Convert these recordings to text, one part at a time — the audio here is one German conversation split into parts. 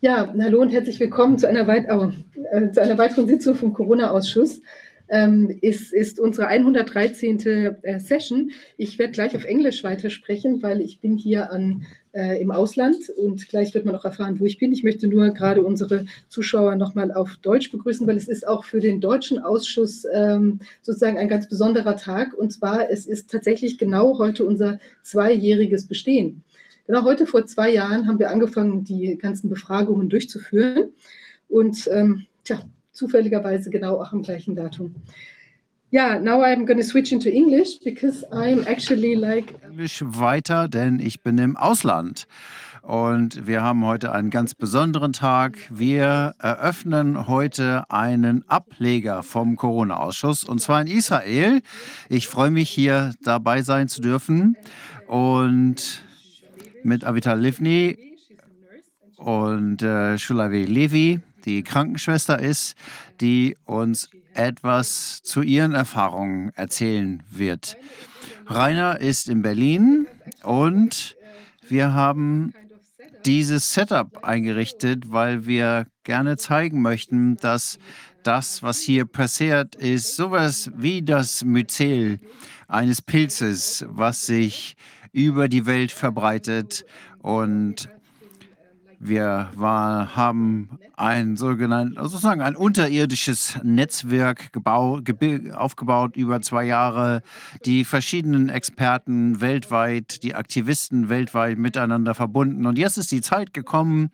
Ja, hallo und herzlich willkommen zu einer, weit oh, äh, zu einer weiteren Sitzung vom Corona-Ausschuss. Ähm, ist, ist unsere 113. Äh, Session. Ich werde gleich auf Englisch weitersprechen, weil ich bin hier an, äh, im Ausland und gleich wird man auch erfahren, wo ich bin. Ich möchte nur gerade unsere Zuschauer nochmal auf Deutsch begrüßen, weil es ist auch für den deutschen Ausschuss ähm, sozusagen ein ganz besonderer Tag. Und zwar, es ist tatsächlich genau heute unser zweijähriges Bestehen. Genau heute vor zwei Jahren haben wir angefangen, die ganzen Befragungen durchzuführen. Und ähm, tja, zufälligerweise genau auch am gleichen Datum. Ja, now I'm going to switch into English because I'm actually like. Englisch weiter, denn ich bin im Ausland. Und wir haben heute einen ganz besonderen Tag. Wir eröffnen heute einen Ableger vom Corona-Ausschuss und zwar in Israel. Ich freue mich, hier dabei sein zu dürfen. Und mit Avital Livni und äh, Shulavi Levi, die Krankenschwester ist, die uns etwas zu ihren Erfahrungen erzählen wird. Rainer ist in Berlin und wir haben dieses Setup eingerichtet, weil wir gerne zeigen möchten, dass das, was hier passiert, ist sowas wie das Myzel eines Pilzes, was sich über die Welt verbreitet. Und wir war, haben ein sogenanntes, sozusagen ein unterirdisches Netzwerk gebau, aufgebaut über zwei Jahre, die verschiedenen Experten weltweit, die Aktivisten weltweit miteinander verbunden. Und jetzt ist die Zeit gekommen,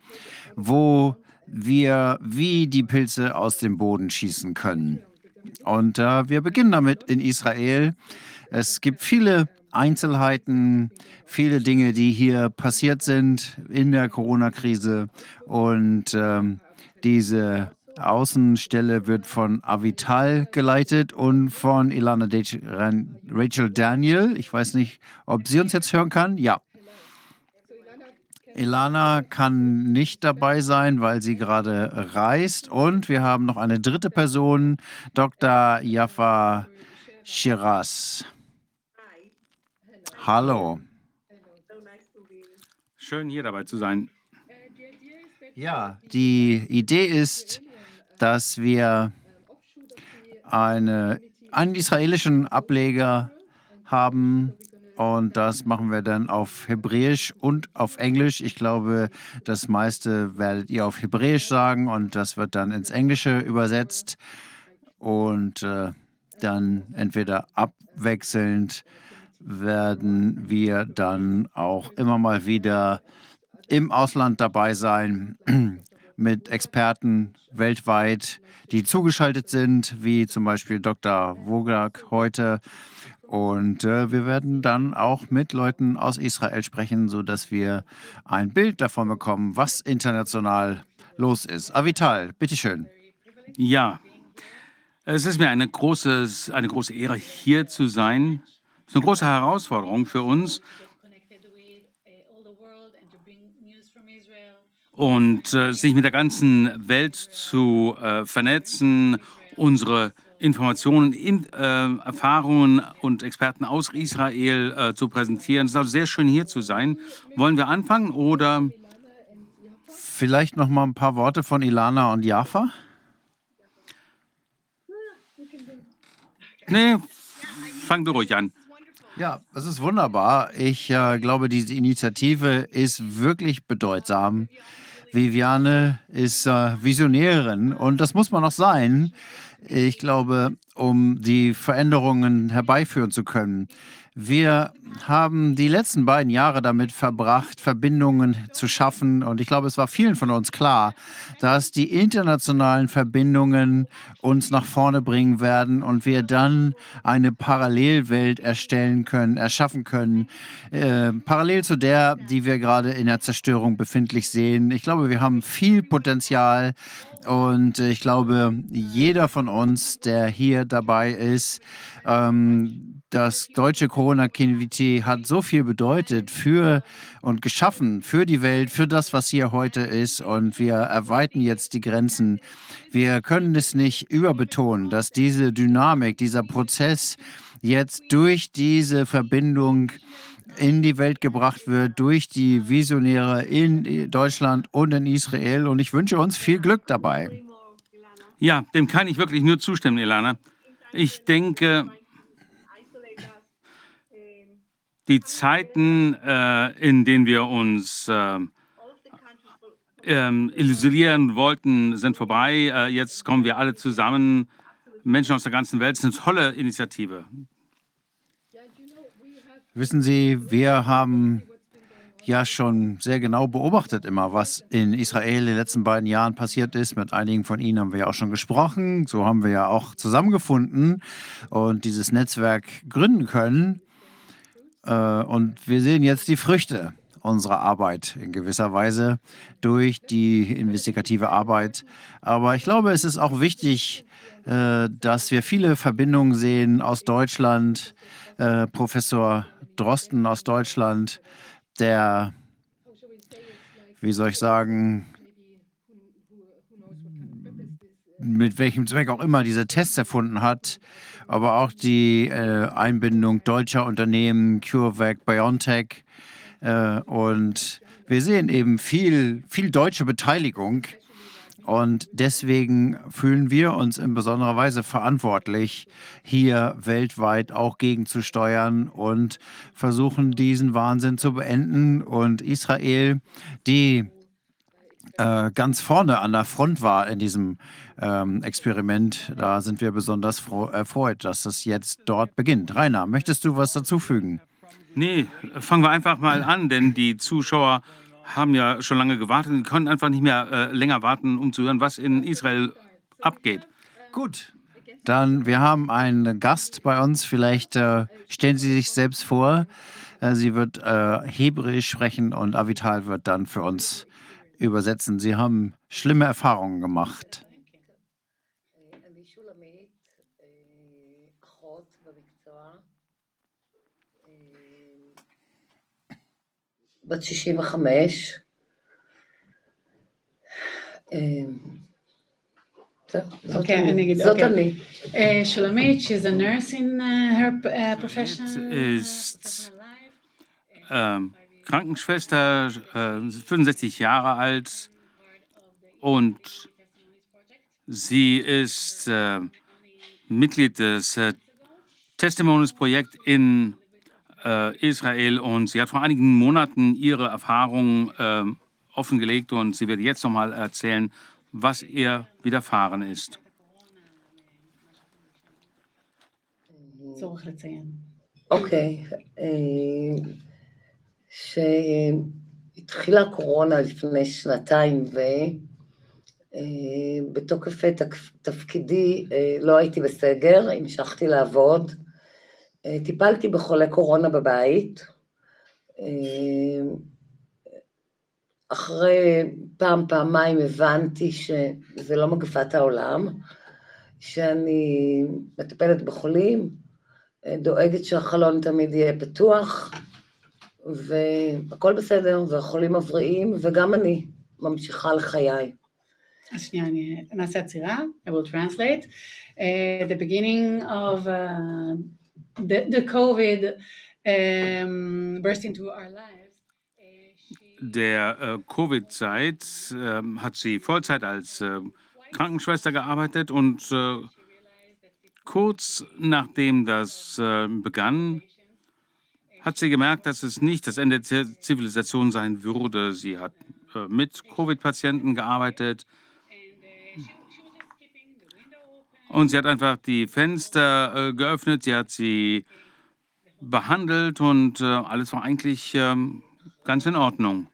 wo wir wie die Pilze aus dem Boden schießen können. Und äh, wir beginnen damit in Israel. Es gibt viele Einzelheiten, viele Dinge, die hier passiert sind in der Corona-Krise. Und ähm, diese Außenstelle wird von Avital geleitet und von Ilana Rachel Daniel. Ich weiß nicht, ob sie uns jetzt hören kann. Ja. Ilana kann nicht dabei sein, weil sie gerade reist. Und wir haben noch eine dritte Person, Dr. Jaffa Shiraz. Hallo. Schön hier dabei zu sein. Ja, die Idee ist, dass wir eine, einen israelischen Ableger haben und das machen wir dann auf Hebräisch und auf Englisch. Ich glaube, das meiste werdet ihr auf Hebräisch sagen und das wird dann ins Englische übersetzt und äh, dann entweder abwechselnd werden wir dann auch immer mal wieder im Ausland dabei sein mit Experten weltweit, die zugeschaltet sind, wie zum Beispiel Dr. Wogak heute. Und äh, wir werden dann auch mit Leuten aus Israel sprechen, sodass wir ein Bild davon bekommen, was international los ist. Avital, bitteschön. Ja, es ist mir eine große, eine große Ehre, hier zu sein ist eine große Herausforderung für uns. Und äh, sich mit der ganzen Welt zu äh, vernetzen, unsere Informationen, in, äh, Erfahrungen und Experten aus Israel äh, zu präsentieren. Es ist also sehr schön hier zu sein. Wollen wir anfangen oder? Vielleicht noch mal ein paar Worte von Ilana und Jaffa. Nee, fang du ruhig an. Ja, das ist wunderbar. Ich äh, glaube, diese Initiative ist wirklich bedeutsam. Viviane ist äh, Visionärin und das muss man auch sein. Ich glaube, um die Veränderungen herbeiführen zu können. Wir haben die letzten beiden Jahre damit verbracht, Verbindungen zu schaffen. Und ich glaube, es war vielen von uns klar, dass die internationalen Verbindungen uns nach vorne bringen werden und wir dann eine Parallelwelt erstellen können, erschaffen können, äh, parallel zu der, die wir gerade in der Zerstörung befindlich sehen. Ich glaube, wir haben viel Potenzial. Und ich glaube, jeder von uns, der hier dabei ist, ähm, das deutsche Corona-Community hat so viel bedeutet für und geschaffen für die Welt, für das, was hier heute ist. Und wir erweitern jetzt die Grenzen. Wir können es nicht überbetonen, dass diese Dynamik, dieser Prozess jetzt durch diese Verbindung in die Welt gebracht wird durch die Visionäre in Deutschland und in Israel. Und ich wünsche uns viel Glück dabei. Ja, dem kann ich wirklich nur zustimmen, Ilana. Ich denke, die Zeiten, äh, in denen wir uns äh, ähm, illusionieren wollten, sind vorbei. Äh, jetzt kommen wir alle zusammen, Menschen aus der ganzen Welt. Ist eine tolle Initiative. Wissen Sie, wir haben ja schon sehr genau beobachtet immer, was in Israel in den letzten beiden Jahren passiert ist. Mit einigen von Ihnen haben wir ja auch schon gesprochen. So haben wir ja auch zusammengefunden und dieses Netzwerk gründen können. Äh, und wir sehen jetzt die Früchte unserer Arbeit in gewisser Weise durch die investigative Arbeit. Aber ich glaube, es ist auch wichtig, äh, dass wir viele Verbindungen sehen aus Deutschland. Äh, Professor Drosten aus Deutschland, der, wie soll ich sagen, mit welchem Zweck auch immer diese Tests erfunden hat, aber auch die äh, Einbindung deutscher Unternehmen, CureVac, BioNTech. Äh, und wir sehen eben viel, viel deutsche Beteiligung. Und deswegen fühlen wir uns in besonderer Weise verantwortlich, hier weltweit auch gegenzusteuern und versuchen, diesen Wahnsinn zu beenden. Und Israel, die äh, ganz vorne an der Front war in diesem ähm, Experiment, da sind wir besonders erfreut, dass das jetzt dort beginnt. Rainer, möchtest du was dazu fügen? Nee, fangen wir einfach mal an, denn die Zuschauer haben ja schon lange gewartet und können einfach nicht mehr äh, länger warten, um zu hören, was in Israel abgeht. Gut, dann wir haben einen Gast bei uns. Vielleicht äh, stellen Sie sich selbst vor. Äh, sie wird äh, Hebräisch sprechen und Avital wird dann für uns übersetzen. Sie haben schlimme Erfahrungen gemacht. בת 65. In uh, her uh, profession. ist ähm, Krankenschwester, äh, 65 Jahre alt und sie ist äh, Mitglied des äh, Testimonies-Projekt in äh, Israel und sie hat vor einigen Monaten ihre Erfahrungen äh, offengelegt und sie wird jetzt nochmal erzählen, was ihr widerfahren ist. אוקיי, כשהתחילה הקורונה לפני שנתיים ובתוקף תפקידי לא הייתי בסגר, המשכתי לעבוד. טיפלתי בחולי קורונה בבית. אחרי פעם, פעמיים הבנתי שזה לא מגפת העולם, שאני מטפלת בחולים, דואגת שהחלון תמיד יהיה פתוח, והכל בסדר, והחולים מבריאים, וגם אני ממשיכה לחיי. אז שנייה, נעשה עצירה, I will translate. Uh, the beginning of uh, the, the COVID um, burst into our lives. Der äh, Covid-Zeit äh, hat sie Vollzeit als äh, Krankenschwester gearbeitet und äh, kurz nachdem das äh, begann, hat sie gemerkt, dass es nicht das Ende der Zivilisation sein würde. Sie hat äh, mit Covid-Patienten gearbeitet, und sie hat einfach die Fenster äh, geöffnet, sie hat sie behandelt und äh, alles war eigentlich äh, ganz in Ordnung.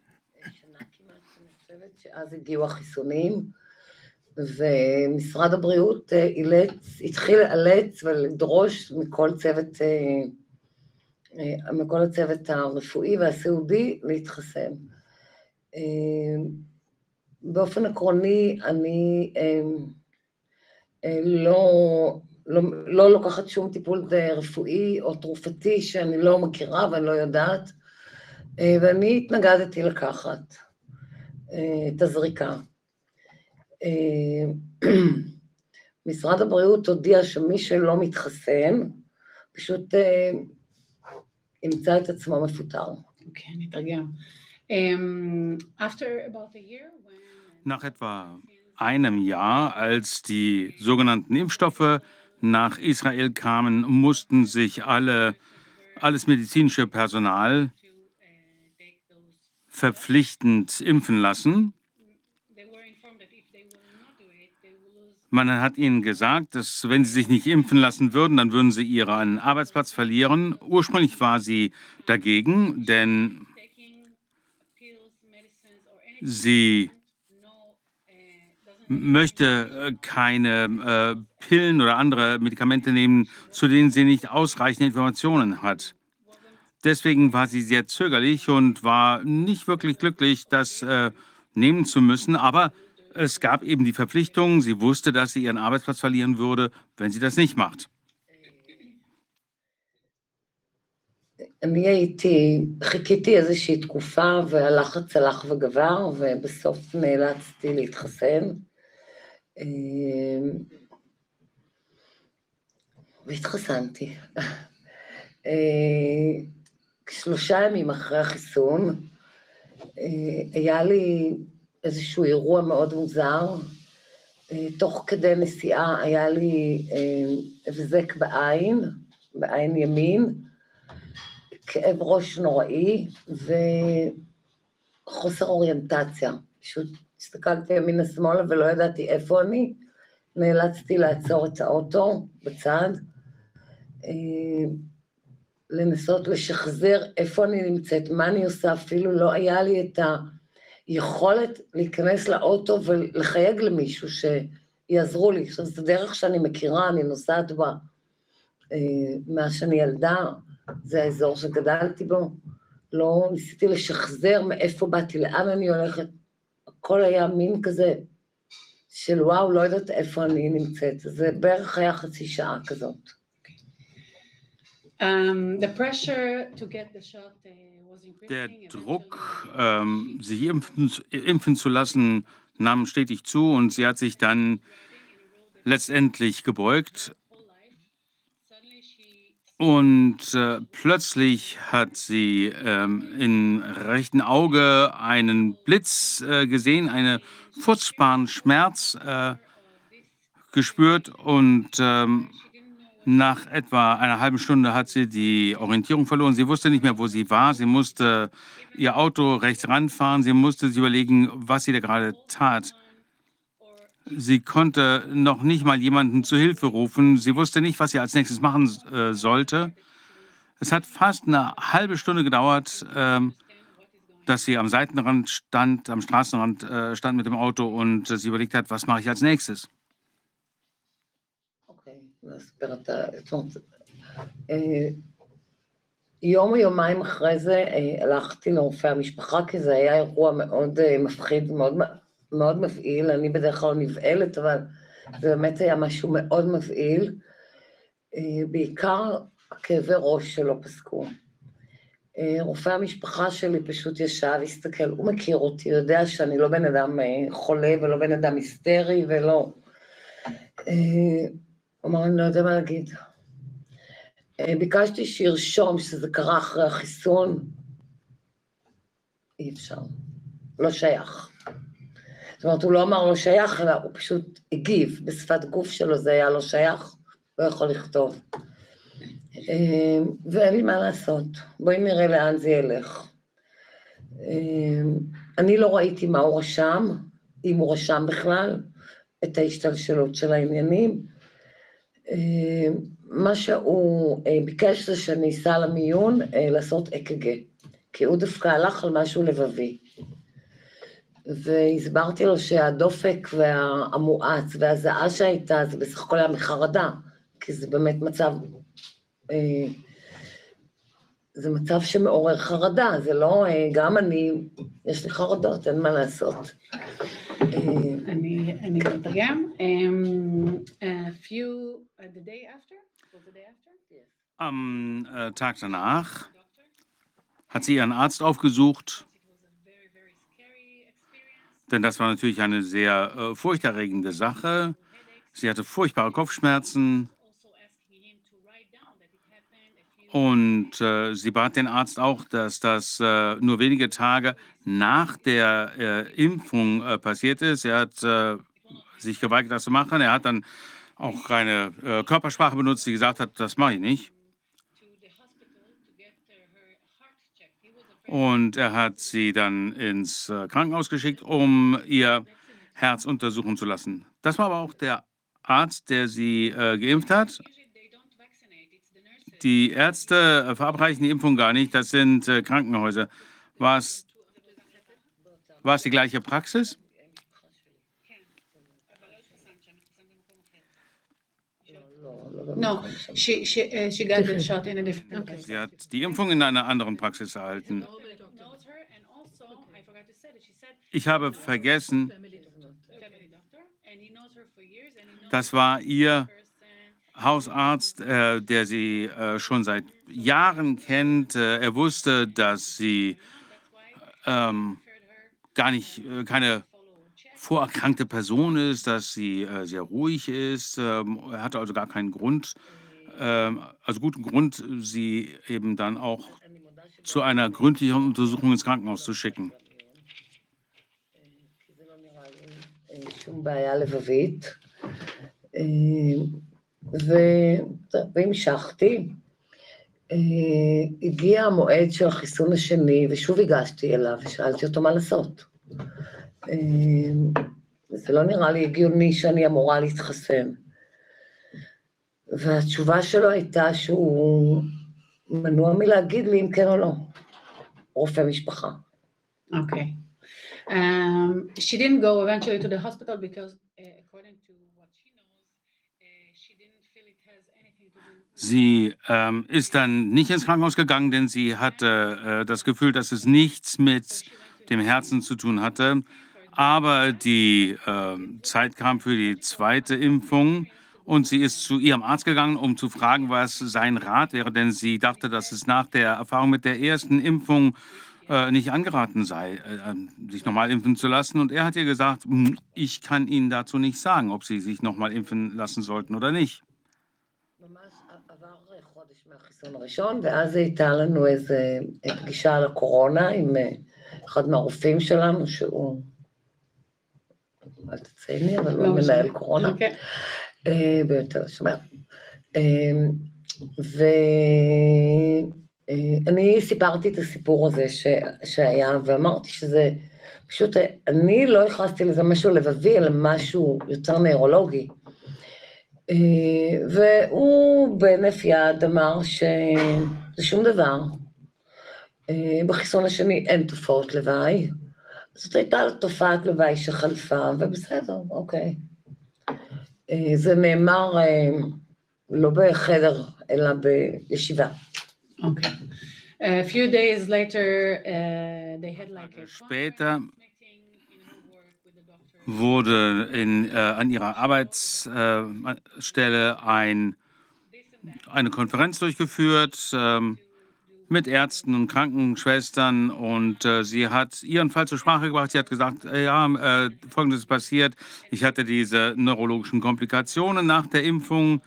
מכל הצוות הרפואי והסיעודי להתחסן. באופן עקרוני, אני לא, לא, לא לוקחת שום טיפול רפואי או תרופתי שאני לא מכירה ואני לא יודעת, ואני התנגדתי לקחת את הזריקה. משרד הבריאות הודיע שמי שלא מתחסן, פשוט ימצא את עצמו מפוטר. אוקיי, אני אתרגם. Um, after about a year, when... Einem Jahr, als die sogenannten Impfstoffe nach Israel kamen, mussten sich alle, alles medizinische Personal verpflichtend impfen lassen. Man hat ihnen gesagt, dass wenn sie sich nicht impfen lassen würden, dann würden sie ihren Arbeitsplatz verlieren. Ursprünglich war sie dagegen, denn sie möchte äh, keine äh, Pillen oder andere Medikamente nehmen, zu denen sie nicht ausreichend Informationen hat. Deswegen war sie sehr zögerlich und war nicht wirklich glücklich, das äh, nehmen zu müssen. Aber es gab eben die Verpflichtung. Sie wusste, dass sie ihren Arbeitsplatz verlieren würde, wenn sie das nicht macht. אני הייתי, חיכיתי איזושהי תקופה והלחץ הלך וגבר ובסוף נאלצתי להתחסן. והתחסנתי. שלושה ימים אחרי החיסון היה לי איזשהו אירוע מאוד מוזר. תוך כדי נסיעה היה לי הבזק בעין, בעין ימין, כאב ראש נוראי וחוסר אוריינטציה. פשוט הסתכלתי ימינה שמאלה ולא ידעתי איפה אני, נאלצתי לעצור את האוטו בצד, לנסות לשחזר איפה אני נמצאת, מה אני עושה, אפילו לא היה לי את היכולת להיכנס לאוטו ולחייג למישהו שיעזרו לי. עכשיו, זו דרך שאני מכירה, אני נוסעת בה מאז שאני ילדה, זה האזור שגדלתי בו. לא ניסיתי לשחזר מאיפה באתי, לאן אני הולכת. הכל היה מין כזה של וואו, לא יודעת איפה אני נמצאת. זה בערך היה חצי שעה כזאת. Um, the pressure to get the shot uh, was Der increasing. Druck, ähm, sich impfen, impfen zu lassen, nahm stetig zu und sie hat sich dann letztendlich gebeugt und äh, plötzlich hat sie ähm, im rechten Auge einen Blitz äh, gesehen, einen furchtbaren Schmerz äh, gespürt und ähm, nach etwa einer halben Stunde hat sie die Orientierung verloren. Sie wusste nicht mehr, wo sie war. Sie musste ihr Auto rechts ranfahren. Sie musste sich überlegen, was sie da gerade tat. Sie konnte noch nicht mal jemanden zu Hilfe rufen. Sie wusste nicht, was sie als nächstes machen äh, sollte. Es hat fast eine halbe Stunde gedauert, ähm, dass sie am Seitenrand stand, am Straßenrand äh, stand mit dem Auto und äh, sie überlegt hat, was mache ich als nächstes. אוקיי, נספר את ה... זאת אומרת, אה, יום או יומיים אחרי זה אה, הלכתי לרופא המשפחה, כי זה היה אירוע מאוד אה, מפחיד, מאוד, מאוד מבהיל. אני בדרך כלל נבהלת, אבל זה באמת היה משהו מאוד מבהיל. אה, בעיקר הכאבי ראש שלא פסקו. אה, רופא המשפחה שלי פשוט ישב, הסתכל, הוא מכיר אותי, יודע שאני לא בן אדם אה, חולה ולא בן אדם היסטרי ולא... הוא אמר, אני לא יודע מה להגיד. ביקשתי שירשום שזה קרה אחרי החיסון, אי אפשר, לא שייך. זאת אומרת, הוא לא אמר לא שייך, אלא הוא פשוט הגיב, בשפת גוף שלו זה היה לא שייך, לא יכול לכתוב. אה, ואין לי מה לעשות, בואי נראה לאן זה ילך. אה, אני לא ראיתי מה הוא רשם, אם הוא רשם בכלל, את ההשתלשלות של העניינים. אה, מה שהוא אה, ביקש זה שאני אסע למיון אה, לעשות אק"ג, כי הוא דווקא הלך על משהו לבבי. והסברתי לו שהדופק והמואץ והזעה שהייתה, זה בסך הכל היה מחרדה, כי זה באמת מצב, אה, זה מצב שמעורר חרדה, זה לא, אה, גם אני, יש לי חרדות, אין מה לעשות. אה, אני אני מתרגם. Few, uh, the day after? Was the day after? Am äh, Tag danach hat sie ihren Arzt aufgesucht, denn das war natürlich eine sehr äh, furchterregende Sache. Sie hatte furchtbare Kopfschmerzen Und äh, sie bat den Arzt auch, dass das äh, nur wenige Tage nach der äh, Impfung äh, passiert ist. Er hat äh, sich geweigert, das zu machen. Er hat dann auch keine äh, Körpersprache benutzt, die gesagt hat, das mache ich nicht. Und er hat sie dann ins äh, Krankenhaus geschickt, um ihr Herz untersuchen zu lassen. Das war aber auch der Arzt, der sie äh, geimpft hat. Die Ärzte äh, verabreichen die Impfung gar nicht, das sind äh, Krankenhäuser. War es, war es die gleiche Praxis? No, she, she, uh, she got the shot in a different place. Sie hat die Impfung in einer anderen Praxis erhalten. Also, Ich habe vergessen, das war ihr. Hausarzt, äh, der sie äh, schon seit Jahren kennt. Äh, er wusste, dass sie ähm, gar nicht äh, keine vorerkrankte Person ist, dass sie äh, sehr ruhig ist. Ähm, er hatte also gar keinen Grund, ähm, also guten Grund, sie eben dann auch zu einer gründlichen Untersuchung ins Krankenhaus zu schicken. כי זה לא נראה לי אה, שום בעיה לבבית. אה, ו- והמשכתי. אה, הגיע המועד של החיסון השני, ושוב הגשתי אליו ושאלתי אותו מה לעשות. אה, זה לא נראה לי הגיוני שאני אמורה להתחסן. והתשובה שלו הייתה שהוא מנוע מלהגיד לי אם כן או לא. רופא משפחה. Okay. Um, she didn't go eventually to the hospital because, uh, according to what she knows, uh, she didn't feel it has anything to do. Sie ähm, ist dann nicht ins Krankenhaus gegangen, denn sie hatte äh, das Gefühl, dass es nichts mit dem Herzen zu tun hatte. Aber die ähm, Zeit kam für die zweite Impfung und sie ist zu ihrem Arzt gegangen, um zu fragen, was sein Rat wäre, denn sie dachte, dass es nach der Erfahrung mit der ersten Impfung äh, nicht angeraten sei, äh, sich nochmal impfen zu lassen. Und er hat ihr gesagt, "Hm, ich kann Ihnen dazu nicht sagen, ob Sie sich nochmal impfen lassen sollten oder nicht. ממש עבר חודש מהחיסון הראשון, ואז הייתה לנו איזה פגישה על הקורונה עם אה, אחד מהרופאים שלנו, שהוא, אל תצייני, אבל לא הוא. מנהל קורונה, Okay. אה, בתל השומר. ואני סיפרתי את הסיפור הזה ש... שהיה, ואמרתי שזה פשוט, אני לא הכנסתי לזה משהו לבבי, אלא משהו יותר נוירולוגי. אה, והוא בהינף יד אמר שזה שום דבר. אה, בחיסון השני אין תופעות לוואי. זאת הייתה תופעת לוואי שחלפה, ובסדר, אוקיי. אה, זה נאמר אה, לא בחדר, אלא בישיבה. Okay. A few days later, uh, they had like a Später meeting in her work with the doctor. wurde in, äh, an ihrer Arbeitsstelle ein, eine Konferenz durchgeführt ähm, mit Ärzten und Krankenschwestern und äh, sie hat ihren Fall zur Sprache gebracht. Sie hat gesagt, äh, ja, äh, folgendes ist passiert. Ich hatte diese neurologischen Komplikationen nach der Impfung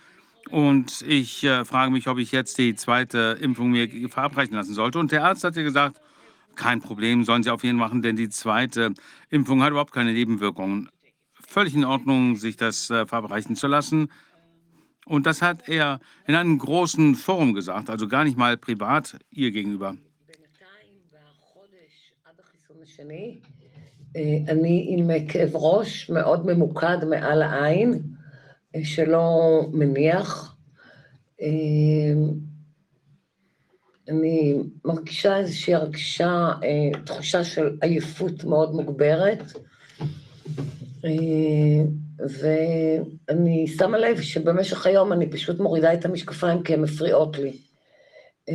und ich äh, frage mich, ob ich jetzt die zweite Impfung mir verabreichen lassen sollte. Und der Arzt hat ihr gesagt, kein Problem, sollen Sie auf jeden Fall machen, denn die zweite Impfung hat überhaupt keine Nebenwirkungen. Völlig in Ordnung, sich das äh, verabreichen zu lassen. Und das hat er in einem großen Forum gesagt, also gar nicht mal privat ihr gegenüber. בינתיים, בחודש עד החיסון השני, אה, אני עם כאב ראש מאוד ממוקד מעל העין, אה, שלא מניח. אה, אני מרגישה איזושהי הרגשה, אה, תחושה של עייפות מאוד מוגברת. ואני שמה לב שבמשך היום אני פשוט מורידה את המשקפיים כי הן מפריעות לי. אה,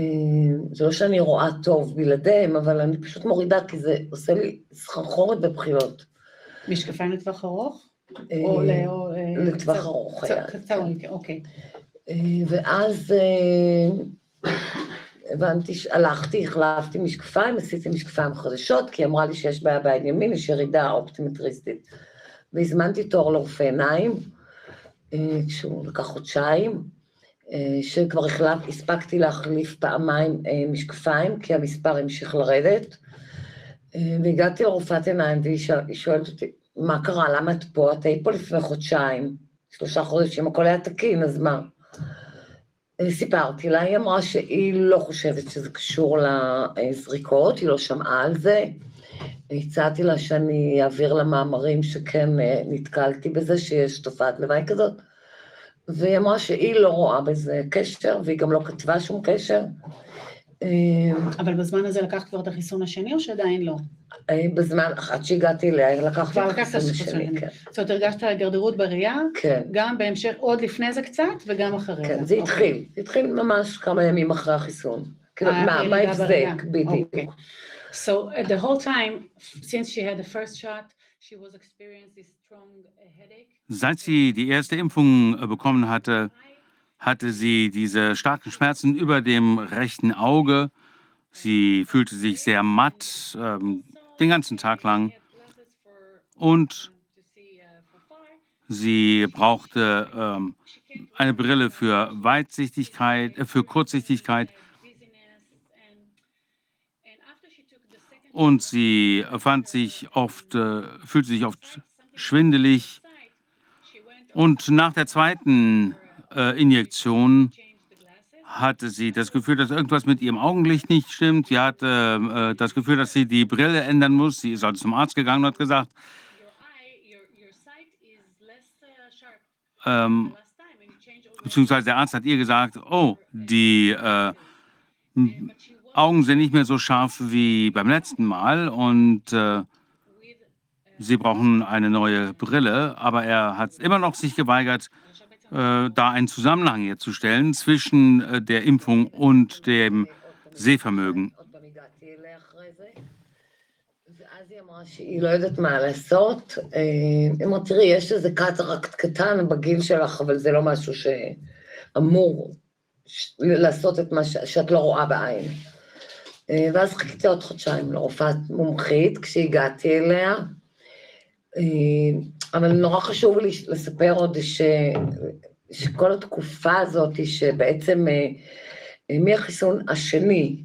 זה לא שאני רואה טוב בלעדיהם, אבל אני פשוט מורידה כי זה עושה לי סחרחורת ובחילות. משקפיים לטווח ארוך? אה, או אה, לטווח ארוך היה. קצר, אוקיי, אוקיי. ואז הבנתי, הלכתי, החלפתי משקפיים, עשיתי משקפיים חדשות, כי היא אמרה לי שיש בעיה בעין ימין, יש ירידה אופטומטריסטית. והזמנתי תור לרופא עיניים, אה, כשהוא לקח חודשיים, אה, שכבר החלף, הספקתי להחליף פעמיים אה, משקפיים, כי המספר המשיך לרדת. והגעתי לרופאת עיניים, והיא שואלת אותי, מה קרה, למה את פה? את היית פה לפני חודשיים, שלושה חודשים, הכל היה תקין, אז מה? סיפרתי לה, היא אמרה שהיא לא חושבת שזה קשור לזריקות, היא לא שמעה על זה. הצעתי לה שאני אעביר לה מאמרים שכן אה, נתקלתי בזה, שיש תופעת לוואי כזאת, והיא אמרה שהיא לא רואה בזה קשר, והיא גם לא כתבה שום קשר. אה, אבל בזמן הזה לקחת כבר את החיסון השני או שעדיין לא? אה, בזמן, עד שהגעתי אליה, לקחתי כבר את לקחת את החיסון השני. כן. זאת אומרת, הרגשת הידרדרות בראייה, כן, גם בהמשך, עוד לפני זה קצת וגם אחרי כן, זה. זה אוקיי. התחיל, זה התחיל ממש כמה ימים אחרי החיסון. כאילו, אה, מה. ההבזק, בדיוק. So uh, the whole time, since she had the first shot, she was experiencing this strong uh, headache. Seit sie die erste Impfung äh, bekommen hatte, hatte sie diese starken Schmerzen über dem rechten Auge. Sie fühlte sich sehr matt ähm, den ganzen Tag lang. Und sie brauchte ähm, eine Brille für Weitsichtigkeit, äh, für Kurzsichtigkeit. Und sie fand sich oft, äh, fühlte sich oft schwindelig. Und nach der zweiten äh, Injektion hatte sie das Gefühl, dass irgendwas mit ihrem Augenlicht nicht stimmt. Sie hatte äh, das Gefühl, dass sie die Brille ändern muss. Sie ist also zum Arzt gegangen und hat gesagt, ähm, beziehungsweise der Arzt hat ihr gesagt, oh, die äh, Augen sind nicht mehr so scharf wie beim letzten Mal und äh, sie brauchen eine neue Brille, aber er hat immer noch sich geweigert, äh, da einen Zusammenhang herzustellen zwischen äh, der Impfung und dem Sehvermögen. עוד פעם הגעתי אליה אחרי זה, ואז היא אמרה שהיא לא יודעת מה לעשות. אה, היא אמרה, תראי, יש איזה קטרקט קטן בגיל שלך, אבל זה לא משהו שאמור ש- לעשות את מה ש... שאת לא רואה בעין. אה, ואז חיכיתי עוד חודשיים לרופאת מומחית כשהגעתי אליה. אה, אבל נורא חשוב לי לספר עוד ש... שכל התקופה הזאת, שבעצם אה, מהחיסון השני,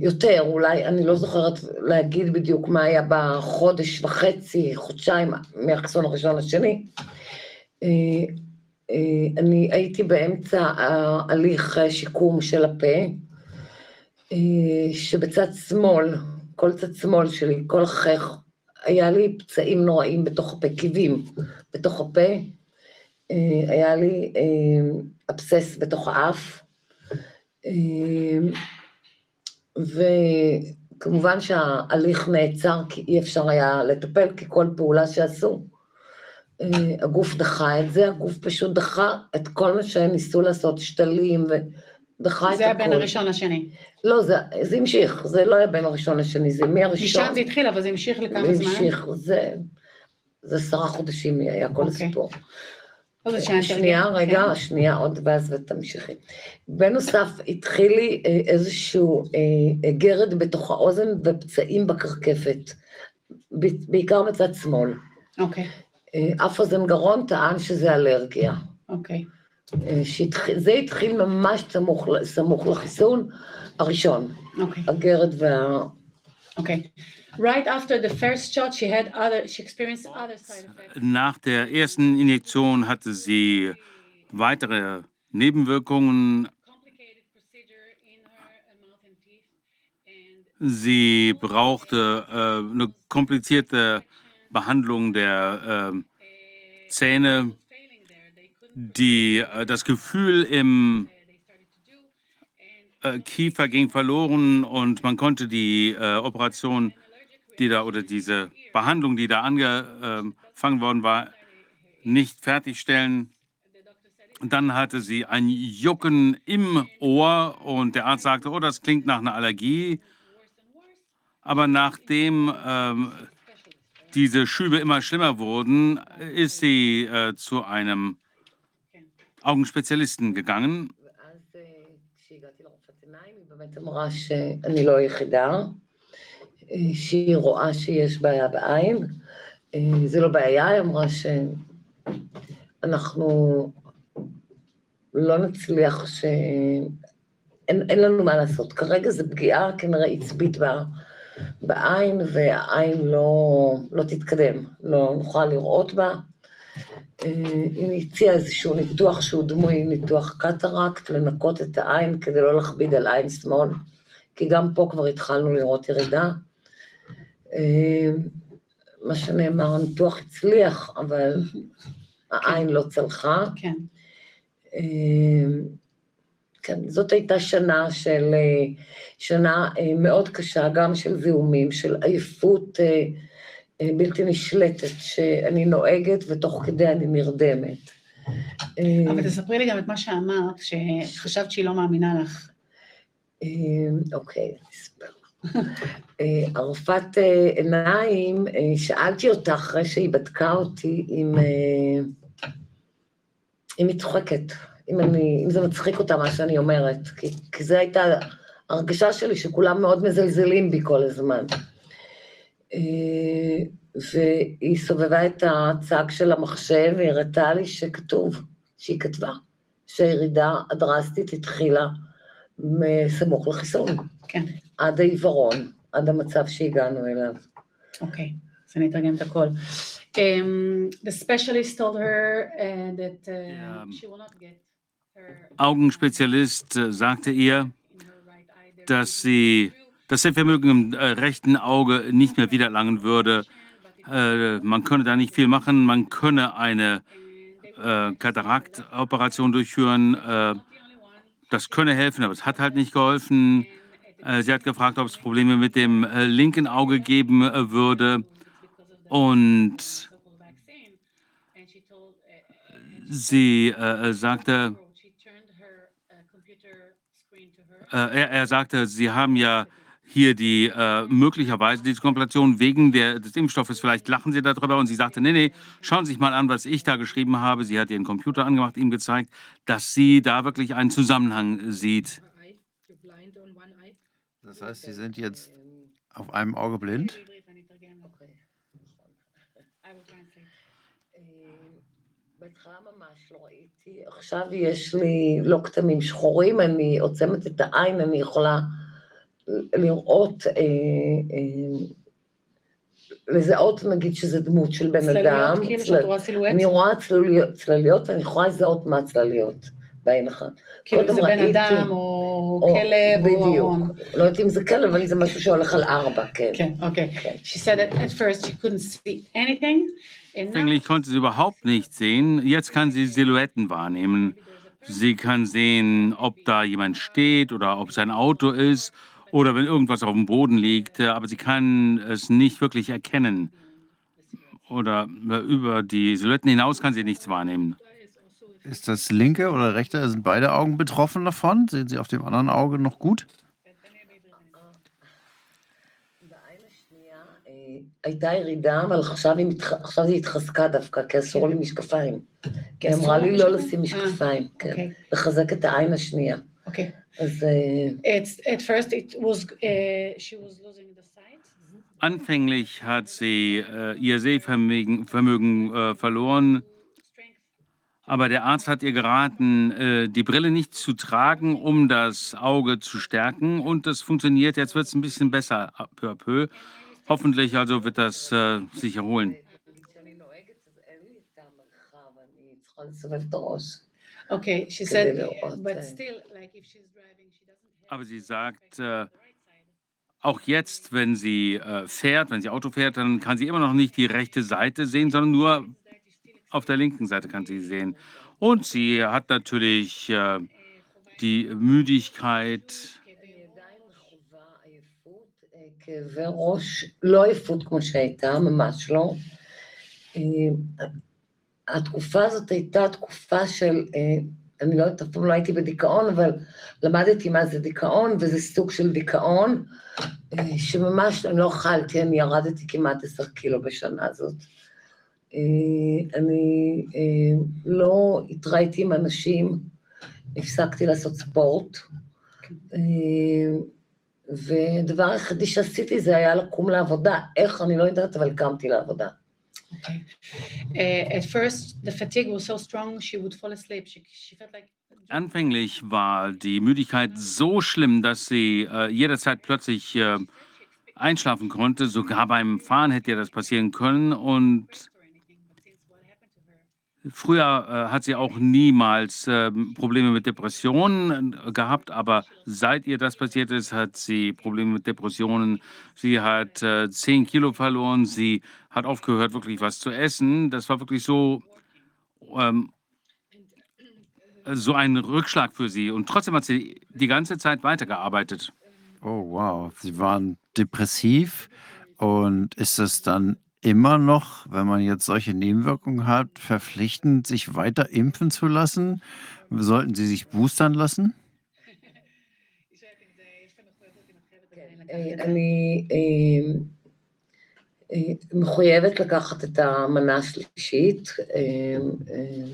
יותר, אולי, אני לא זוכרת להגיד בדיוק מה היה בחודש וחצי, חודשיים מהחיסון הראשון לשני. אני הייתי באמצע ההליך שיקום של הפה, שבצד שמאל, כל צד שמאל שלי, כל החך, היה לי פצעים נוראים בתוך הפה, קיבים בתוך הפה, אה, היה לי אה, אבסס בתוך האף, אה, וכמובן שההליך נעצר כי אי אפשר היה לטפל, כי כל פעולה שעשו, אה, הגוף דחה את זה, הגוף פשוט דחה את כל מה שהם ניסו לעשות, שתלים, ודחה את זה היה. בין הראשון לשני. לא, זה, זה המשיך, זה לא היה בין הראשון לשני, זה מהראשון. משם זה התחיל, אבל זה המשיך לכמה זמן? המשיך, זה, זה עשרה חודשים היה כל אוקיי. הסיפור. זה שנייה, רגע, כן. שנייה, עוד ואז ותמשיכי. בנוסף, התחיל לי אה, איזשהו אה, גרד בתוך האוזן ופצעים בקרקפת, בעיקר מצד שמאל. אוקיי, אה, אף אוזן גרון טען שזה אלרגיה. אוקיי. אה, שהתחיל- זה התחיל ממש סמוך, ל- סמוך לחיסון הראשון, אוקיי, הגרד וה... אוקיי. Right after the first shot, she had other, she experienced other side effects. Nach der ersten Injektion hatte sie weitere Nebenwirkungen. Complicated procedure in her uh, mouth and teeth. And Sie brauchte äh, eine komplizierte Behandlung der ähm, Zähne, die äh, das Gefühl im äh, Kiefer ging verloren und man konnte die äh, Operation, die da oder diese Behandlung, die da angefangen worden war, nicht fertigstellen. Dann hatte sie ein Jucken im Ohr und der Arzt sagte, oh, das klingt nach einer Allergie. Aber nachdem ähm, diese Schübe immer schlimmer wurden, ist sie äh, zu einem Augenspezialisten gegangen. אה, כשהגעתי לרופאת עיניים, היא באמת אמרה שאני לא היחידה, אה, שהיא רואה שיש בעיה בעין. אה, זה לא בעיה, היא אמרה שאנחנו לא נצליח ש... אין, אין לנו מה לעשות. כרגע זו פגיעה כנראה עצבית בעין, והעין לא, לא תתקדם, לא נוכל לראות בה. אה, היא הציעה איזשהו ניתוח שהוא דמוי ניתוח קטרקט, לנקות את העין כדי לא להכביד על עין שמאל, כי גם פה כבר התחלנו לראות ירידה. אה, מה שנאמר, הניתוח הצליח, אבל העין לא צלחה. כן. אה, כן, זאת הייתה שנה של, אה, שנה אה, מאוד קשה, גם של זיהומים, של עייפות אה, אה, בלתי נשלטת, שאני נוהגת ותוך כדי אני נרדמת. אה, אבל תספרי לי גם את מה שאמרת, שחשבת שהיא לא מאמינה לך. אה, אוקיי. אה, ערפת אה, עיניים, אה, שאלתי אותה אחרי שהיא בדקה אותי אם, אה, אם היא צוחקת, אם, אני, אם זה מצחיק אותה מה שאני אומרת, כי, כי זו הייתה הרגשה שלי שכולם מאוד מזלזלים בי כל הזמן. אה, והיא סובבה את הצג של המחשב והיא הראתה לי שכתוב, שהיא כתבה, שהירידה הדרסטית התחילה מסמוך לחיסון. כן, עד העיוורון, עד המצב שהגענו אליו. אוקיי, אז אני אתרגם את הכל. Um, the specialist told her uh, that uh, Ja. she will not get her Augenspezialist äh, sagte ihr, dass sie true das Sehvermögen im äh, rechten Auge nicht mehr wiedererlangen würde. Äh, man könne da nicht viel machen. Man könne eine äh, Kataraktoperation durchführen. Äh, das könne helfen, aber es hat halt nicht geholfen. Äh, sie hat gefragt, ob es Probleme mit dem äh, linken Auge geben würde. Und sie sagte, er, er sagte, sie haben ja hier die äh, möglicherweise diese Komplikation wegen der, des Impfstoffes. Vielleicht lachen Sie darüber. Und sie sagte, nee, nee, schauen Sie sich mal an, was ich da geschrieben habe. Sie hat ihren Computer angemacht, ihm gezeigt, dass sie da wirklich einen Zusammenhang sieht. You're blind on one eye. Das heißt, Sie sind jetzt auf einem Auge blind? בעברית ואני אתרגם לך. I will translate. בהתחלה ממש לא ראיתי, עכשיו יש לי לא כתמים שחורים, אני עוצמת את העין, אני יכולה לראות, אה, אה, לזהות נגיד שזה דמות של בן אדם. צלליות, כאילו צל- שאת רואה סילואט? אני רואה צלליות, צלליות ואני יכולה לזהות מה הצלליות בעין אחת. כאילו קודם זה בן ראיתי- אדם או או- כלב או בדיוק. ארון. לא יודעת אם זה כלב, אבל זה משהו שהולך על ארבע, כן. כן, אוקיי. כן. She said that at first she couldn't see anything. And now Anfänglich konnte sie überhaupt nicht sehen. Jetzt kann sie Silhouetten wahrnehmen. Sie kann sehen, ob da jemand steht oder ob es ein Auto ist oder wenn irgendwas auf dem Boden liegt. äh, Aber sie kann es nicht wirklich erkennen. Oder äh, über die Silhouetten hinaus kann sie nichts wahrnehmen. Ist das linke oder rechte? Sind beide Augen betroffen davon? Sehen Sie auf dem anderen Auge noch gut? בעין השנייה אה, הייתה ירידה, אבל עכשיו היא, מתח... עכשיו היא התחזקה דווקא, כי אסור לי משקפיים. כי היא אסור אמרה לי לא משקפיים? לשים משקפיים, כן. אוקיי, לחזק את העין השנייה. אוקיי. אז אה, It's, at first it was, uh, she was losing the sight. Anfänglich hat sie äh, ihr Sehvermögen Vermögen, äh, verloren. Strength. Aber der Arzt hat ihr geraten, äh, die Brille nicht zu tragen, um das Auge zu stärken. Und das funktioniert. Jetzt wird es ein bisschen besser, äh, peu à peu. Hoffentlich also wird das äh, sich erholen. כשאני נוהגת, אז אין לי את המרחב, אני צריכה לסובב את הראש. Okay, she כדי said, לראות, but אה, still, like if she's driving, she doesn't have Aber sie sagt, the äh, right side. auch jetzt, wenn sie äh, fährt, wenn sie Auto fährt, dann kann sie immer noch nicht die rechte Seite sehen, sondern nur auf der linken Seite kann sie sehen. Und sie hat natürlich äh, die Müdigkeit. אני עדיין חווה עייפות, אה, כאבי ראש, לא עייפות כמו שהייתה, ממש לא. התקופה הזאת הייתה תקופה של, אה, אני לא יודעת, אף פעם לא הייתי בדיכאון, אבל למדתי מה זה דיכאון, וזה סוג של דיכאון, אה, שממש אני לא אכלתי, אני ירדתי כמעט עשר קילו בשנה הזאת. אה, אני לא התראיתי עם אנשים, הפסקתי לעשות ספורט. והדבר היחידי שעשיתי זה היה לקום לעבודה. איך, אני לא יודעת, אבל קמתי לעבודה. Okay. At first, the fatigue was so strong she would fall asleep. She, she felt like Anfänglich war die Müdigkeit so schlimm, dass sie äh, jederzeit plötzlich äh, einschlafen konnte. Sogar beim Fahren hätte ihr das passieren können. Und früher äh, hat sie auch niemals äh, Probleme mit Depressionen äh, gehabt, aber seit ihr das passiert ist, hat sie Probleme mit Depressionen. Sie hat äh, 10 Kilo verloren, sie hat aufgehört, wirklich was zu essen. Das war wirklich so, ähm, so ein Rückschlag für sie. Und trotzdem hat sie die ganze Zeit weitergearbeitet. Oh, wow. Sie waren depressiv. Und ist es dann immer noch, wenn man jetzt solche Nebenwirkungen hat, verpflichtend, sich weiter impfen zu lassen? Sollten Sie sich boostern lassen? אה, אני אה, אה, מחויבת לקחת את המנה השלישית, אה, אה,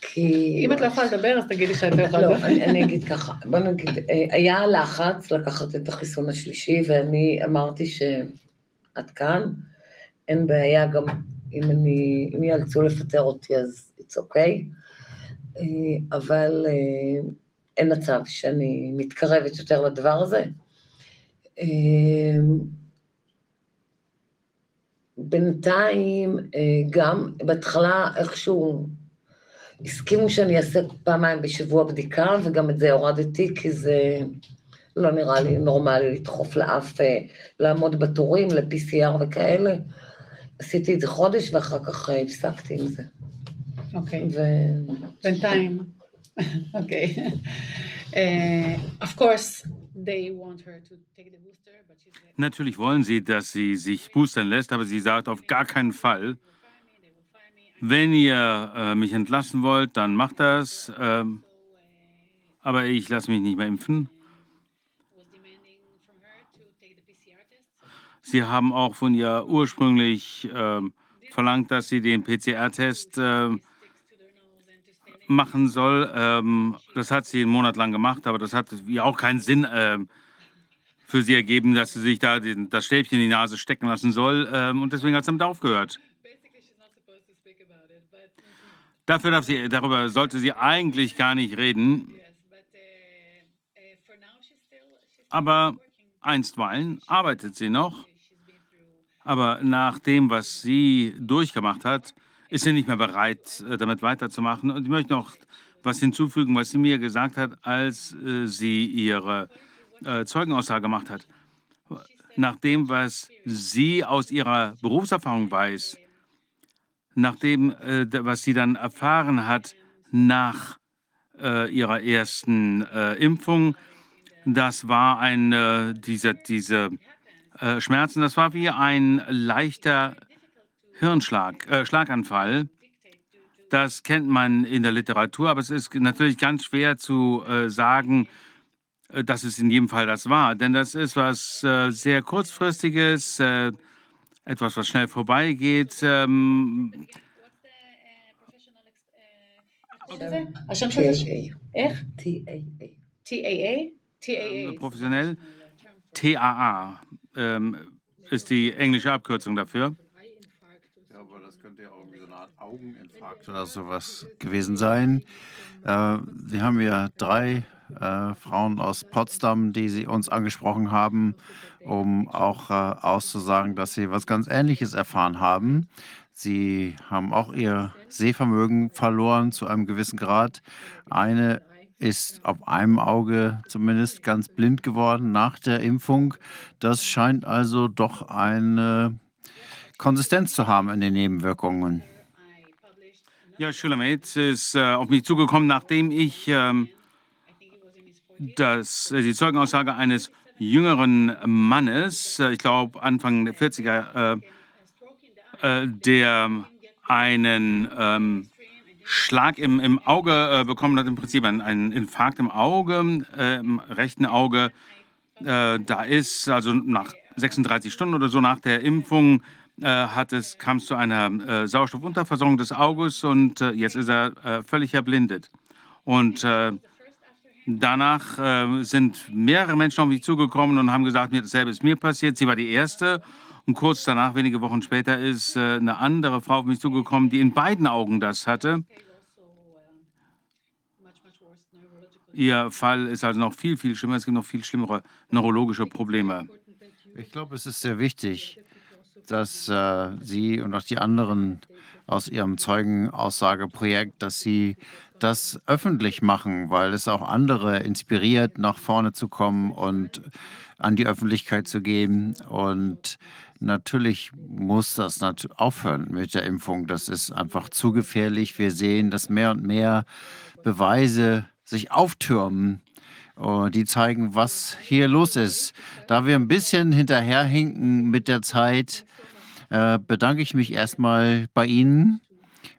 כי... אם את לא יכולה לדבר, אז תגידי שאת לא יכולה לא, לדבר. אני, אני אגיד ככה, בוא נגיד, אה, היה לחץ לקחת את החיסון השלישי, ואני אמרתי שעד כאן, אין בעיה גם אם אני, אם יאלצו לפטר אותי אז it's okay, אה, אבל אה, אין מצב שאני מתקרבת יותר לדבר הזה. אה, בינתיים, גם בהתחלה איכשהו הסכימו שאני אעשה פעמיים בשבוע בדיקה, וגם את זה הורדתי, כי זה לא נראה לי נורמלי לדחוף לאף, אה, לעמוד בתורים ל-PCR וכאלה. עשיתי את זה חודש, ואחר כך אה, הפסקתי עם זה. אוקיי, ו... בינתיים. אוקיי. אה, Of course, they want her to take the booster, but she's like, Natürlich wollen sie, dass sie sich boostern lässt, aber sie sagt auf gar keinen Fall, wenn ihr äh, mich entlassen wollt, dann macht das. Ähm, aber ich lasse mich nicht mehr impfen. Sie haben auch von ihr ursprünglich ähm, verlangt, dass sie den PCR-Test ähm, machen soll. Ähm, das hat sie einen Monat lang gemacht, aber das hat ihr auch keinen Sinn ähm, für sie ergeben, dass sie sich da den, das Stäbchen in die Nase stecken lassen soll. Ähm, und deswegen hat sie damit aufgehört. Dafür darf sie, darüber sollte sie eigentlich gar nicht reden. yes, but uh, uh, for now she's still she's Aber einstweilen arbeitet sie noch. Aber nach dem, was sie durchgemacht hat, ist sie nicht mehr bereit, äh, damit weiterzumachen. Und ich möchte noch was hinzufügen, was sie mir gesagt hat, als äh, sie ihre äh, Zeugenaussage gemacht hat. Nach dem, was sie aus ihrer Berufserfahrung weiß, nach dem, was sie dann erfahren hat nach ihrer ersten Impfung, das war ein, äh, diese, diese äh, Schmerzen, das war wie ein leichter Hirnschlag, äh, Schlaganfall. Das kennt man in der Literatur, aber es ist natürlich ganz schwer zu äh, sagen, äh, dass es in jedem Fall das war. Denn das ist was äh, sehr kurzfristiges, etwas, was schnell vorbeigeht. Ähm, TAA. TAA? TAA? TAA. professionell. TAA ähm, ist die englische Abkürzung dafür. Ja, aber das könnte ja irgendwie so eine Art Augeninfarkt oder sowas gewesen sein. Äh, Sie haben ja drei äh, Frauen aus Potsdam, die Sie uns angesprochen haben, um auch äh, auszusagen, dass Sie was ganz Ähnliches erfahren haben. Sie haben auch ihr Sehvermögen verloren zu einem gewissen Grad. Eine ist auf einem Auge zumindest ganz blind geworden nach der Impfung. Das scheint also doch eine Konsistenz zu haben in den Nebenwirkungen. Ja, Schulamet ist äh, auf mich zugekommen, nachdem ich ähm, das, äh, die Zeugenaussage eines jüngeren Mannes, äh, ich glaube Anfang der 40er, äh, äh, der einen ähm, Schlag im, im Auge äh, bekommen hat, im Prinzip einen, einen Infarkt im Auge, äh, im rechten Auge. Äh, da ist also nach 36 Stunden oder so nach der Impfung äh, hat es, kam es zu einer äh, Sauerstoffunterversorgung des Auges und äh, jetzt ist er völlig erblindet. Und danach sind mehrere Menschen auf mich zugekommen und haben gesagt, mir dasselbe ist mir passiert. Sie war die erste. Und kurz danach, wenige Wochen später, ist äh, eine andere Frau auf mich zugekommen, die in beiden Augen das hatte. Ihr Fall ist also noch viel, viel schlimmer. Es gibt noch viel schlimmere neurologische Probleme. Ich glaube, es ist sehr wichtig, dass äh, Sie und auch die anderen aus Ihrem Zeugenaussageprojekt, dass Sie das öffentlich machen, weil es auch andere inspiriert, nach vorne zu kommen und an die Öffentlichkeit zu gehen. Und natürlich muss das nat aufhören mit der Impfung. Das ist einfach zu gefährlich. Wir sehen, dass mehr und mehr Beweise sich auftürmen, äh, die zeigen, was hier los ist. Da wir ein bisschen hinterherhinken mit der Zeit, äh, bedanke ich mich erstmal bei Ihnen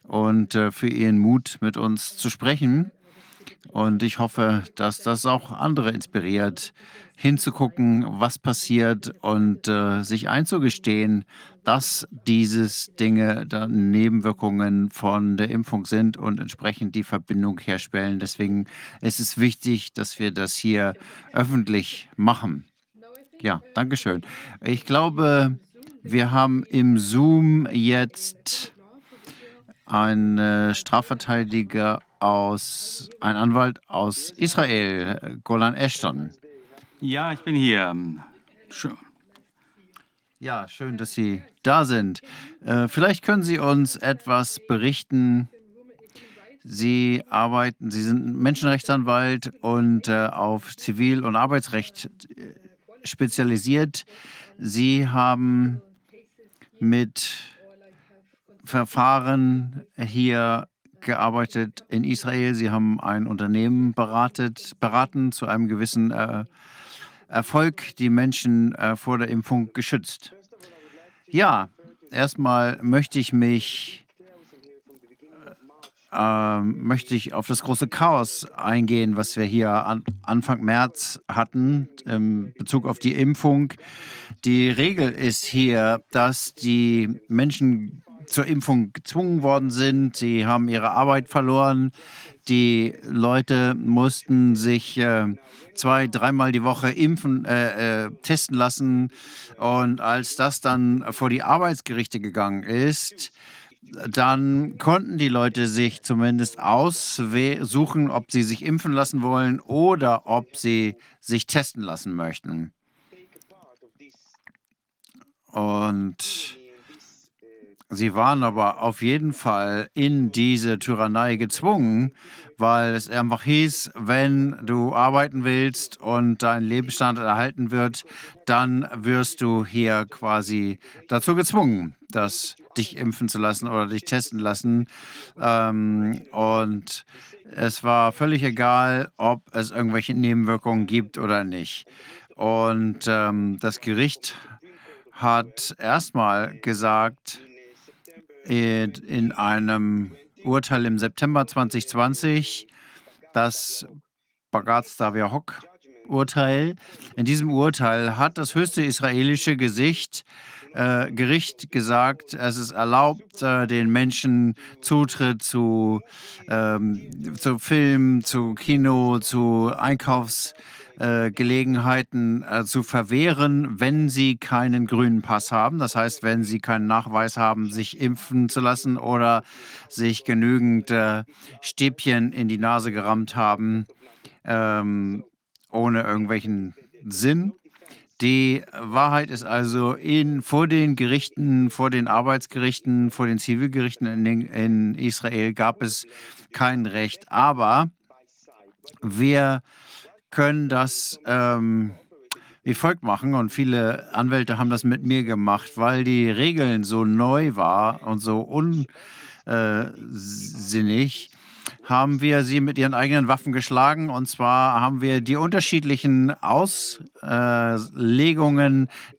und äh, für Ihren Mut, mit uns zu sprechen. Und ich hoffe, dass das auch andere inspiriert, hinzugucken, was passiert und äh, sich einzugestehen, dass dieses Dinge dann Nebenwirkungen von der Impfung sind und entsprechend die Verbindung herstellen. Deswegen ist es wichtig, dass wir das hier öffentlich machen. Ja, danke schön. Ich glaube, wir haben im Zoom jetzt einen Strafverteidiger aus, ein Anwalt aus Israel, Golan Ashton. Ja, ich bin hier. Schön. Ja, schön, dass Sie da sind. Äh, vielleicht können Sie uns etwas berichten. Sie arbeiten, Sie sind Menschenrechtsanwalt und äh, auf Zivil- und Arbeitsrecht äh, spezialisiert. Sie haben mit Verfahren hier gearbeitet in Israel. Sie haben ein Unternehmen beratet, beraten zu einem gewissen äh, Erfolg, die Menschen äh, vor der Impfung geschützt. Ja, erstmal möchte ich mich äh, möchte ich auf das große Chaos eingehen, was wir hier an Anfang März hatten in Bezug auf die Impfung. Die Regel ist hier, dass die Menschen zur Impfung gezwungen worden sind. Sie haben ihre Arbeit verloren. Die Leute mussten sich äh, zwei, dreimal die Woche impfen, äh, äh, testen lassen. Und als das dann vor die Arbeitsgerichte gegangen ist, dann konnten die Leute sich zumindest aussuchen, ob sie sich impfen lassen wollen oder ob sie sich testen lassen möchten. Und sie waren aber auf jeden Fall in diese Tyrannei gezwungen, weil es einfach hieß, wenn du arbeiten willst und dein Lebensstandard erhalten wird, dann wirst du hier quasi dazu gezwungen, dass dich impfen zu lassen oder dich testen lassen. Ähm, und es war völlig egal, ob es irgendwelche Nebenwirkungen gibt oder nicht. Und ähm, das Gericht hat erstmal gesagt, in, in einem Urteil im September 2020, das Bagatz Daviahok Urteil. In diesem Urteil hat das höchste israelische Gesicht, äh, Gericht gesagt, es ist erlaubt, äh, den Menschen Zutritt zu, ähm, zu Film, zu Kino, zu Einkaufs äh, Gelegenheiten äh, zu verwehren, wenn sie keinen grünen Pass haben. Das heißt, wenn sie keinen Nachweis haben, sich impfen zu lassen oder sich genügend äh, Stäbchen in die Nase gerammt haben, ähm, ohne irgendwelchen Sinn. Die Wahrheit ist also in, vor den Gerichten, vor den Arbeitsgerichten, vor den Zivilgerichten in, in Israel gab es kein Recht. Aber wer können das ähm, wie folgt machen und viele Anwälte haben das mit mir gemacht, weil die Regeln so neu waren und so unsinnig, haben wir sie mit ihren eigenen Waffen geschlagen. Und zwar haben wir die unterschiedlichen Auslegungen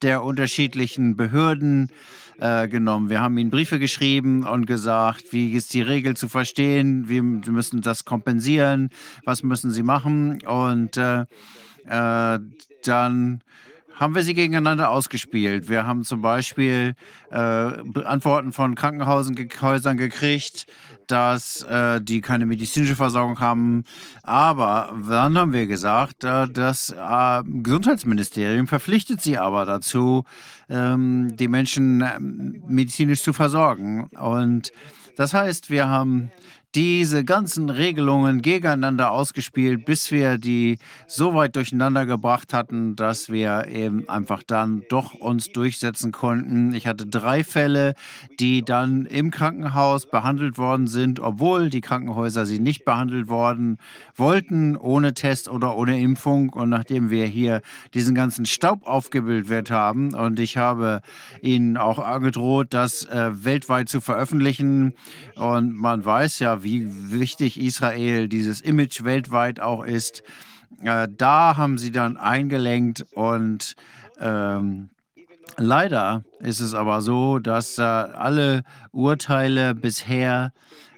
der unterschiedlichen Behörden äh, genommen. Wir haben ihnen Briefe geschrieben und gesagt, wie ist die Regel zu verstehen, wir müssen das kompensieren, was müssen sie machen. Und äh, äh, dann haben wir sie gegeneinander ausgespielt. Wir haben zum Beispiel äh, Antworten von Krankenhäusern gekriegt, dass äh, die keine medizinische Versorgung haben. Aber dann haben wir gesagt, äh, das äh, Gesundheitsministerium verpflichtet sie aber dazu, ähm, die Menschen ähm, medizinisch zu versorgen. Und das heißt, wir haben diese ganzen Regelungen gegeneinander ausgespielt, bis wir die so weit durcheinander gebracht hatten, dass wir eben einfach dann doch uns durchsetzen konnten. Ich hatte drei Fälle, die dann im Krankenhaus behandelt worden sind, obwohl die Krankenhäuser sie nicht behandelt worden wollten, ohne Test oder ohne Impfung. Und nachdem wir hier diesen ganzen Staub aufgebildet haben und ich habe ihnen auch angedroht, das äh, weltweit zu veröffentlichen. Und man weiß ja, wie wichtig Israel dieses Image weltweit auch ist. Äh, da haben sie dann eingelenkt und ähm, leider ist es aber so, dass äh, alle Urteile bisher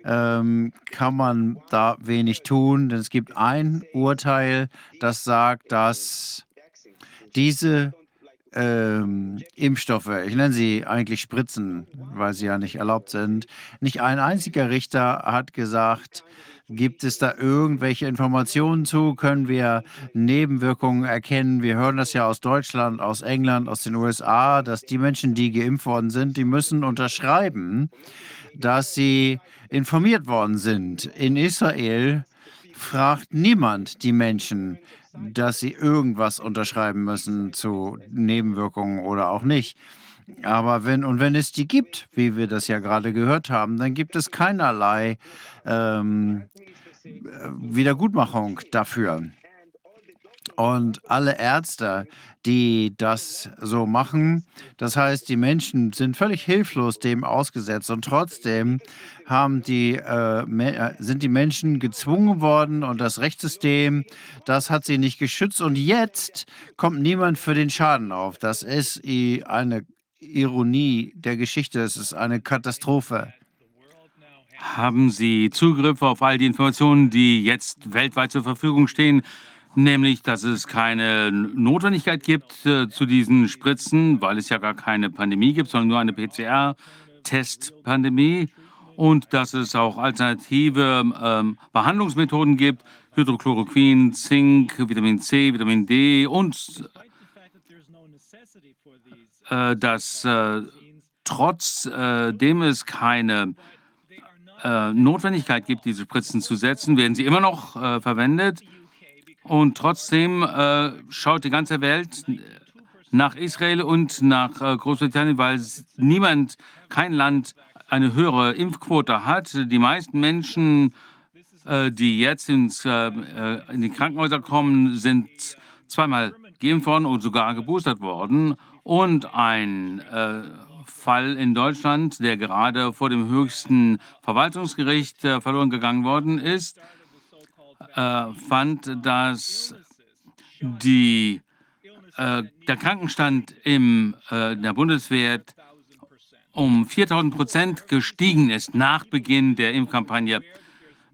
ähm, kann man da wenig tun, denn es gibt ein Urteil, das sagt, dass diese ähm, Impfstoffe, ich nenne sie eigentlich Spritzen, weil sie ja nicht erlaubt sind. Nicht ein einziger Richter hat gesagt, gibt es da irgendwelche Informationen zu? Können wir Nebenwirkungen erkennen? Wir hören das ja aus Deutschland, aus England, aus den USA, dass die Menschen, die geimpft worden sind, die müssen unterschreiben, dass sie informiert worden sind. In Israel fragt niemand die Menschen, dass sie irgendwas unterschreiben müssen zu Nebenwirkungen oder auch nicht. Aber wenn und wenn es die gibt, wie wir das ja gerade gehört haben, dann gibt es keinerlei ähm, Wiedergutmachung dafür. Und alle Ärzte, die das so machen, das heißt, die Menschen sind völlig hilflos dem ausgesetzt und trotzdem haben die, äh, äh, sind die Menschen gezwungen worden und das Rechtssystem, das hat sie nicht geschützt und jetzt kommt niemand für den Schaden auf. Das ist eine Ironie der Geschichte, es ist eine Katastrophe. Haben Sie Zugriff auf all die Informationen, die jetzt weltweit zur Verfügung stehen? Nämlich, dass es keine Notwendigkeit gibt äh, zu diesen Spritzen, weil es ja gar keine Pandemie gibt, sondern nur eine PCR-Testpandemie. Und dass es auch alternative ähm, Behandlungsmethoden gibt, Hydrochloroquin, Zink, Vitamin C, Vitamin D und äh, dass äh, trotzdem äh, es keine äh, Notwendigkeit gibt, diese Spritzen zu setzen, werden sie immer noch äh, verwendet. Und trotzdem äh, schaut die ganze Welt nach Israel und nach äh, Großbritannien, weil niemand, kein Land eine höhere Impfquote hat. Die meisten Menschen, äh, die jetzt ins, äh, äh, in die Krankenhäuser kommen, sind zweimal geimpft worden und sogar geboostert worden. Und ein äh, Fall in Deutschland, der gerade vor dem höchsten Verwaltungsgericht verloren gegangen worden ist, äh, fand, dass die, äh, der Krankenstand in äh, der Bundeswehr um 4000 Prozent gestiegen ist nach Beginn der Impfkampagne.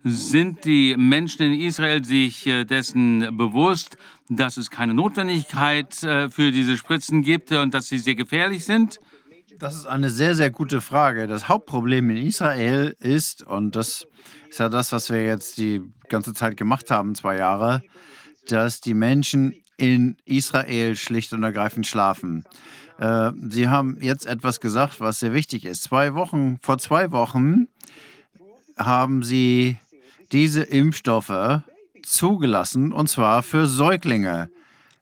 Sind die Menschen in Israel sich äh, dessen bewusst, dass es keine Notwendigkeit äh, für diese Spritzen gibt und dass sie sehr gefährlich sind? Das ist eine sehr, sehr gute Frage. Das Hauptproblem in Israel ist, und das ist ja das, was wir jetzt die ganze Zeit gemacht haben, zwei Jahre, dass die Menschen in Israel schlicht und ergreifend schlafen. Äh, Sie haben jetzt etwas gesagt, was sehr wichtig ist. Zwei Wochen, vor zwei Wochen haben Sie diese Impfstoffe zugelassen, und zwar für Säuglinge.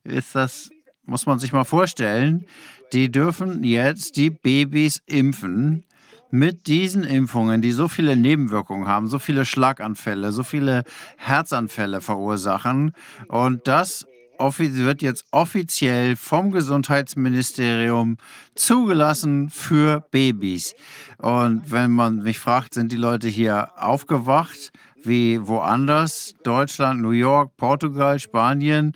Ist das, muss man sich mal vorstellen, die dürfen jetzt die Babys impfen mit diesen Impfungen, die so viele Nebenwirkungen haben, so viele Schlaganfälle, so viele Herzanfälle verursachen. Und das wird jetzt offiziell vom Gesundheitsministerium zugelassen für Babys. Und wenn man mich fragt, sind die Leute hier aufgewacht wie woanders? Deutschland, New York, Portugal, Spanien?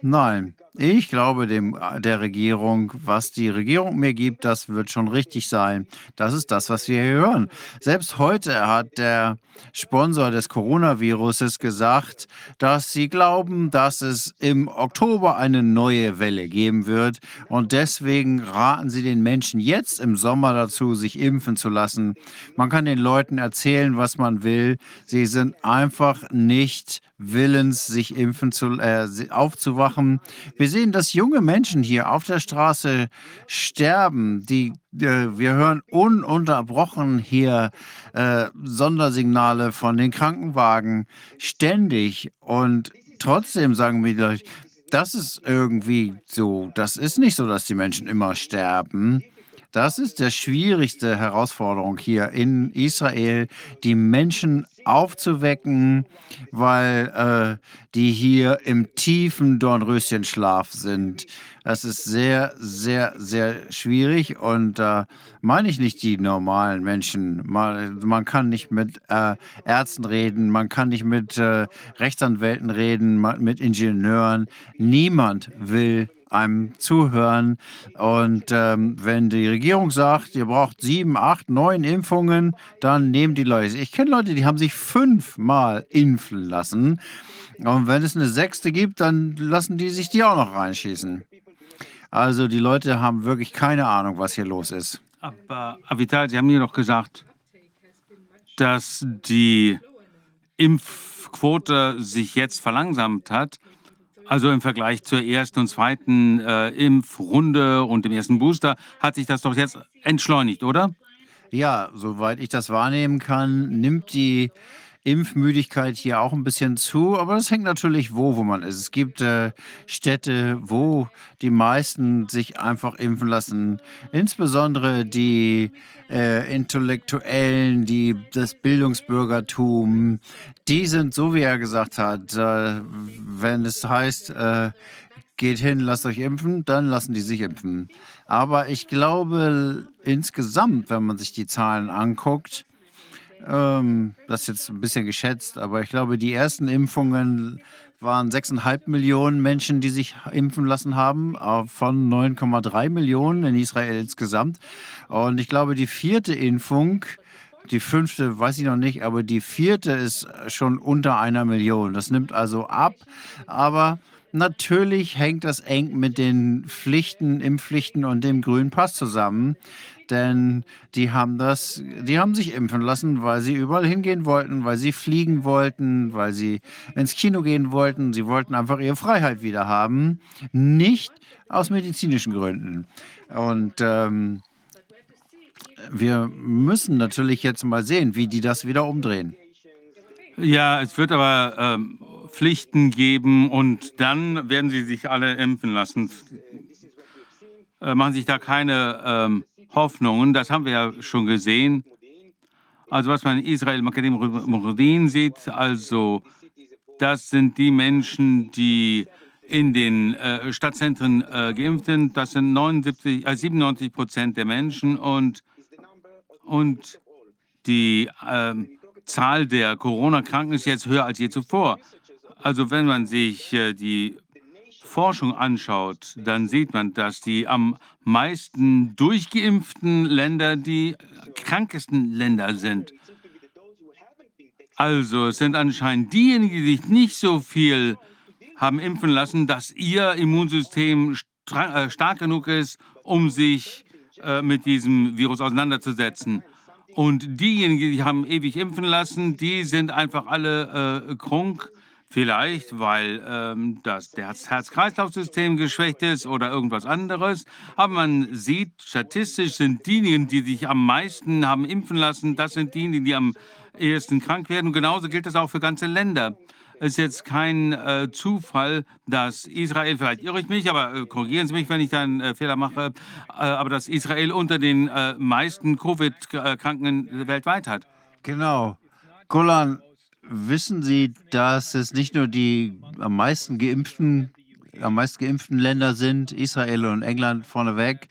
Nein. Ich glaube dem, der Regierung, was die Regierung mir gibt, das wird schon richtig sein. Das ist das, was wir hier hören. Selbst heute hat der Sponsor des Coronaviruses gesagt, dass sie glauben, dass es im Oktober eine neue Welle geben wird. Und deswegen raten sie den Menschen jetzt im Sommer dazu, sich impfen zu lassen. Man kann den Leuten erzählen, was man will. Sie sind einfach nicht Willens, sich impfen zu, äh, aufzuwachen. Wir sehen, dass junge Menschen hier auf der Straße sterben. Die, wir hören ununterbrochen hier äh, Sondersignale von den Krankenwagen ständig. Und trotzdem sagen wir euch, das ist irgendwie so. Das ist nicht so, dass die Menschen immer sterben. Das ist der schwierigste Herausforderung hier in Israel, die Menschen aufzuwecken, weil äh, die hier im tiefen Dornröschenschlaf sind. Das ist sehr, sehr, sehr schwierig und da äh, meine ich nicht die normalen Menschen. Man, man kann nicht mit äh, Ärzten reden, man kann nicht mit äh, Rechtsanwälten reden, mit Ingenieuren. Niemand will einem zuhören. Und ähm, wenn die Regierung sagt, ihr braucht sieben, acht, neun Impfungen, dann nehmen die Leute. Ich kenne Leute, die haben sich fünfmal impfen lassen. Und wenn es eine sechste gibt, dann lassen die sich die auch noch reinschießen. Also die Leute haben wirklich keine Ahnung, was hier los ist. Aber Avital, Sie haben mir doch gesagt, dass die Impfquote sich jetzt verlangsamt hat. Also im Vergleich zur ersten und zweiten äh, Impfrunde und dem ersten Booster hat sich das doch jetzt entschleunigt, oder? Ja, soweit ich das wahrnehmen kann, nimmt die Impfmüdigkeit hier auch ein bisschen zu, aber das hängt natürlich wo, wo man ist. Es gibt äh, Städte, wo die meisten sich einfach impfen lassen, insbesondere die äh, Intellektuellen, die das Bildungsbürgertum, die sind, so wie er gesagt hat, äh, wenn es heißt, äh, geht hin, lasst euch impfen, dann lassen die sich impfen. Aber ich glaube, insgesamt, wenn man sich die Zahlen anguckt, ähm, das ist jetzt ein bisschen geschätzt, aber ich glaube, die ersten Impfungen waren 6,5 Millionen Menschen, die sich impfen lassen haben, von 9,3 Millionen in Israel insgesamt. Und ich glaube, die vierte Impfung, die fünfte weiß ich noch nicht, aber die vierte ist schon unter einer Million. Das nimmt also ab. Aber natürlich hängt das eng mit den Pflichten, Impfpflichten und dem grünen Pass zusammen denn die haben das, die haben sich impfen lassen, weil sie überall hingehen wollten, weil sie fliegen wollten, weil sie ins Kino gehen wollten. Sie wollten einfach ihre Freiheit wieder haben, nicht aus medizinischen Gründen. Und ähm, wir müssen natürlich jetzt mal sehen, wie die das wieder umdrehen. Ja, es wird aber ähm, Pflichten geben und dann werden sie sich alle impfen lassen. Äh, machen sich da keine ähm, Hoffnungen. Das haben wir ja schon gesehen. Also was man in Israel Makadim Murdin sieht, also das sind die Menschen, die in den äh, Stadtzentren äh, geimpft sind. Das sind 79, äh, 97 Prozent der Menschen und, und die ähm, Zahl der Corona-Kranken ist jetzt höher als je zuvor. Also wenn man sich äh, die Forschung anschaut, dann sieht man, dass die am meisten durchgeimpften Länder die krankesten Länder sind. Also es sind anscheinend diejenigen, die sich nicht so viel haben impfen lassen, dass ihr Immunsystem äh, stark genug ist, um sich äh, mit diesem Virus auseinanderzusetzen. Und diejenigen, die sich haben ewig impfen lassen, die sind einfach alle äh, krunk Vielleicht, weil ähm, das, das Herz-Kreislauf-System geschwächt ist oder irgendwas anderes. Aber man sieht, statistisch sind diejenigen, die sich am meisten haben impfen lassen, das sind diejenigen, die am ehesten krank werden. Und genauso gilt das auch für ganze Länder. Es ist jetzt kein äh, Zufall, dass Israel, vielleicht irre ich mich, aber äh, korrigieren Sie mich, wenn ich da einen äh, Fehler mache, äh, aber dass Israel unter den äh, meisten Covid-Kranken weltweit hat. Genau. Golan, Wissen Sie, dass es nicht nur die am meisten geimpften, am meisten geimpften Länder sind, Israel und England vorneweg,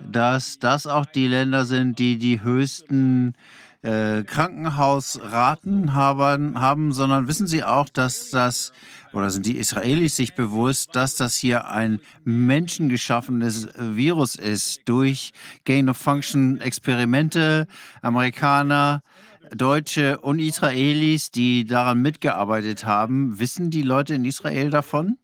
dass das auch die Länder sind, die die höchsten äh, Krankenhausraten haben, haben, sondern wissen Sie auch, dass das, oder sind die Israelis sich bewusst, dass das hier ein menschengeschaffenes Virus ist durch Gain-of-Function-Experimente, Amerikaner, Deutsche und Israelis, die daran mitgearbeitet haben. Wissen die Leute in Israel davon?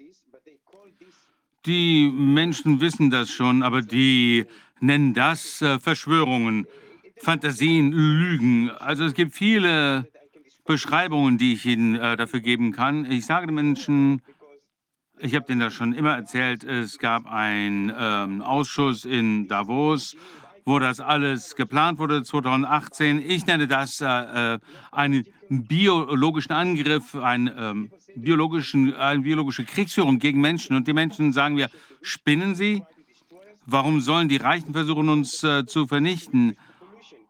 Die Menschen wissen das schon, aber die nennen das äh, Verschwörungen, Fantasien, Lügen. Also es gibt viele Beschreibungen, die ich Ihnen äh, dafür geben kann. Ich sage den Menschen, ich habe denen das schon immer erzählt, es gab einen ähm, Ausschuss in Davos, wo das alles geplant wurde 2018. Ich nenne das äh, äh, einen biologischen Angriff, einen, ähm, biologischen, eine biologische Kriegsführung gegen Menschen. Und die Menschen sagen wir, spinnen Sie? Warum sollen die Reichen versuchen, uns äh, zu vernichten?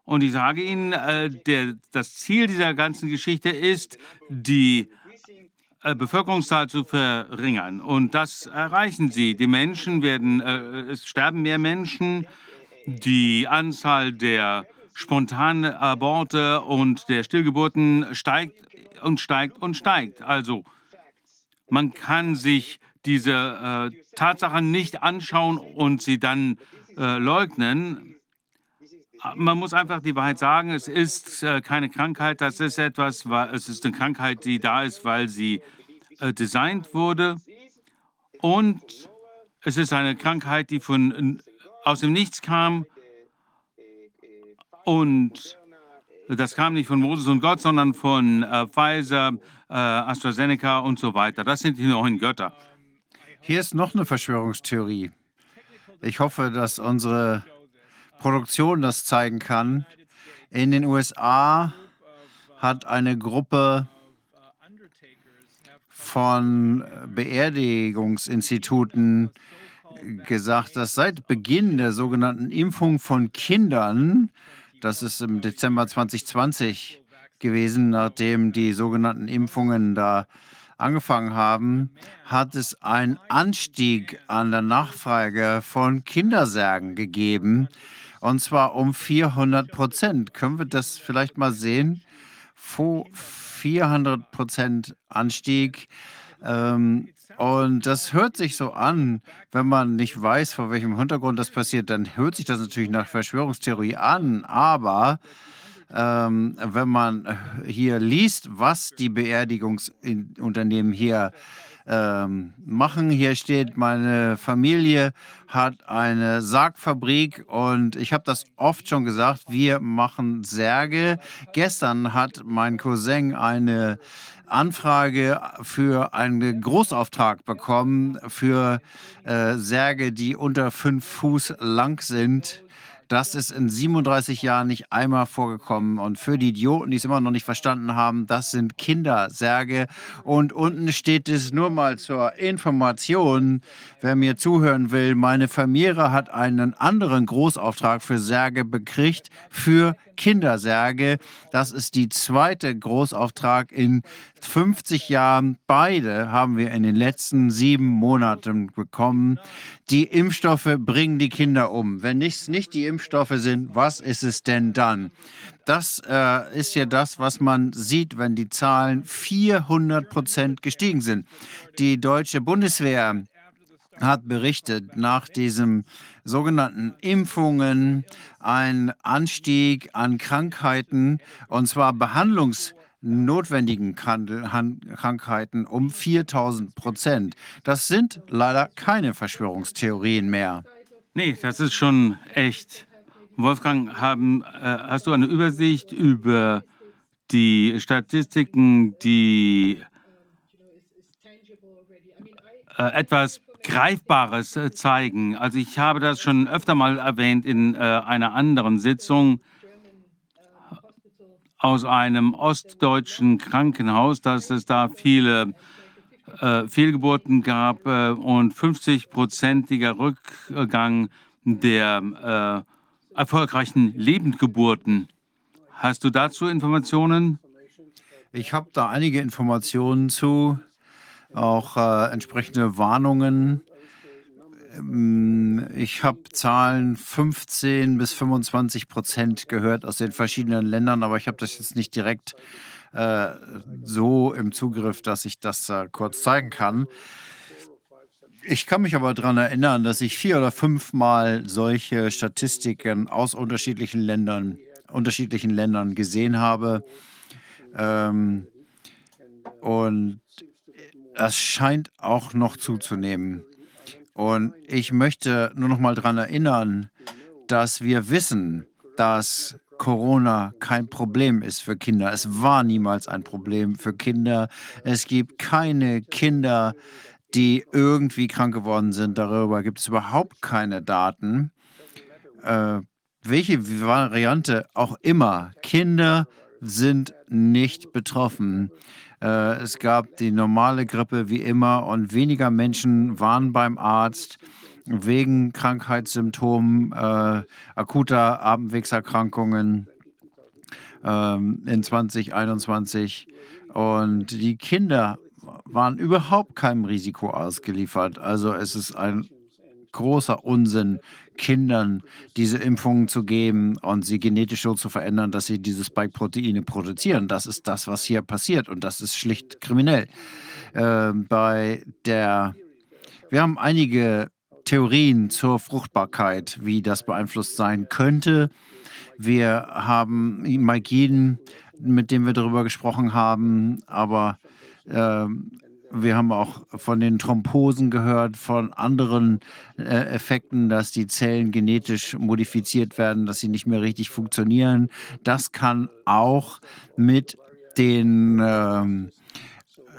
Und ich sage Ihnen, äh, der, das Ziel dieser ganzen Geschichte ist, die äh, Bevölkerungszahl zu verringern. Und das erreichen sie. Die Menschen werden, äh, es sterben mehr Menschen. Die Anzahl der spontanen Aborte und der Stillgeburten steigt und steigt und steigt. Also man kann sich diese äh, Tatsachen nicht anschauen und sie dann äh, leugnen. Man muss einfach die Wahrheit sagen, es ist äh, keine Krankheit, das ist etwas, es ist eine Krankheit, die da ist, weil sie äh, designt wurde. Und es ist eine Krankheit, die von, aus dem Nichts kam. Und das kam nicht von Moses und Gott, sondern von äh, Pfizer, äh, AstraZeneca und so weiter. Das sind die neuen Götter. Hier ist noch eine Verschwörungstheorie. Ich hoffe, dass unsere Produktion das zeigen kann. In den USA hat eine Gruppe von Beerdigungsinstituten gesagt, dass seit Beginn der sogenannten Impfung von Kindern, das ist im Dezember 2020 gewesen, nachdem die sogenannten Impfungen da angefangen haben, hat es einen Anstieg an der Nachfrage von Kindersärgen gegeben, und zwar um 400 Prozent. Können wir das vielleicht mal sehen? 400 Prozent Anstieg. Ähm, und das hört sich so an, wenn man nicht weiß, vor welchem Hintergrund das passiert, dann hört sich das natürlich nach Verschwörungstheorie an. Aber ähm, wenn man hier liest, was die Beerdigungsunternehmen hier ähm, machen. Hier steht, meine Familie hat eine Sargfabrik und ich habe das oft schon gesagt, wir machen Särge. Gestern hat mein Cousin eine Anfrage für einen Großauftrag bekommen für äh, Särge, die unter fünf Fuß lang sind. Das ist in 37 Jahren nicht einmal vorgekommen. Und für die Idioten, die es immer noch nicht verstanden haben, das sind Kindersärge. Und unten steht es nur mal zur Information, wer mir zuhören will. Meine Familie hat einen anderen Großauftrag für Särge bekriegt, für Kindersärge. Das ist die zweite Großauftrag in 50 Jahren. Beide haben wir in den letzten sieben Monaten bekommen. Die Impfstoffe bringen die Kinder um. Wenn es nicht die Impfstoffe sind, was ist es denn dann? Das äh, ist ja das, was man sieht, wenn die Zahlen 400 Prozent gestiegen sind. Die deutsche Bundeswehr hat berichtet, nach diesen sogenannten Impfungen ein Anstieg an Krankheiten, und zwar Behandlungs- notwendigen Krankheiten um 4000 Prozent. Das sind leider keine Verschwörungstheorien mehr. Nee, das ist schon echt. Wolfgang, haben, äh, hast du eine Übersicht über die Statistiken, die äh, etwas Greifbares äh, zeigen? Also ich habe das schon öfter mal erwähnt in äh, einer anderen Sitzung aus einem ostdeutschen Krankenhaus, dass es da viele äh, Fehlgeburten gab äh, und 50-prozentiger Rückgang der äh, erfolgreichen Lebendgeburten. Hast du dazu Informationen? Ich habe da einige Informationen zu, auch äh, entsprechende Warnungen ähm, ich habe Zahlen 15 bis 25 Prozent gehört aus den verschiedenen Ländern, aber ich habe das jetzt nicht direkt äh, so im Zugriff, dass ich das äh, kurz zeigen kann. Ich kann mich aber daran erinnern, dass ich vier oder fünfmal solche Statistiken aus unterschiedlichen Ländern, unterschiedlichen Ländern gesehen habe. Ähm, und es scheint auch noch zuzunehmen. Und ich möchte nur noch mal daran erinnern, dass wir wissen, dass Corona kein Problem ist für Kinder. Es war niemals ein Problem für Kinder. Es gibt keine Kinder, die irgendwie krank geworden sind. Darüber gibt es überhaupt keine Daten. Äh, welche Variante auch immer, Kinder sind nicht betroffen. Äh, es gab die normale Grippe wie immer und weniger Menschen waren beim Arzt wegen Krankheitssymptomen, äh, akuter Atemwegserkrankungen ähm, in 2021. Und die Kinder waren überhaupt keinem Risiko ausgeliefert. Also es ist ein großer Unsinn, Kindern diese Impfungen zu geben und sie genetisch so zu verändern, dass sie diese Spike-Proteine produzieren. Das ist das, was hier passiert und das ist schlicht kriminell. Äh, bei der, wir haben einige Theorien zur Fruchtbarkeit, wie das beeinflusst sein könnte. Wir haben Mike Jeden, mit dem wir darüber gesprochen haben, aber äh, wir haben auch von den Thrombosen gehört, von anderen äh, Effekten, dass die Zellen genetisch modifiziert werden, dass sie nicht mehr richtig funktionieren. Das kann auch mit den ähm,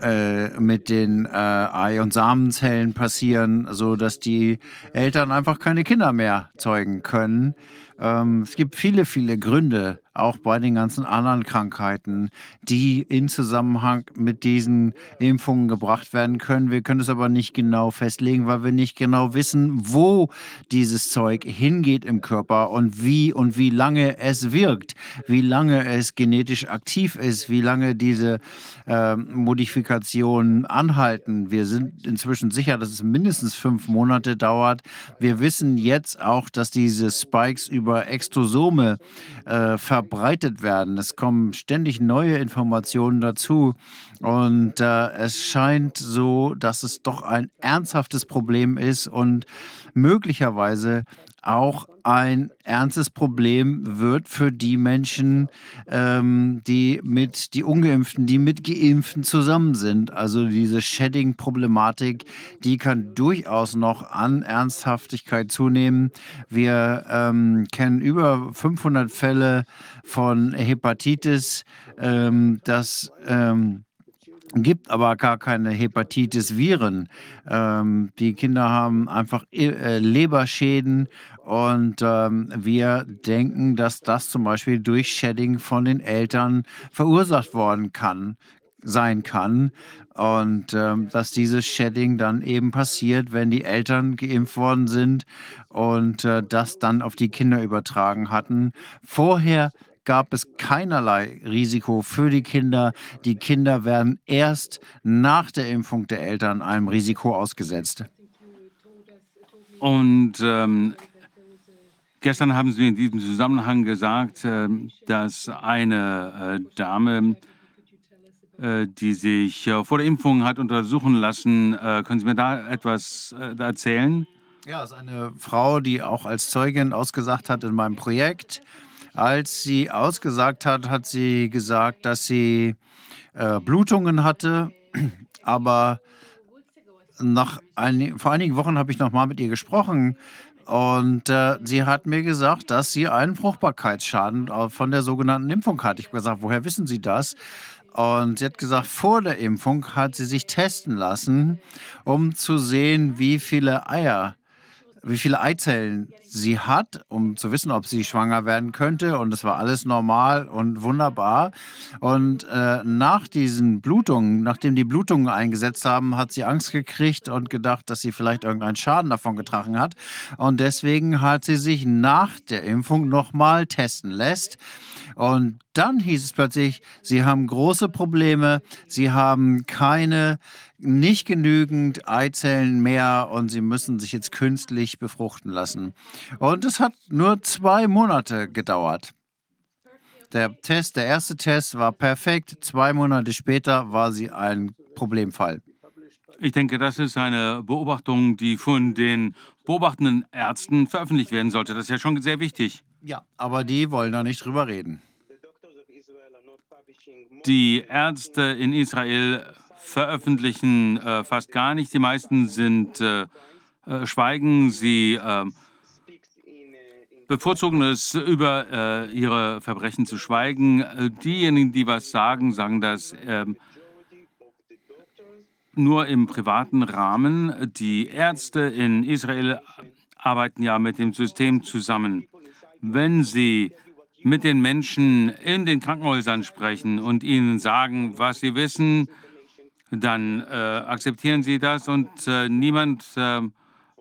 äh, mit den äh, Ei- und Samenzellen passieren, so dass die Eltern einfach keine Kinder mehr zeugen können. Ähm, es gibt viele, viele Gründe, auch bei den ganzen anderen Krankheiten, die in Zusammenhang mit diesen Impfungen gebracht werden können. Wir können es aber nicht genau festlegen, weil wir nicht genau wissen, wo dieses Zeug hingeht im Körper und wie und wie lange es wirkt, wie lange es genetisch aktiv ist, wie lange diese äh, Modifikationen anhalten. Wir sind inzwischen sicher, dass es mindestens fünf Monate dauert. Wir wissen jetzt auch, dass diese Spikes über Extosome äh, verbreitet werden. Es kommen ständig neue Informationen dazu. Und äh, es scheint so, dass es doch ein ernsthaftes Problem ist und möglicherweise auch ein ernstes Problem wird für die Menschen, ähm, die mit die ungeimpften, die mit geimpften zusammen sind. Also diese Shedding-Problematik, die kann durchaus noch an Ernsthaftigkeit zunehmen. Wir ähm, kennen über 500 Fälle von Hepatitis, ähm, das ähm, gibt aber gar keine Hepatitis-Viren. Ähm, die Kinder haben einfach äh, Leberschäden und ähm, wir denken, dass das zum Beispiel durch Shedding von den Eltern verursacht worden kann, sein kann. Und ähm, dass dieses Shedding dann eben passiert, wenn die Eltern geimpft worden sind und äh, das dann auf die Kinder übertragen hatten. Vorher gab es keinerlei Risiko für die Kinder. Die Kinder werden erst nach der Impfung der Eltern einem Risiko ausgesetzt. Und ähm, gestern haben Sie in diesem Zusammenhang gesagt, äh, dass eine äh, Dame, äh, die sich vor der Impfung hat untersuchen lassen, können Sie mir da etwas äh, erzählen? Ja, es ist eine Frau, die auch als Zeugin ausgesagt hat in meinem Projekt. Als sie ausgesagt hat, hat sie gesagt, dass sie Blutungen hatte, aber nach ein, vor einigen Wochen habe ich noch mal mit ihr gesprochen und äh, sie hat mir gesagt, dass sie einen Fruchtbarkeitsschaden äh, von der sogenannten Impfung hat. Ich habe gesagt, woher wissen Sie das? Und sie hat gesagt, vor der Impfung hat sie sich testen lassen, um zu sehen, wie viele Eier wie viele Eizellen sie hat, um zu wissen, ob sie schwanger werden könnte. Und es war alles normal und wunderbar. Und äh, nach diesen Blutungen, nachdem die Blutungen eingesetzt haben, hat sie Angst gekriegt und gedacht, dass sie vielleicht irgendeinen Schaden davon getragen hat. Und deswegen hat sie sich nach der Impfung nochmal testen lässt. Und dann hieß es plötzlich, sie haben große Probleme, sie haben keine nicht genügend Eizellen mehr und sie müssen sich jetzt künstlich befruchten lassen. Und es hat nur zwei Monate gedauert. Der Test, der erste Test war perfekt. Zwei Monate später war sie ein Problemfall. Ich denke, das ist eine Beobachtung, die von den beobachtenden Ärzten veröffentlicht werden sollte. Das ist ja schon sehr wichtig. Ja, aber die wollen da nicht drüber reden. Die Ärzte in Israel veröffentlichen äh, fast gar nicht. Die meisten sind äh, äh, schweigen. Sie ähm, bevorzugen es, über äh, ihre Verbrechen zu schweigen. Äh, diejenigen, die was sagen, sagen das äh, nur im privaten Rahmen. Die Ärzte in Israel arbeiten ja mit dem System zusammen. Wenn sie mit den Menschen in den Krankenhäusern sprechen und ihnen sagen, was sie wissen, dann äh, akzeptieren sie das und äh, niemand äh,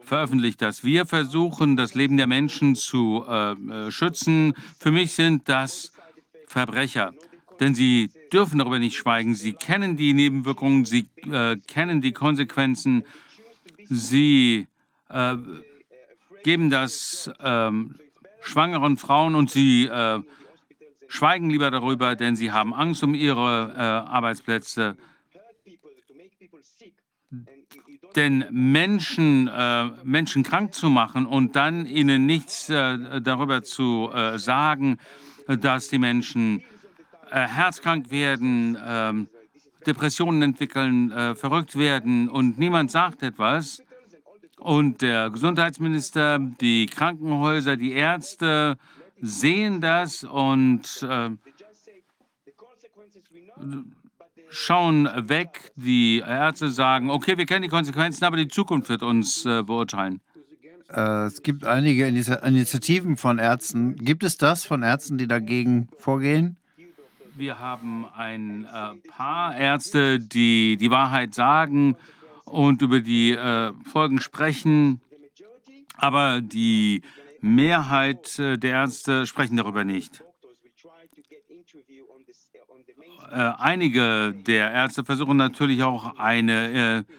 veröffentlicht das. Wir versuchen, das Leben der Menschen zu äh, äh, schützen. Für mich sind das Verbrecher, denn sie dürfen darüber nicht schweigen. Sie kennen die Nebenwirkungen, sie äh, kennen die Konsequenzen, sie geben das ähm, schwangeren Frauen und sie äh, schweigen lieber darüber, denn sie haben Angst um ihre äh, Arbeitsplätze. Denn Menschen, äh, Menschen krank zu machen und dann ihnen nichts äh, darüber zu äh, sagen, dass die Menschen äh, herzkrank werden, ähm, Depressionen entwickeln, verrückt werden und niemand sagt etwas. Und der Gesundheitsminister, die Krankenhäuser, die Ärzte sehen das und äh, schauen weg. Die Ärzte sagen, okay, wir kennen die Konsequenzen, aber die Zukunft wird uns äh, beurteilen. Äh, es gibt einige Initiativen von Ärzten. Gibt es das von Ärzten, die dagegen vorgehen? Wir haben ein paar Ärzte, die die Wahrheit sagen und über die äh, Folgen sprechen, aber die Mehrheit äh, der Ärzte sprechen darüber nicht. Äh, einige der Ärzte versuchen natürlich auch eine, äh,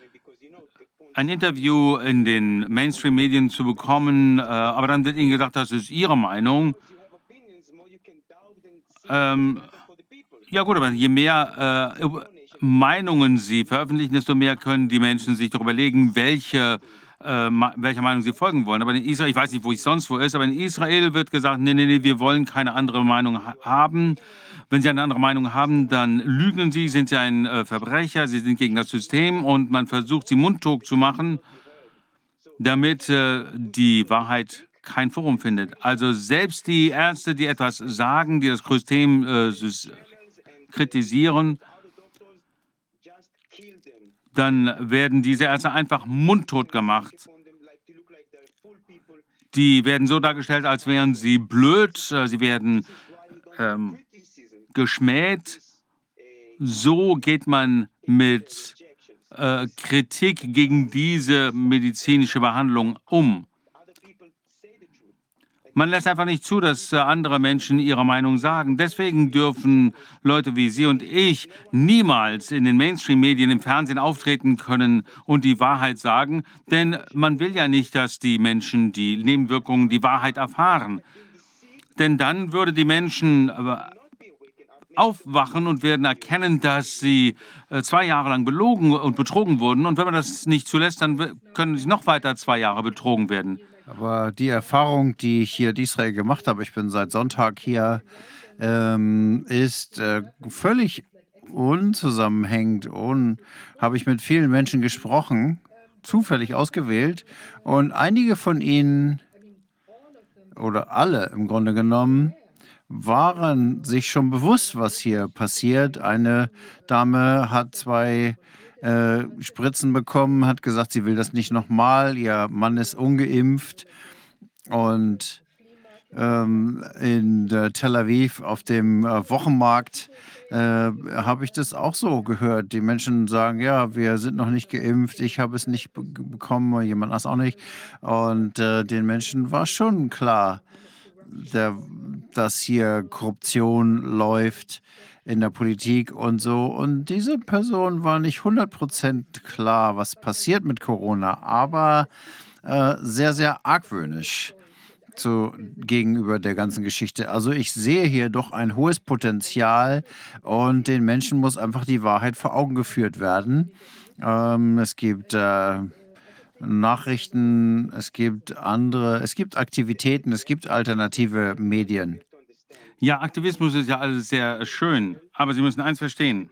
ein Interview in den Mainstream-Medien zu bekommen, äh, aber dann wird ihnen gesagt, das ist ihre Meinung. Ähm, ja gut, aber je mehr äh, Meinungen sie veröffentlichen, desto mehr können die Menschen sich darüber legen, welche äh, welcher Meinung sie folgen wollen. Aber in Israel, ich weiß nicht, wo ich sonst wo ist, aber in Israel wird gesagt, nee, nee, nee, wir wollen keine andere Meinung ha haben. Wenn Sie eine andere Meinung haben, dann lügen Sie, sind Sie ein äh, Verbrecher, Sie sind gegen das System und man versucht, Sie mundtot zu machen, damit äh, die Wahrheit kein Forum findet. Also selbst die Ärzte, die etwas sagen, die das System äh, kritisieren, dann werden diese Ärzte einfach mundtot gemacht. Die werden so dargestellt, als wären sie blöd, äh, sie werden ähm, geschmäht. So geht man mit äh, Kritik gegen diese medizinische Behandlung um. Man lässt einfach nicht zu, dass äh, andere Menschen ihre Meinung sagen. Deswegen dürfen Leute wie Sie und ich niemals in den Mainstream-Medien im Fernsehen auftreten können und die Wahrheit sagen. Denn man will ja nicht, dass die Menschen die Nebenwirkungen, die Wahrheit erfahren. Denn dann würde die Menschen äh, aufwachen und werden erkennen, dass sie äh, zwei Jahre lang belogen und betrogen wurden. Und wenn man das nicht zulässt, dann können sie noch weiter zwei Jahre betrogen werden. Aber die Erfahrung, die ich hier in Israel gemacht habe, ich bin seit Sonntag hier, ähm, ist äh, völlig unzusammenhängend und habe ich mit vielen Menschen gesprochen, zufällig ausgewählt und einige von ihnen oder alle im Grunde genommen waren sich schon bewusst, was hier passiert. Eine Dame hat zwei äh, Spritzen bekommen, hat gesagt, sie will das nicht nochmal. Ihr Mann ist ungeimpft. Und ähm, in Tel Aviv auf dem äh, Wochenmarkt äh, habe ich das auch so gehört. Die Menschen sagen, ja, wir sind noch nicht geimpft, ich habe es nicht be bekommen, jemand anders auch nicht. Und äh, den Menschen war schon klar, der, dass hier Korruption läuft in der Politik und so. Und diese Person war nicht 100% klar, was passiert mit Corona, aber äh, sehr, sehr argwöhnisch zu, gegenüber der ganzen Geschichte. Also ich sehe hier doch ein hohes Potenzial und den Menschen muss einfach die Wahrheit vor Augen geführt werden. Ähm, es gibt äh, Nachrichten, es gibt andere, es gibt Aktivitäten, es gibt alternative Medien. Ja, Aktivismus ist ja alles sehr schön, aber Sie müssen eins verstehen.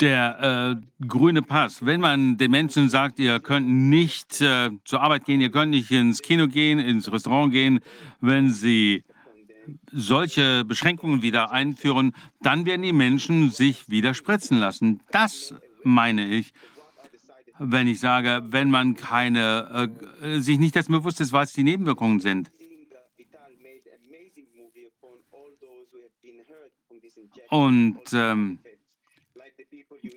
der äh, grüne Pass. Wenn man den Menschen sagt, ihr könnt nicht äh, zur Arbeit gehen, ihr könnt nicht ins Kino gehen, ins Restaurant gehen, wenn sie solche Beschränkungen wieder einführen, dann werden die Menschen sich wieder spritzen lassen. Das meine ich, wenn ich sage, wenn man keine, äh, sich nicht dessen bewusst ist, was die Nebenwirkungen sind. Und ähm,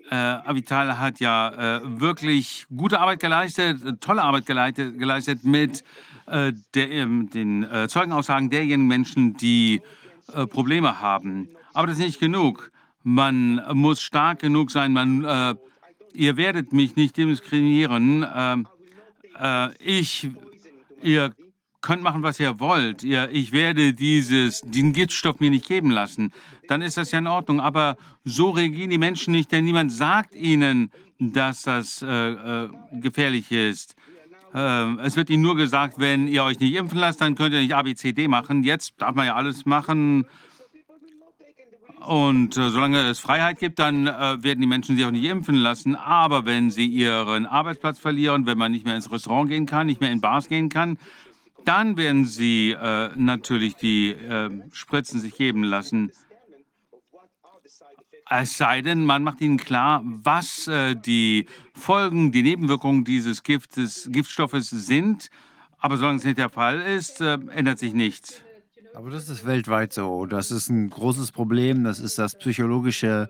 äh, Avital hat ja äh, wirklich gute Arbeit geleistet, tolle Arbeit geleistet, geleistet mit äh, der, ähm, den äh, Zeugenaussagen derjenigen Menschen, die äh, Probleme haben. Aber das ist nicht genug. Man muss stark genug sein. Man, äh, ihr werdet mich nicht diskriminieren. Ähm, ich, ihr könnt machen, was ihr wollt. Ihr, ich werde dieses, diesen Giftstoff mir nicht geben lassen. Dann ist das ja in Ordnung. Aber so reagieren die Menschen nicht, denn niemand sagt ihnen, dass das äh, äh, gefährlich ist. Äh, es wird ihnen nur gesagt, wenn ihr euch nicht impfen lasst, dann könnt ihr nicht ABCD machen. Jetzt darf man ja alles machen. Und äh, solange es Freiheit gibt, dann äh, werden die Menschen sich auch nicht impfen lassen. Aber wenn sie ihren Arbeitsplatz verlieren, wenn man nicht mehr ins Restaurant gehen kann, nicht mehr in Bars gehen kann, dann werden sie äh, natürlich die äh, Spritzen sich geben lassen. Es sei denn, man macht ihnen klar, was äh, die Folgen, die Nebenwirkungen dieses Giftes, Giftstoffes sind. Aber solange es nicht der Fall ist, äh, ändert sich nichts. Aber das ist weltweit so. Das ist ein großes Problem. Das ist das psychologische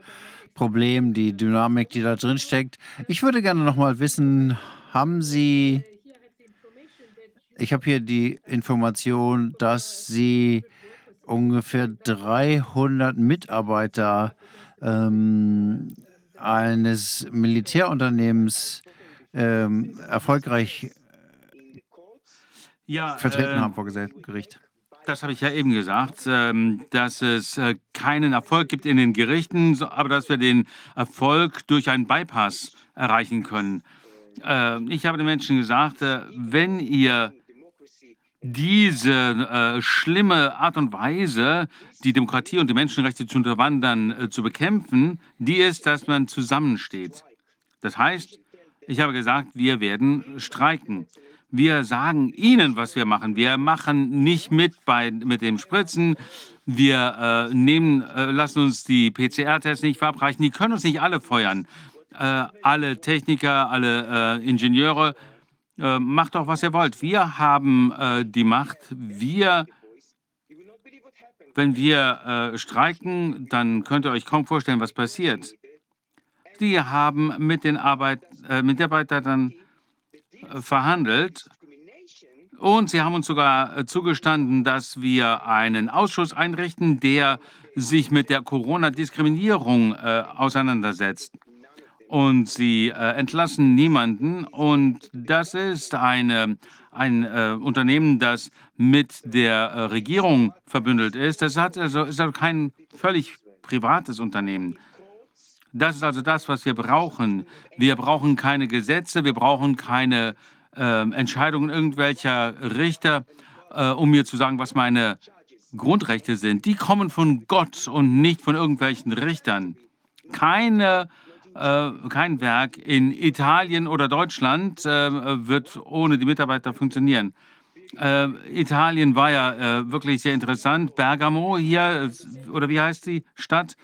Problem, die Dynamik, die da drin steckt. Ich würde gerne noch mal wissen, haben Sie ich habe hier die Information, dass Sie ungefähr 300 Mitarbeiter ähm, eines Militärunternehmens ähm, erfolgreich ja, vertreten äh, haben vor Gericht. Das habe ich ja eben gesagt, ähm, dass es äh, keinen Erfolg gibt in den Gerichten, aber dass wir den Erfolg durch einen Bypass erreichen können. Äh, ich habe den Menschen gesagt, äh, wenn ihr diese äh, schlimme Art und Weise, die Demokratie und die Menschenrechte zu unterwandern, zu bekämpfen, die ist, dass man zusammensteht. Das heißt, ich habe gesagt, wir werden streiken. Wir sagen Ihnen, was wir machen. Wir machen nicht mit bei, mit dem Spritzen. Wir äh, nehmen, äh, lassen uns die PCR-Tests nicht verabreichen. Die können uns nicht alle feuern. Äh, alle Techniker, alle äh, Ingenieure äh, macht doch, was ihr wollt. Wir haben äh, die Macht. Wir, wenn wir äh, streiken, dann könnt ihr euch kaum vorstellen, was passiert. Die haben mit den Arbeit, äh, Mitarbeitern verhandelt und sie haben uns sogar äh, zugestanden, dass wir einen Ausschuss einrichten, der sich mit der Corona-Diskriminierung auseinandersetzt und sie äh, entlassen niemanden. Und das ist eine, ein äh, Unternehmen, das mit der äh, Regierung verbündelt ist. Das hat also, ist also kein völlig privates Unternehmen. Das ist also das, was wir brauchen. Wir brauchen keine Gesetze, wir brauchen keine ähm, Entscheidungen irgendwelcher Richter, äh, um mir zu sagen, was meine Grundrechte sind. Die kommen von Gott und nicht von irgendwelchen Richtern. Keine äh, kein Werk in Italien oder Deutschland äh, wird ohne die Mitarbeiter funktionieren. Äh, Italien war ja äh, wirklich sehr interessant. Bergamo hier, oder wie heißt die Stadt?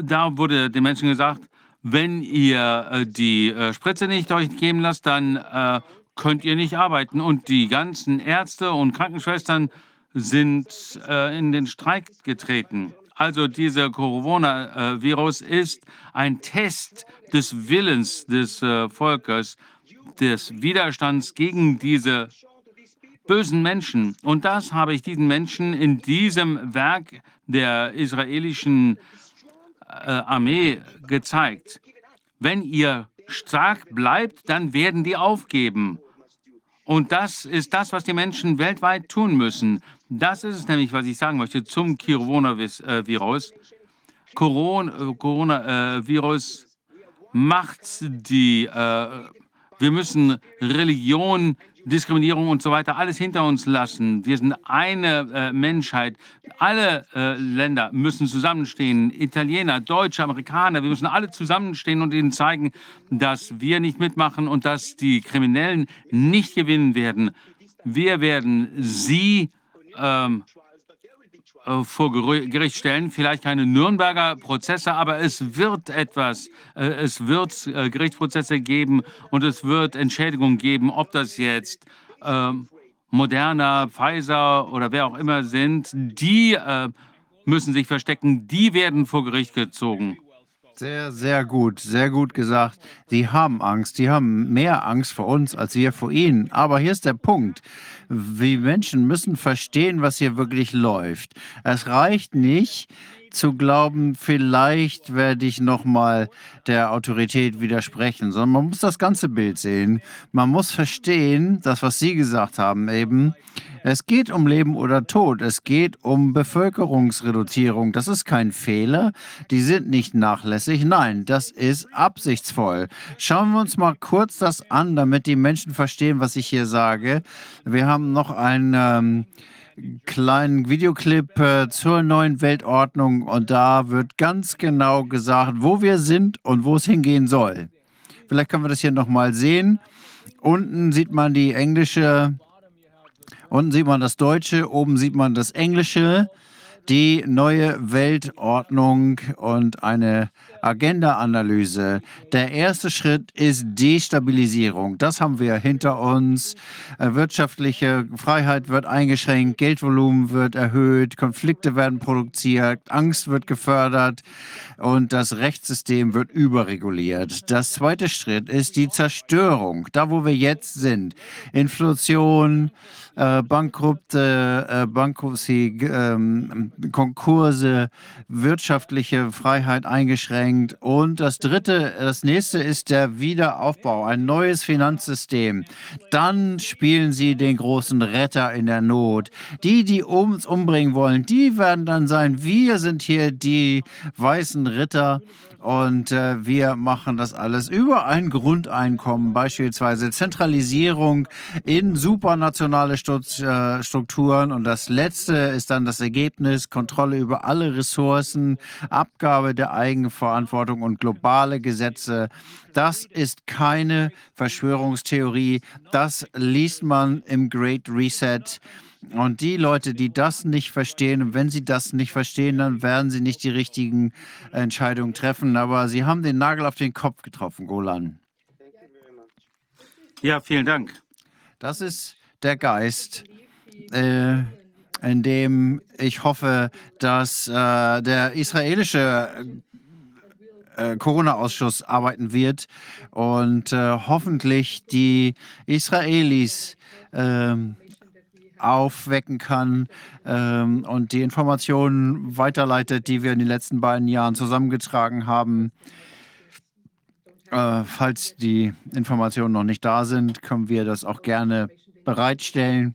Da wurde den Menschen gesagt, wenn ihr äh, die äh, Spritze nicht euch geben lasst, dann könnt ihr nicht arbeiten. Und die ganzen Ärzte und Krankenschwestern sind in den Streik getreten. Also dieser Coronavirus ist ein Test des Willens des äh, Volkes, des Widerstands gegen diese bösen Menschen. Und das habe ich diesen Menschen in diesem Werk der israelischen äh, Armee gezeigt. Wenn ihr stark bleibt, dann werden die aufgeben. Und das ist das, was die Menschen weltweit tun müssen. Das ist es nämlich, was ich sagen möchte zum Coronavirus. Coronavirus äh, macht die, äh, wir müssen Religion Diskriminierung und so weiter alles hinter uns lassen. Wir sind eine äh, Menschheit. Alle äh, Länder müssen zusammenstehen. Italiener, Deutsche, Amerikaner, wir müssen alle zusammenstehen und ihnen zeigen, dass wir nicht mitmachen und dass die Kriminellen nicht gewinnen werden. Wir werden sie ähm, äh, vor Gericht stellen. Vielleicht keine Nürnberger Prozesse, aber es wird etwas, äh, es wird äh, Gerichtsprozesse geben und es wird Entschädigungen geben, ob das jetzt ähm, Moderna, Pfizer oder wer auch immer sind, die müssen sich verstecken, die werden vor Gericht gezogen. Sehr, sehr gut, sehr gut gesagt. Sie haben Angst, sie haben mehr Angst vor uns als wir vor ihnen. Aber hier ist der Punkt. Wir Menschen müssen verstehen, was hier wirklich läuft. Es reicht nicht, zu glauben, vielleicht werde ich nochmal der Autorität widersprechen, sondern man muss das ganze Bild sehen. Man muss verstehen, das, was Sie gesagt haben, eben, es geht um Leben oder Tod. Es geht um Bevölkerungsreduzierung. Das ist kein Fehler. Die sind nicht nachlässig. Nein, das ist absichtsvoll. Schauen wir uns mal kurz das an, damit die Menschen verstehen, was ich hier sage. Wir haben noch ein ähm, kleinen Videoclip äh, zur neuen Weltordnung und da wird ganz genau gesagt, wo wir sind und wo es hingehen soll. Vielleicht können wir das hier nochmal sehen. Unten sieht man die englische, unten sieht man das Deutsche, oben sieht man das Englische die neue Weltordnung und eine Agenda-Analyse. Der erste Schritt ist Destabilisierung. Das haben wir hinter uns. Äh, wirtschaftliche Freiheit wird eingeschränkt, Geldvolumen wird erhöht, Konflikte werden produziert, Angst wird gefördert und das Rechtssystem wird überreguliert. Das zweite Schritt ist die Zerstörung, da wo wir jetzt sind. Inflation, äh, Bankrupte, äh, Bankruptcy, ähm, Konkurse, wirtschaftliche Freiheit eingeschränkt. Und das dritte, das nächste ist der Wiederaufbau, ein neues Finanzsystem. Dann spielen sie den großen Retter in der Not. Die, die uns umbringen wollen, die werden dann sein, wir sind hier die weißen Ritter und äh, wir machen das alles über ein Grundeinkommen, beispielsweise Zentralisierung in supranationale äh, Strukturen. Und das letzte ist dann das Ergebnis, Kontrolle über alle Ressourcen, Abgabe der Eigenverantwortung und globale Gesetze. Das ist keine Verschwörungstheorie. Das liest man im Great Reset. Und die Leute, die das nicht verstehen, und wenn sie das nicht verstehen, dann werden sie nicht die richtigen Entscheidungen treffen. Aber sie haben den Nagel auf den Kopf getroffen, Golan. Ja, vielen Dank. Das ist der Geist, äh, in dem ich hoffe, dass äh, der israelische äh, Corona-Ausschuss arbeiten wird und äh, hoffentlich die Israelis ähm, aufwecken kann ähm, und die Informationen weiterleitet, die wir in den letzten beiden Jahren zusammengetragen haben. Äh, falls die Informationen noch nicht da sind, können wir das auch gerne bereitstellen,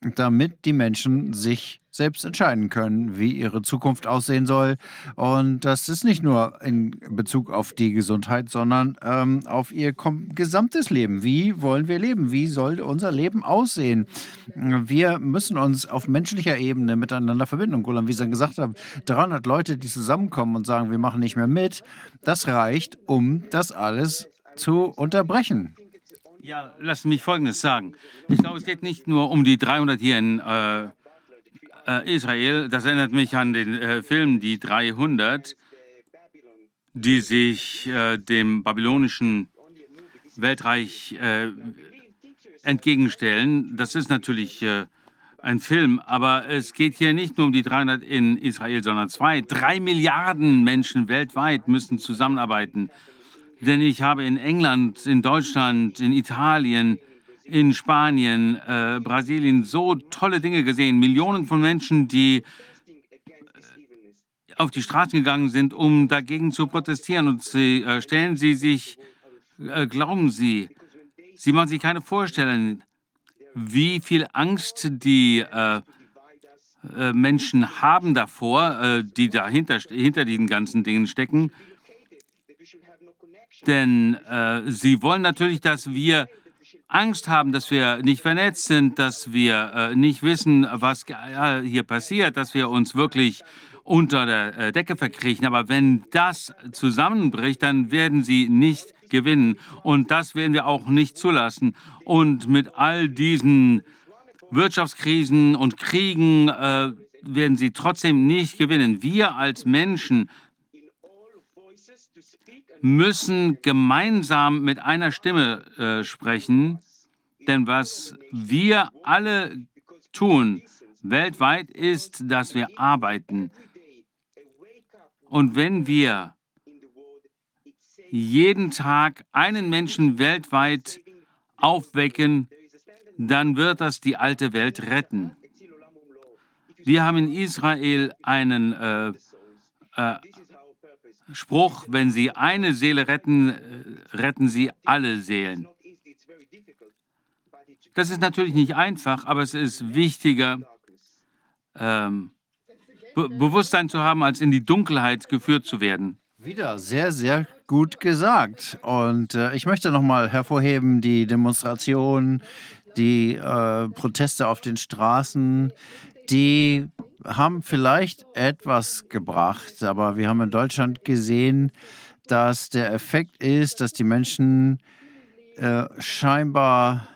damit die Menschen sich selbst entscheiden können, wie ihre Zukunft aussehen soll. Und das ist nicht nur in Bezug auf die Gesundheit, sondern ähm, auf ihr gesamtes Leben. Wie wollen wir leben? Wie soll unser Leben aussehen? Wir müssen uns auf menschlicher Ebene miteinander verbinden. Und Golan, wie Sie gesagt haben, 300 Leute, die zusammenkommen und sagen, wir machen nicht mehr mit, das reicht, um das alles zu unterbrechen. Ja, lassen mich Folgendes sagen. Ich glaube, es geht nicht nur um die 300 hier in äh, äh, Israel, das erinnert mich an den äh, Film Die 300, die sich äh, dem babylonischen Weltreich äh, entgegenstellen. Das ist natürlich äh, ein Film, aber es geht hier nicht nur um die 300 in Israel, sondern zwei, drei Milliarden Menschen weltweit müssen zusammenarbeiten. Denn ich habe in England, in Deutschland, in Italien, in Spanien, äh, Brasilien so tolle Dinge gesehen. Millionen von Menschen, die äh, auf die Straße gegangen sind, um dagegen zu protestieren. Und sie, äh, stellen Sie sich, äh, glauben Sie, Sie machen sich keine Vorstellung, wie viel Angst die äh, äh, Menschen haben davor, die dahinter hinter diesen ganzen Dingen stecken. Denn sie wollen natürlich, dass wir Angst haben, dass wir nicht vernetzt sind, dass wir äh, nicht wissen, was äh, hier passiert, dass wir uns wirklich unter der äh, Decke verkriechen. Aber wenn das zusammenbricht, dann werden sie nicht gewinnen. Und das werden wir auch nicht zulassen. Und mit all diesen Wirtschaftskrisen und Kriegen äh, werden sie trotzdem nicht gewinnen. Wir als Menschen müssen gemeinsam mit einer Stimme äh, sprechen, denn was wir alle tun weltweit ist, dass wir arbeiten. Und wenn wir jeden Tag einen Menschen weltweit aufwecken, dann wird das die alte Welt retten. Wir haben in Israel einen äh, äh, Spruch, wenn Sie eine Seele retten, äh, retten Sie alle Seelen. Das ist natürlich nicht einfach, aber es ist wichtiger, ähm, Be Bewusstsein zu haben, als in die Dunkelheit geführt zu werden. Wieder sehr, sehr gut gesagt. Und äh, ich möchte nochmal hervorheben, die Demonstrationen, die äh, Proteste auf den Straßen, die haben vielleicht etwas gebracht, aber wir haben in Deutschland gesehen, dass der Effekt ist, dass die Menschen äh, scheinbar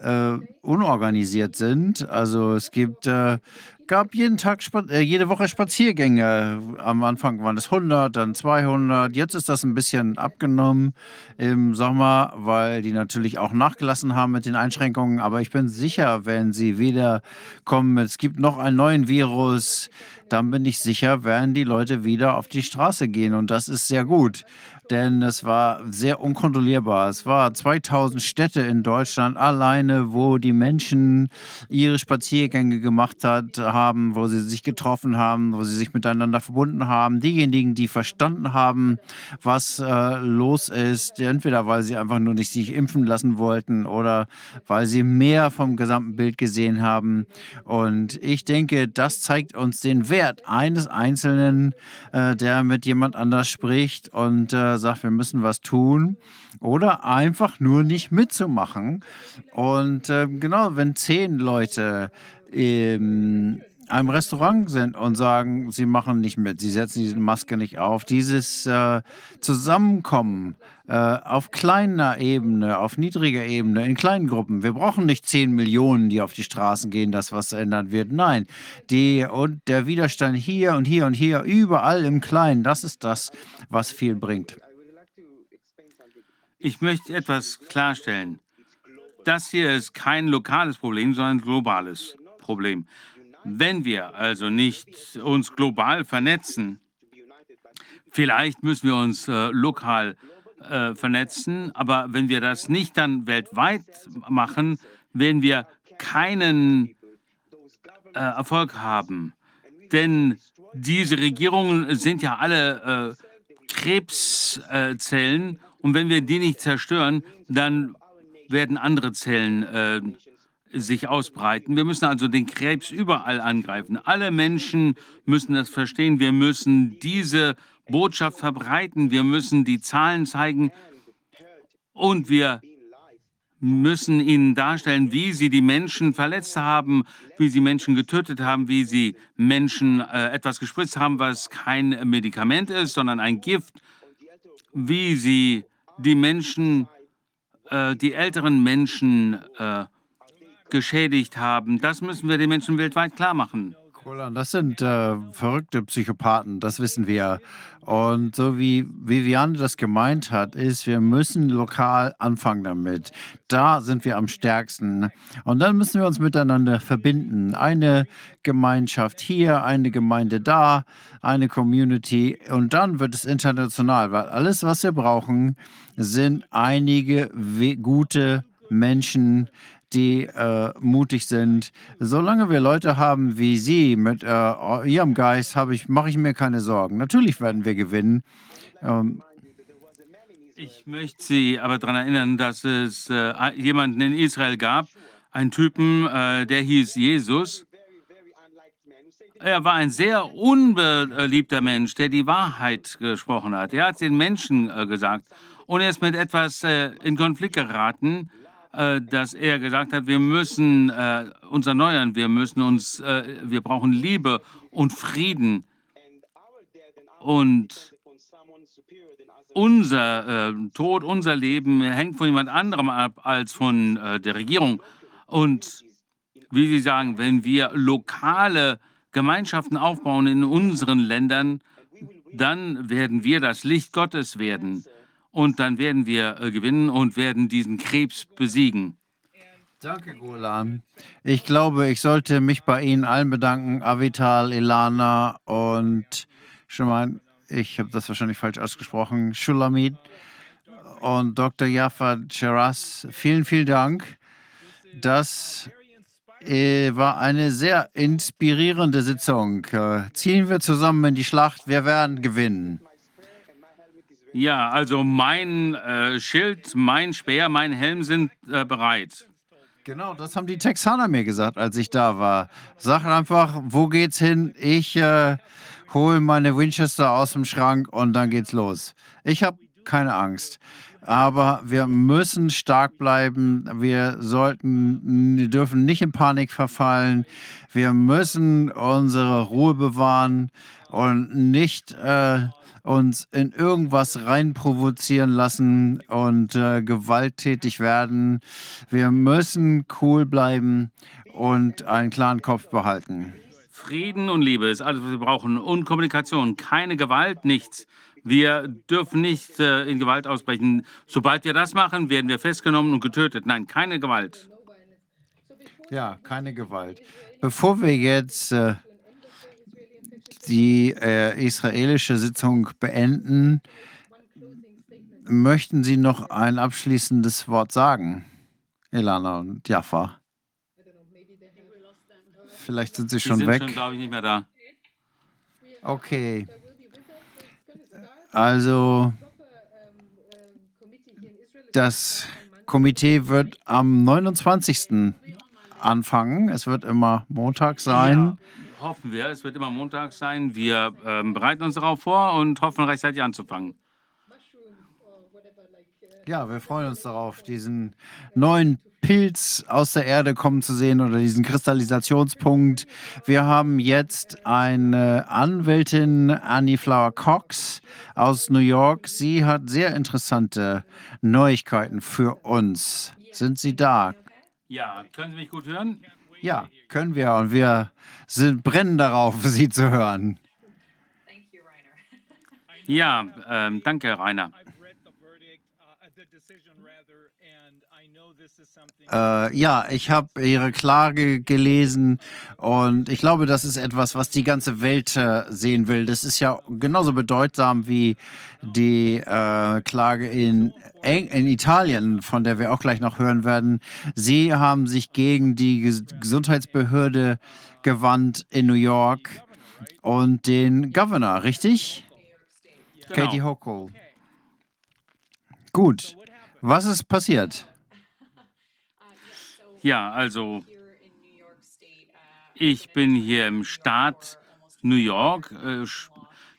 äh, unorganisiert sind. Also es gibt äh, gab jeden Tag, äh, jede Woche Spaziergänge. Am Anfang waren es 100, dann 200. Jetzt ist das ein bisschen abgenommen im Sommer, weil die natürlich auch nachgelassen haben mit den Einschränkungen. Aber ich bin sicher, wenn sie wieder kommen, es gibt noch einen neuen Virus, dann bin ich sicher, werden die Leute wieder auf die Straße gehen. Und das ist sehr gut denn es war sehr unkontrollierbar. Es war 2000 Städte in Deutschland alleine, wo die Menschen ihre Spaziergänge gemacht hat, haben, wo sie sich getroffen haben, wo sie sich miteinander verbunden haben. Diejenigen, die verstanden haben, was äh, los ist, entweder weil sie einfach nur nicht sich impfen lassen wollten oder weil sie mehr vom gesamten Bild gesehen haben. Und ich denke, das zeigt uns den Wert eines Einzelnen, äh, der mit jemand anders spricht und äh, sagt, wir müssen was tun oder einfach nur nicht mitzumachen. Und äh, genau, wenn zehn Leute in einem Restaurant sind und sagen, sie machen nicht mit, sie setzen diese Maske nicht auf, dieses äh, Zusammenkommen äh, auf kleiner Ebene, auf niedriger Ebene, in kleinen Gruppen. Wir brauchen nicht zehn Millionen, die auf die Straßen gehen, dass was ändern wird. Nein, die und der Widerstand hier und hier und hier, überall im Kleinen, das ist das, was viel bringt. Ich möchte etwas klarstellen. Das hier ist kein lokales Problem, sondern ein globales Problem. Wenn wir also nicht uns global vernetzen, vielleicht müssen wir uns äh, lokal äh, vernetzen, aber wenn wir das nicht dann weltweit machen, werden wir keinen äh, Erfolg haben. Denn diese Regierungen sind ja alle äh, Krebszellen und wenn wir die nicht zerstören, dann werden andere Zellen äh, sich ausbreiten. Wir müssen also den Krebs überall angreifen. Alle Menschen müssen das verstehen. Wir müssen diese Botschaft verbreiten. Wir müssen die Zahlen zeigen. Und wir müssen ihnen darstellen, wie sie die Menschen verletzt haben, wie sie Menschen getötet haben, wie sie Menschen äh, etwas gespritzt haben, was kein Medikament ist, sondern ein Gift, wie sie die Menschen, äh, die älteren Menschen äh, geschädigt haben. Das müssen wir den Menschen weltweit klar machen. Das sind äh, verrückte Psychopathen, das wissen wir. Und so wie Viviane das gemeint hat, ist, wir müssen lokal anfangen damit. Da sind wir am stärksten. Und dann müssen wir uns miteinander verbinden. Eine Gemeinschaft hier, eine Gemeinde da, eine Community. Und dann wird es international, weil alles, was wir brauchen, sind einige gute Menschen, die äh, mutig sind. Solange wir Leute haben wie Sie mit äh, Ihrem Geist, ich, mache ich mir keine Sorgen. Natürlich werden wir gewinnen. Ähm, ich möchte Sie aber daran erinnern, dass es äh, jemanden in Israel gab, einen Typen, äh, der hieß Jesus. Er war ein sehr unbeliebter Mensch, der die Wahrheit gesprochen hat. Er hat den Menschen äh, gesagt und er ist mit etwas äh, in Konflikt geraten äh, dass er gesagt hat, wir müssen äh, uns erneuern, wir müssen uns, äh, wir brauchen Liebe und Frieden. Und unser äh, Tod, unser Leben hängt von jemand anderem ab als von äh, der Regierung. Und wie Sie sagen, wenn wir lokale Gemeinschaften aufbauen in unseren Ländern, dann werden wir das Licht Gottes werden. Und dann werden wir äh, gewinnen und werden diesen Krebs besiegen. Danke, Golan. Ich glaube, ich sollte mich bei Ihnen allen bedanken, Avital, Ilana und schon mal, ich habe das wahrscheinlich falsch ausgesprochen, Shulamit und Dr. Jaffa Cheras. Vielen, vielen Dank. Das äh, war eine sehr inspirierende Sitzung. Äh, ziehen wir zusammen in die Schlacht. Wir werden gewinnen. Ja, also mein äh, Schild, mein Speer, mein Helm sind äh, bereit. Genau, das haben die Texaner mir gesagt, als ich da war. Sag einfach, wo geht's hin? Ich äh, hole meine Winchester aus dem Schrank und dann geht's los. Ich habe keine Angst. Aber wir müssen stark bleiben. Wir sollten, wir dürfen nicht in Panik verfallen. Wir müssen unsere Ruhe bewahren und nicht äh, uns in irgendwas reinprovozieren lassen und äh, gewalttätig werden. Wir müssen cool bleiben und einen klaren Kopf behalten. Frieden und Liebe ist alles, was wir brauchen. Und Kommunikation. Keine Gewalt, nichts. Wir dürfen nicht äh, in Gewalt ausbrechen. Sobald wir das machen, werden wir festgenommen und getötet. Nein, keine Gewalt. Ja, keine Gewalt. Bevor wir jetzt äh, die äh, israelische Sitzung beenden, möchten Sie noch ein abschließendes Wort sagen, Elana und Jaffa? Vielleicht sind Sie schon sind weg. schon, glaube ich, nicht mehr da. Okay. Also, das Komitee wird am 29. anfangen. Es wird immer Montag sein. Ja, hoffen wir. Es wird immer Montag sein. Wir ähm, bereiten uns darauf vor und hoffen, rechtzeitig anzufangen. Ja, wir freuen uns darauf, diesen neuen Pilz aus der Erde kommen zu sehen oder diesen Kristallisationspunkt. Wir haben jetzt eine Anwältin, Annie Flower Cox aus New York. Sie hat sehr interessante Neuigkeiten für uns. Sind Sie da? Ja, können Sie mich gut hören? Ja, können wir. Und wir sind brennen darauf, Sie zu hören. Ja, ähm, danke, Rainer. Äh, ja, ich habe Ihre Klage gelesen und ich glaube, das ist etwas, was die ganze Welt äh, sehen will. Das ist ja genauso bedeutsam wie die äh, Klage in, Eng in Italien, von der wir auch gleich noch hören werden. Sie haben sich gegen die Ges Gesundheitsbehörde gewandt in New York und den Governor, richtig? Genau. Katie Hochul. Gut. Was ist passiert? Ja, also ich bin hier im Staat New York. Äh,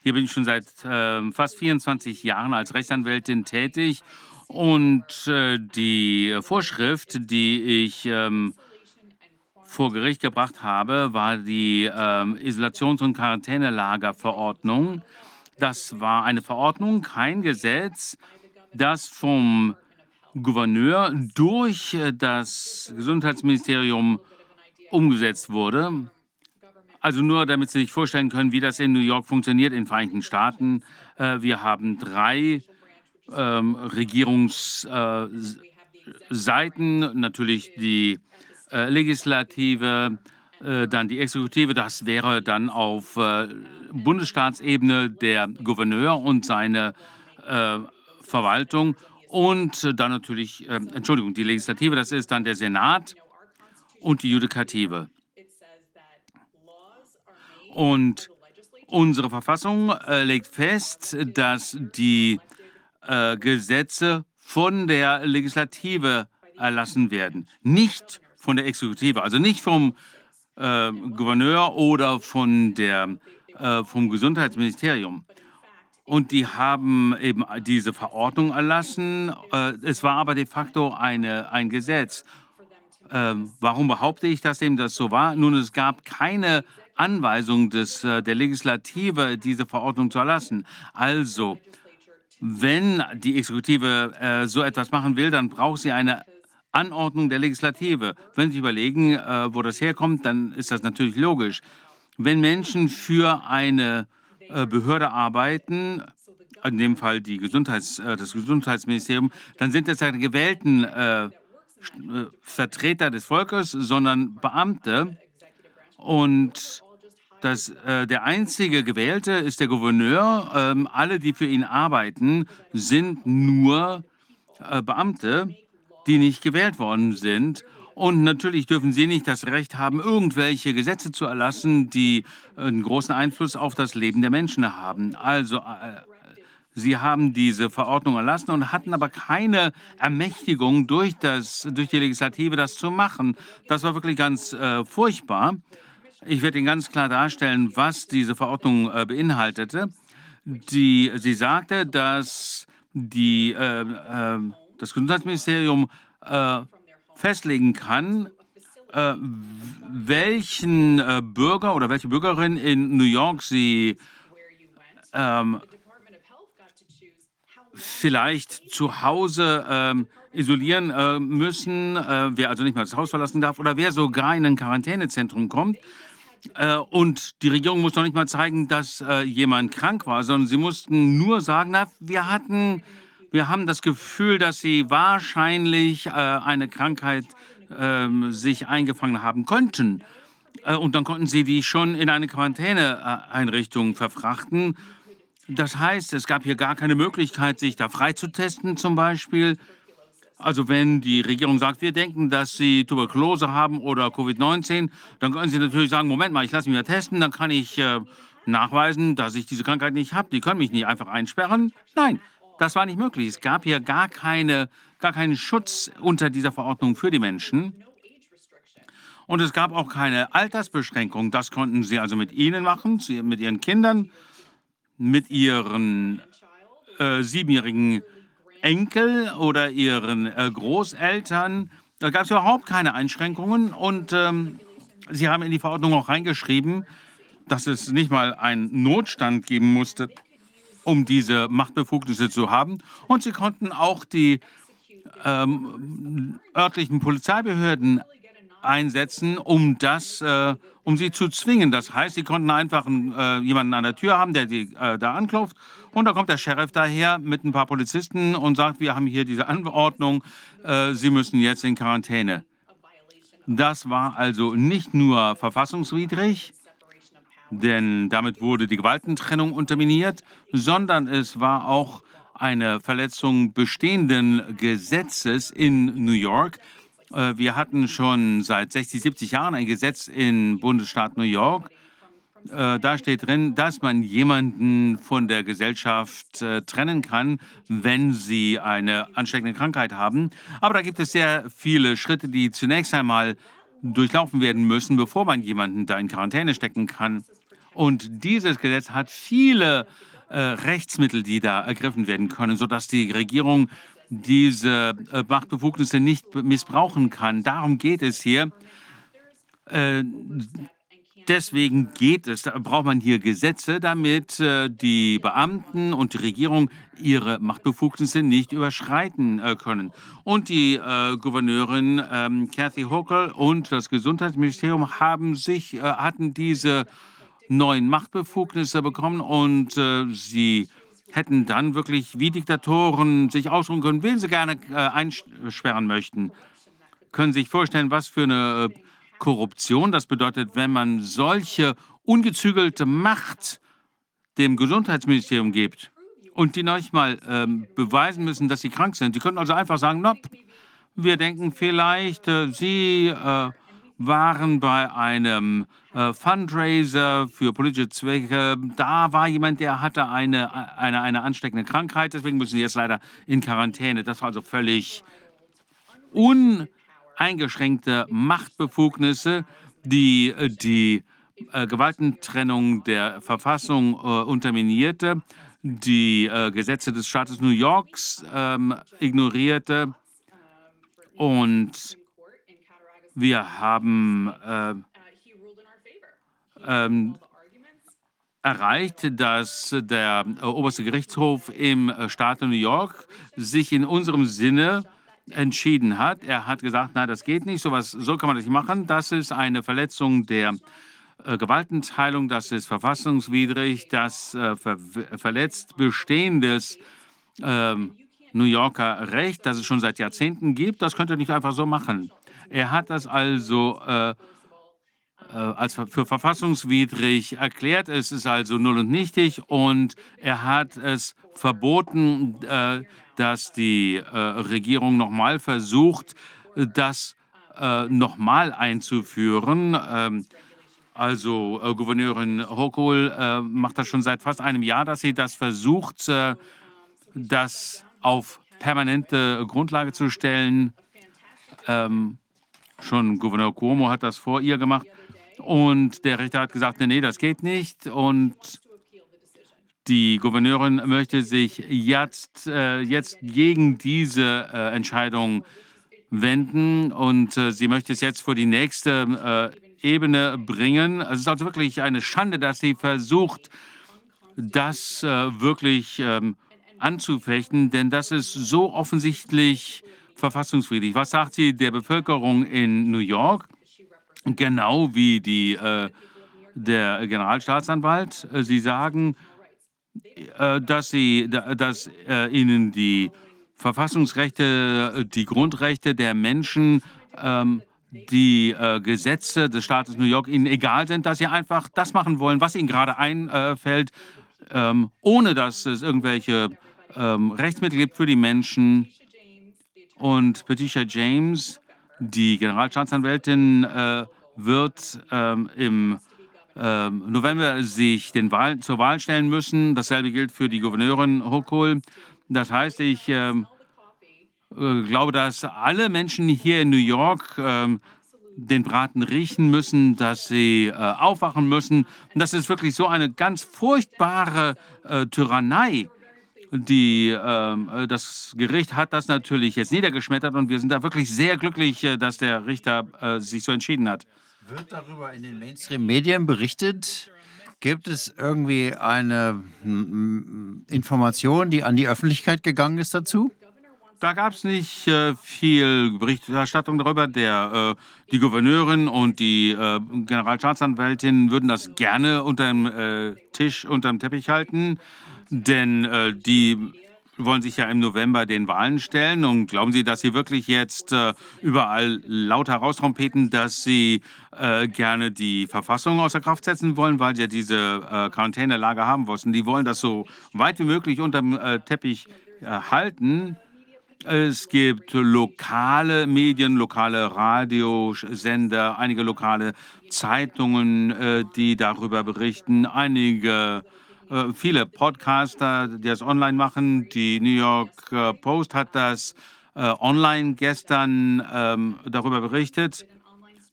Hier bin ich schon seit äh, fast 24 Jahren als Rechtsanwältin tätig. Und äh, die Vorschrift, die ich ähm, vor Gericht gebracht habe, war die ähm, Isolations- und Quarantänelagerverordnung. Das war eine Verordnung, kein Gesetz, das vom Gouverneur durch äh, das Gesundheitsministerium umgesetzt wurde. Also nur, damit Sie sich vorstellen können, wie das in New York funktioniert, in den Vereinigten Staaten. Äh, wir haben drei ähm, Regierungsseiten, natürlich die äh, Legislative, dann die Exekutive. Das wäre dann auf Bundesstaatsebene der Gouverneur und seine Verwaltung. Und äh, dann natürlich, äh, Entschuldigung, die Legislative, das ist dann der Senat und die Judikative. Und unsere Verfassung äh, legt fest, dass die äh, Gesetze von der Legislative erlassen werden, nicht von der Exekutive, also nicht vom äh, Gouverneur oder von der, äh, vom Gesundheitsministerium. Und die haben eben diese Verordnung erlassen. Äh, es war aber de facto eine, ein Gesetz. Ähm, warum behaupte ich, dass eben das so war? Nun, es gab keine Anweisung des, äh, der Legislative, diese Verordnung zu erlassen. Also, wenn die Exekutive äh, so etwas machen will, dann braucht sie eine Anordnung der Legislative. Wenn Sie überlegen, wo das herkommt, dann ist das natürlich logisch. Wenn Menschen für eine Behörde arbeiten, in dem Fall die Gesundheits, äh, das Gesundheitsministerium, dann sind das keine gewählten äh, äh, Vertreter des Volkes, sondern Beamte. Und das, äh, der einzige Gewählte ist der Gouverneur. Ähm, alle, die für ihn arbeiten, sind nur äh, Beamte, die nicht gewählt worden sind. Und natürlich dürfen sie nicht das Recht haben, irgendwelche Gesetze zu erlassen, die einen großen Einfluss auf das Leben der Menschen haben. Also äh, sie haben diese Verordnung erlassen und hatten aber keine Ermächtigung durch, das, durch die Legislative, das zu machen. Das war wirklich ganz äh, furchtbar. Ich werde Ihnen ganz klar darstellen, was diese Verordnung äh, beinhaltete. Die, sie sagte, dass die, äh, äh, das Gesundheitsministerium äh, festlegen kann, äh, welchen äh, Bürger oder welche Bürgerin in New York sie ähm, vielleicht zu Hause ähm, isolieren äh, müssen, äh, wer also nicht mehr das Haus verlassen darf oder wer sogar in ein Quarantänezentrum kommt. Äh, und die Regierung muss noch nicht mal zeigen, dass äh, jemand krank war, sondern sie mussten nur sagen, na, wir hatten, wir haben das Gefühl, dass sie wahrscheinlich äh, eine Krankheit ähm, sich eingefangen haben könnten. Äh, und dann konnten sie die schon in eine Quarantäneeinrichtung verfrachten. Das heißt, es gab hier gar keine Möglichkeit, sich da freizutasten zum Beispiel. Also wenn die Regierung sagt, wir denken, dass Sie Tuberkulose haben oder Covid-19, dann können Sie natürlich sagen, Moment mal, ich lasse mich ja testen, dann kann ich äh, nachweisen, dass ich diese Krankheit nicht habe. Die können mich nicht einfach einsperren. Nein, das war nicht möglich. Es gab hier gar, keine, gar keinen Schutz unter dieser Verordnung für die Menschen. Und es gab auch keine Altersbeschränkung. Das konnten Sie also mit Ihnen machen, mit Ihren Kindern, mit Ihren äh, siebenjährigen Enkel oder Ihren äh, Großeltern. Da gab es überhaupt keine Einschränkungen. Und ähm, Sie haben in die Verordnung auch reingeschrieben, dass es nicht mal einen Notstand geben musste, um diese Machtbefugnisse zu haben. Und sie konnten auch die ähm, örtlichen Polizeibehörden einsetzen, um das, äh, um sie zu zwingen. Das heißt, sie konnten einfach äh, jemanden an der Tür haben, der die äh, da anklopft. Und da kommt der Sheriff daher mit ein paar Polizisten und sagt, wir haben hier diese Anordnung, äh, Sie müssen jetzt in Quarantäne. Das war also nicht nur verfassungswidrig, denn damit wurde die Gewaltentrennung unterminiert, sondern es war auch eine Verletzung bestehenden Gesetzes in New York. Äh, wir hatten schon seit 60, 70 Jahren ein Gesetz im Bundesstaat New York. Äh, da steht drin, dass man jemanden von der Gesellschaft äh, trennen kann, wenn sie eine ansteckende Krankheit haben. Aber da gibt es sehr viele Schritte, die zunächst einmal durchlaufen werden müssen, bevor man jemanden da in Quarantäne stecken kann. Und dieses Gesetz hat viele äh, Rechtsmittel, die da ergriffen werden können, sodass die Regierung diese äh, Machtbefugnisse nicht missbrauchen kann. Darum geht es hier. Äh, deswegen geht es, da braucht man hier Gesetze, damit äh, die Beamten und die Regierung ihre Machtbefugnisse nicht überschreiten äh, können. Und die äh, Gouverneurin ähm, Kathy Hochul und das Gesundheitsministerium haben sich, äh, hatten diese neuen Machtbefugnisse bekommen und äh, sie hätten dann wirklich wie Diktatoren sich ausruhen können, wen sie gerne äh, einsperren möchten. Können Sie sich vorstellen, was für eine äh, Korruption das bedeutet, wenn man solche ungezügelte Macht dem Gesundheitsministerium gibt und die noch nicht mal ähm, beweisen müssen, dass sie krank sind. Sie können also einfach sagen, no, wir denken vielleicht, äh, Sie äh, waren bei einem äh, Fundraiser für politische Zwecke. Da war jemand, der hatte eine, eine, eine ansteckende Krankheit, deswegen müssen sie jetzt leider in Quarantäne. Das war also völlig uneingeschränkte Machtbefugnisse, die die äh, Gewaltentrennung der Verfassung äh, unterminierte. die äh, Gesetze des Staates New Yorks ähm, ignorierte. Und wir haben äh, ähm, erreicht, dass der äh, oberste Gerichtshof im äh, Staat New York sich in unserem Sinne entschieden hat. Er hat gesagt, na, das geht nicht, sowas, so kann man das nicht machen. Das ist eine Verletzung der äh, Gewaltenteilung, das ist verfassungswidrig, das äh, ver verletzt bestehendes äh, New Yorker Recht, das es schon seit Jahrzehnten gibt. Das könnte er nicht einfach so machen. Er hat das also äh, äh, als für verfassungswidrig erklärt. Es ist also null und nichtig und er hat es verboten, äh, dass die äh, Regierung nochmal versucht, das äh, nochmal einzuführen. Ähm, also äh, Gouverneurin Hochul äh, macht das schon seit fast einem Jahr, dass sie das versucht, das auf permanente Grundlage zu stellen. Ähm, schon Gouverneur Cuomo hat das vor ihr gemacht. Und der Richter hat gesagt, nee, das geht nicht. Und die Gouverneurin möchte sich jetzt, äh, jetzt gegen diese äh, Entscheidung wenden und äh, sie möchte es jetzt vor die nächste äh, Ebene bringen. Es ist also wirklich eine Schande, dass sie versucht, das äh, wirklich ähm, anzufechten, denn das ist so offensichtlich verfassungswidrig. Was sagt sie der Bevölkerung in New York? Genau wie die, äh, der Generalstaatsanwalt. Äh, sie sagen, äh, dass, sie, dass äh, ihnen die Verfassungsrechte, äh, die Grundrechte der Menschen ähm, die äh, Gesetze des Staates New York ihnen egal sind, dass sie einfach das machen wollen, was ihnen gerade einfällt, ähm, ohne dass es irgendwelche ähm, Rechtsmittel gibt für die Menschen. Und Patricia James, die Generalstaatsanwältin, äh, wird ähm, im ähm, November sich den Wahl, zur Wahl stellen müssen. Dasselbe gilt für die Gouverneurin Hochul. Das heißt, ich ähm, äh, glaube, dass alle Menschen hier in New York äh, den Braten riechen müssen, dass sie äh, aufwachen müssen. Und das ist wirklich so eine ganz furchtbare äh, Tyrannei. Die, ähm, äh, das Gericht hat das natürlich jetzt niedergeschmettert und wir sind da wirklich sehr glücklich, äh, dass der Richter sich so entschieden hat. Wird darüber in den Mainstream-Medien berichtet? Gibt es irgendwie eine Information, die an die Öffentlichkeit gegangen ist dazu? Da gab es nicht äh, viel Berichterstattung darüber. Der, äh, die Gouverneurin und die äh, Generalstaatsanwältin würden das gerne unter dem äh, Tisch, unter dem Teppich halten, denn äh, die wollen sich ja im November den Wahlen stellen. Und glauben Sie, dass Sie wirklich jetzt äh, überall laut heraustrumpeten, dass Sie gerne die Verfassung außer Kraft setzen wollen, weil Sie ja diese Quarantänelage haben wollten? Die wollen das so weit wie möglich unter dem Teppich halten. Es gibt lokale Medien, lokale Radiosender, einige lokale Zeitungen, äh, die darüber berichten, einige, äh, viele Podcaster, die das online machen. Die New York äh, Post hat das online gestern ähm, darüber berichtet.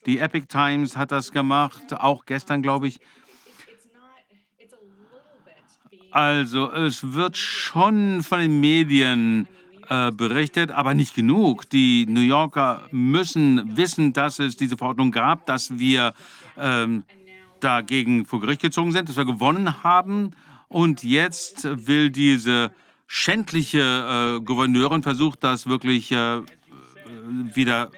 Die Epic Times hat das gemacht, auch gestern, glaube ich. Also es wird schon von den Medien äh, berichtet, aber nicht genug. Die New Yorker müssen wissen, dass es diese Verordnung gab, dass wir ähm, dagegen vor Gericht gezogen sind, dass wir gewonnen haben. Und jetzt will diese schändliche äh, Gouverneurin versucht, das wirklich äh, wieder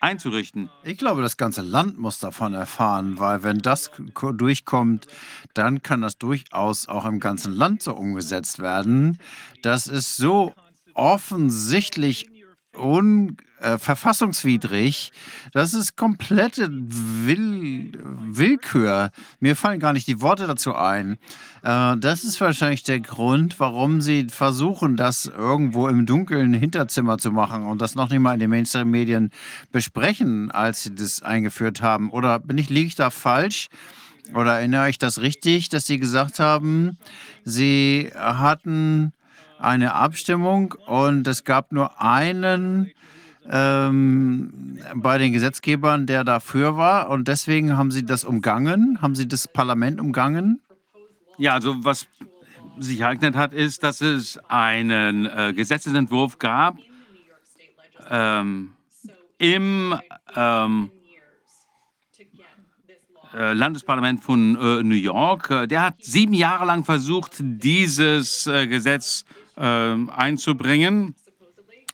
einzurichten. Ich glaube, das ganze Land muss davon erfahren, weil wenn das durchkommt, dann kann das durchaus auch im ganzen Land so umgesetzt werden. Das ist so offensichtlich un, äh, verfassungswidrig. Das ist komplette Will Willkür. Mir fallen gar nicht die Worte dazu ein. Äh, das ist wahrscheinlich der Grund, warum sie versuchen, das irgendwo im dunklen Hinterzimmer zu machen und das noch nicht mal in den Mainstream-Medien besprechen, als sie das eingeführt haben. Oder bin ich, liege ich da falsch? Oder erinnere ich das richtig, dass Sie gesagt haben, Sie hatten eine Abstimmung und es gab nur einen ähm, bei den Gesetzgebern, der dafür war und deswegen haben sie das umgangen, haben sie das Parlament umgangen? Ja, also was sich ereignet hat, ist, dass es einen äh, Gesetzesentwurf gab ähm, im ähm, äh, Landesparlament von äh, New York. Äh, der hat sieben Jahre lang versucht, dieses äh, Ähm, einzubringen.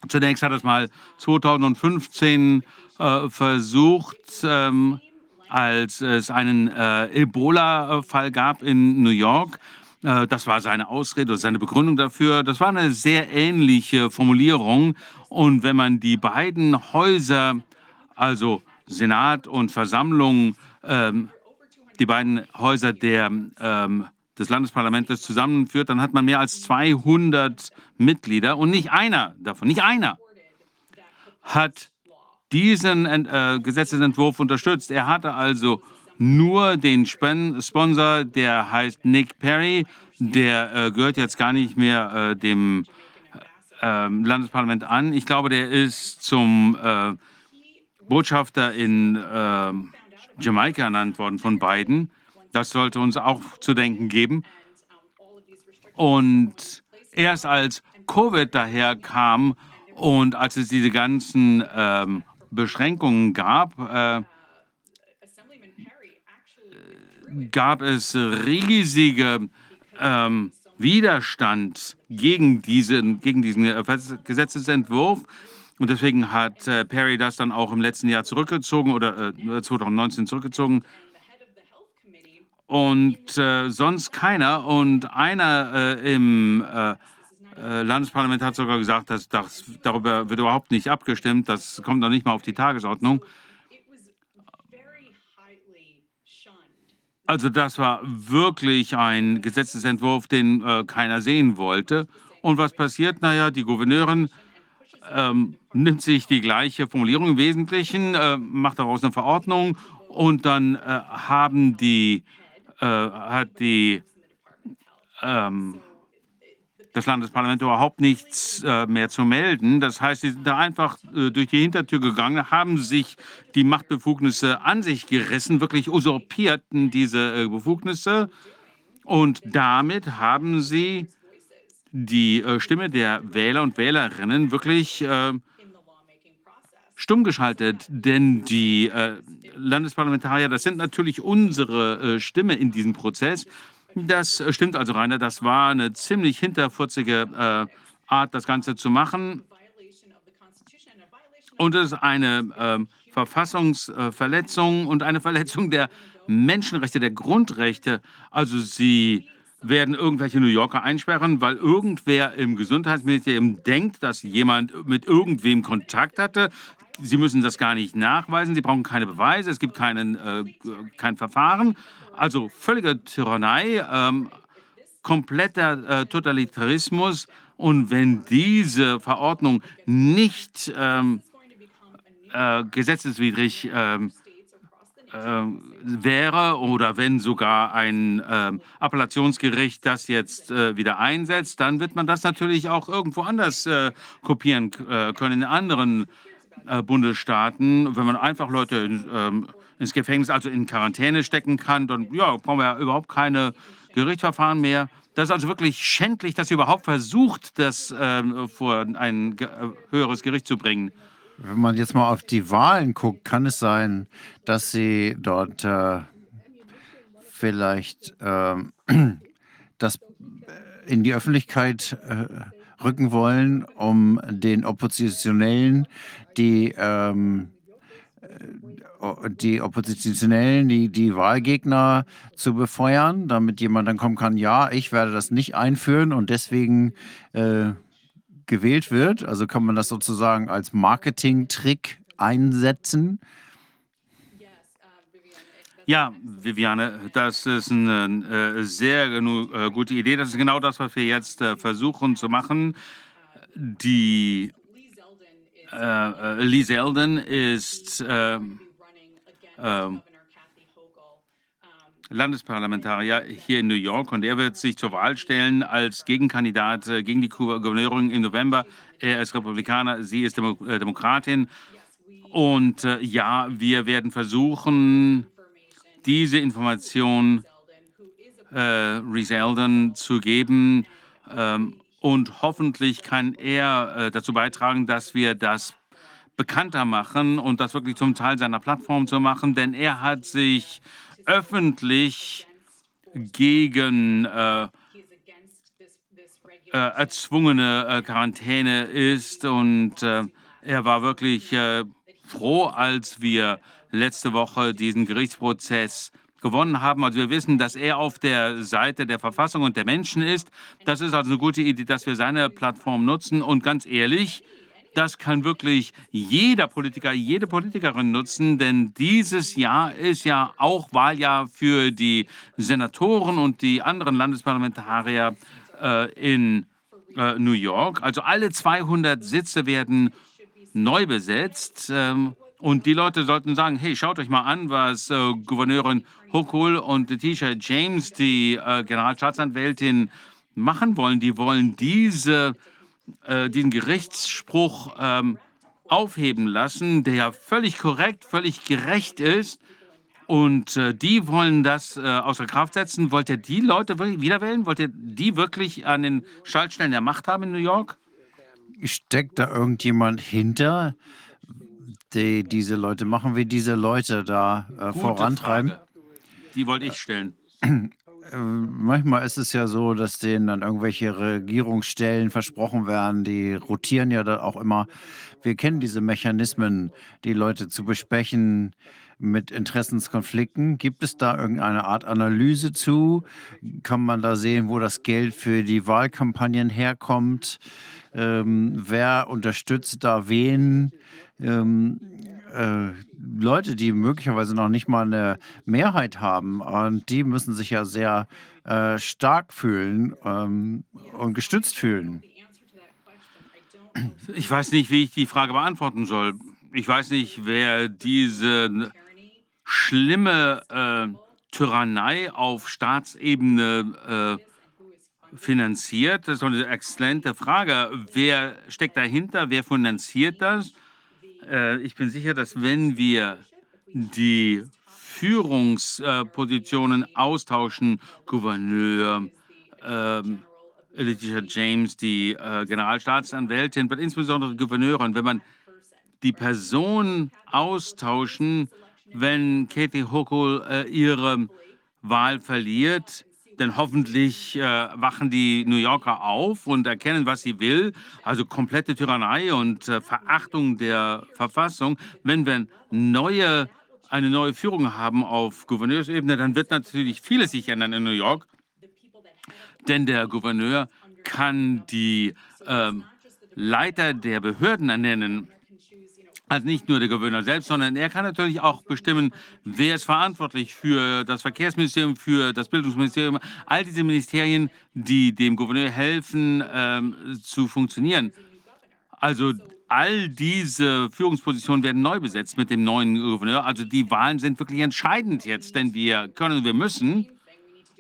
Zunächst hat es mal 2015 äh, versucht, ähm, als es einen äh, Ebola-Fall gab in New York. Äh, das war seine Ausrede seine Begründung dafür. Das war eine sehr ähnliche Formulierung. Und wenn man die beiden Häuser, also Senat und Versammlung, ähm, die beiden Häuser der, ähm, des Landesparlaments zusammenführt, dann hat man mehr als 200 Mitglieder und nicht einer davon, nicht einer hat diesen äh, Gesetzesentwurf unterstützt. Er hatte also nur den Spen Sponsor, der heißt Nick Perry, der äh, gehört jetzt gar nicht mehr äh, dem ähm, Landesparlament an. Ich glaube, der ist zum äh, Botschafter in ähm, Jamaika ernannt worden von Biden. Das sollte uns auch zu denken geben. Und erst als Covid daherkam und als es diese ganzen ähm, Beschränkungen gab, äh, gab es riesige ähm, Widerstand gegen diesen, gegen diesen äh, Gesetzesentwurf. Und deswegen hat äh, Perry das dann auch im letzten Jahr zurückgezogen oder äh, 2019 zurückgezogen. Und äh, sonst keiner. Und einer äh, im äh, äh, Landesparlament hat sogar gesagt, dass das, darüber wird überhaupt nicht abgestimmt. Das kommt noch nicht mal auf die Tagesordnung. Also das war wirklich ein Gesetzesentwurf, den äh, keiner sehen wollte. Und was passiert? Naja, die Gouverneurin ähm, nimmt sich die gleiche Formulierung im Wesentlichen, äh, macht daraus eine Verordnung und dann haben die, äh, hat die ähm, das Landesparlament überhaupt nichts äh, mehr zu melden. Das heißt, sie sind da einfach äh, durch die Hintertür gegangen, haben sich die Machtbefugnisse an sich gerissen, wirklich usurpierten diese äh, Befugnisse und damit haben sie die äh, Stimme der Wähler und Wählerinnen wirklich äh, stumm geschaltet, denn die äh, Landesparlamentarier, das sind natürlich unsere Stimme in diesem Prozess das stimmt also, Rainer. Das war eine ziemlich hinterfurzige äh, Art, das Ganze zu machen. Und es ist eine äh, Verfassungsverletzung und eine Verletzung der Menschenrechte, der Grundrechte. Also sie werden irgendwelche New Yorker einsperren, weil irgendwer im Gesundheitsministerium denkt, dass jemand mit irgendwem Kontakt hatte. Sie müssen das gar nicht nachweisen, Sie brauchen keine Beweise, es gibt keinen, äh, kein Verfahren. Also völlige Tyrannei, ähm, kompletter äh, Totalitarismus. Und wenn diese Verordnung nicht ähm, äh, gesetzeswidrig ähm, äh, wäre oder wenn sogar ein äh, Appellationsgericht das jetzt äh, wieder einsetzt, dann wird man das natürlich auch irgendwo anders äh, kopieren äh, können in anderen äh, Bundesstaaten. Wenn man einfach Leute ähm, ins Gefängnis, also in Quarantäne stecken kann, dann ja, brauchen wir ja überhaupt keine Gerichtsverfahren mehr. Das ist also wirklich schändlich, dass sie überhaupt versucht, das ähm, vor ein äh, höheres Gericht zu bringen. Wenn man jetzt mal auf die Wahlen guckt, kann es sein, dass sie dort äh, vielleicht äh, das in die Öffentlichkeit äh, rücken wollen, um den Oppositionellen, die ähm, die Oppositionellen, die, die Wahlgegner zu befeuern, damit jemand dann kommen kann, ja, ich werde das nicht einführen und deswegen äh, gewählt wird. Also kann man das sozusagen als Marketing-Trick einsetzen. Ja, Viviane, das ist eine äh, sehr äh, gute Idee. Das ist genau das, was wir jetzt äh, versuchen zu machen. Die äh, Lee Zeldin ist Landesparlamentarier hier in New York und er wird sich zur Wahl stellen als Gegenkandidat äh, gegen die Gouverneurin im November. Er ist Republikaner, sie ist Demo äh, Demokratin. Und äh, ja, wir werden versuchen, diese Information äh, Reese Eldon zu geben. Ähm, und hoffentlich kann er äh, dazu beitragen, dass wir das bekannter machen und das wirklich zum Teil seiner Plattform zu machen, denn er hat sich öffentlich gegen äh, äh, erzwungene äh, Quarantäne ist. Und äh, er war wirklich äh, froh, als wir letzte Woche diesen Gerichtsprozess gewonnen haben. Also wir wissen, dass er auf der Seite der Verfassung und der Menschen ist. Das ist also eine gute Idee, dass wir seine Plattform nutzen. Und ganz ehrlich, das kann wirklich jeder Politiker, jede Politikerin nutzen, denn dieses Jahr ist ja auch Wahljahr für die Senatoren und die anderen Landesparlamentarier äh, in äh, New York. Also alle 200 Sitze werden neu besetzt. Ähm, und die Leute sollten sagen, hey, schaut euch mal an, was äh, Gouverneurin Hochul und Letitia James, die äh, Generalstaatsanwältin, machen wollen. Die wollen diese, äh, diesen Gerichtsspruch ähm, aufheben lassen, der völlig korrekt, völlig gerecht ist. Und äh, die wollen das äh, außer Kraft setzen. Wollt ihr die Leute wieder wählen? Wollt ihr die wirklich an den Schaltstellen der Macht haben in New York? Steckt da irgendjemand hinter, die diese Leute machen, wie diese Leute da äh, vorantreiben? Frage. Die wollte ich stellen. Äh, manchmal ist es ja so, dass denen dann irgendwelche Regierungsstellen versprochen werden. Die rotieren ja da auch immer. Wir kennen diese Mechanismen, die Leute zu besprechen mit Interessenskonflikten. Gibt es da irgendeine Art Analyse zu? Kann man da sehen, wo das Geld für die Wahlkampagnen herkommt? Ähm, wer unterstützt da wen? Ähm, äh, Leute, die möglicherweise noch nicht mal eine Mehrheit haben, und die müssen sich ja sehr äh, stark fühlen ähm, und gestützt fühlen. Ich weiß nicht, wie ich die Frage beantworten soll. Ich weiß nicht, wer diese schlimme äh, Tyrannei auf Staatsebene äh, finanziert. Das ist eine exzellente Frage. Wer steckt dahinter? Wer finanziert das? Äh, ich bin sicher, dass wenn wir die Führungspositionen austauschen, Gouverneur, ähm, James, die äh, Generalstaatsanwältin, aber insbesondere Gouverneurin, wenn man die Person austauschen, wenn Katie Hochul äh, ihre Wahl verliert, denn hoffentlich äh, wachen die New Yorker auf und erkennen, was sie will. Also komplette Tyrannei und äh, Verachtung der Verfassung. Wenn wir neue, eine neue Führung haben auf Gouverneursebene, dann wird natürlich vieles sich ändern in New York. Denn der Gouverneur kann die äh, Leiter der Behörden ernennen also nicht nur der Gouverneur selbst, sondern er kann natürlich auch bestimmen, wer ist verantwortlich für das Verkehrsministerium, für das Bildungsministerium, all diese Ministerien, die dem Gouverneur helfen, ähm, zu funktionieren. Also all diese Führungspositionen werden neu besetzt mit dem neuen Gouverneur. Also die Wahlen sind wirklich entscheidend jetzt, denn wir können wir müssen.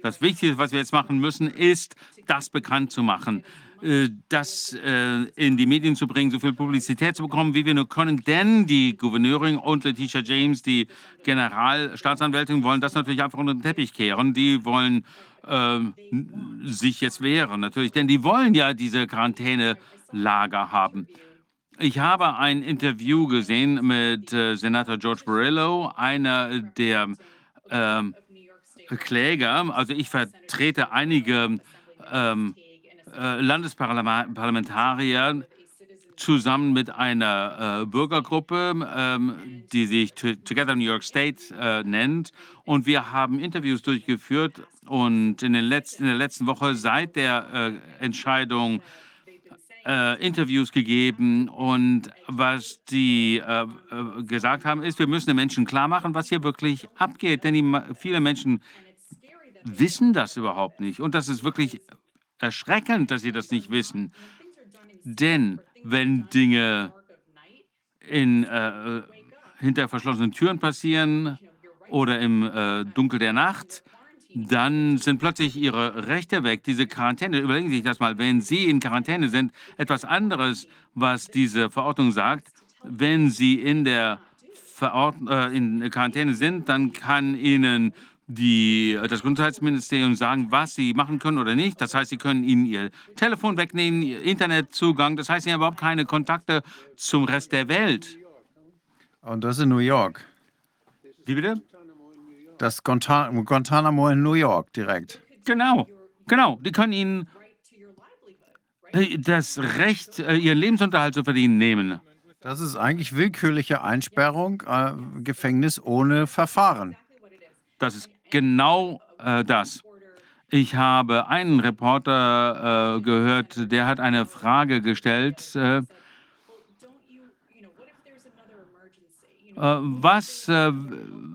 Das Wichtigste, was wir jetzt machen müssen, ist, das bekannt zu machen. Äh, das äh, in die Medien zu bringen, so viel Publizität zu bekommen, wie wir nur können. Denn die Gouverneurin und Letitia James, die Generalstaatsanwältin, wollen das natürlich einfach unter den Teppich kehren. Die wollen äh, sich jetzt wehren, natürlich. Denn die wollen ja diese Quarantänelager haben. Ich habe ein Interview gesehen mit äh, Senator George Borrello, einer der ähm, Kläger. Also ich vertrete einige ähm, äh, Landesparlamentarier zusammen mit einer äh, Bürgergruppe, ähm, die sich Together New York State äh, nennt. Und wir haben Interviews durchgeführt und in, den letzten, in der letzten Woche seit der äh, Entscheidung äh, Interviews gegeben. Und was die äh, gesagt haben, ist, wir müssen den Menschen klar machen, was hier wirklich abgeht. Denn die, viele Menschen wissen das überhaupt nicht. Und das ist wirklich erschreckend, dass Sie das nicht wissen. Denn wenn Dinge in, äh, hinter verschlossenen Türen passieren oder im äh, Dunkel der Nacht, dann sind plötzlich ihre Rechte weg. Diese Quarantäne, überlegen Sie sich das mal, wenn Sie in Quarantäne sind, etwas anderes, was diese Verordnung sagt, wenn Sie in der Verordnung, äh, in Quarantäne sind, dann kann Ihnen die, das Gesundheitsministerium sagen, was sie machen können oder nicht. Das heißt, sie können ihnen ihr Telefon wegnehmen, ihr Internetzugang. Das heißt, sie haben überhaupt keine Kontakte zum Rest der Welt. Und das in New York. Wie bitte? Das Guantanamo in New York direkt. Genau, genau. Die können ihnen äh, das Recht, äh, ihren Lebensunterhalt zu verdienen, nehmen. Das ist eigentlich willkürliche Einsperrung, äh, Gefängnis ohne Verfahren. Das ist genau äh, das. Ich habe einen Reporter äh, gehört, der hat eine Frage gestellt. Äh, was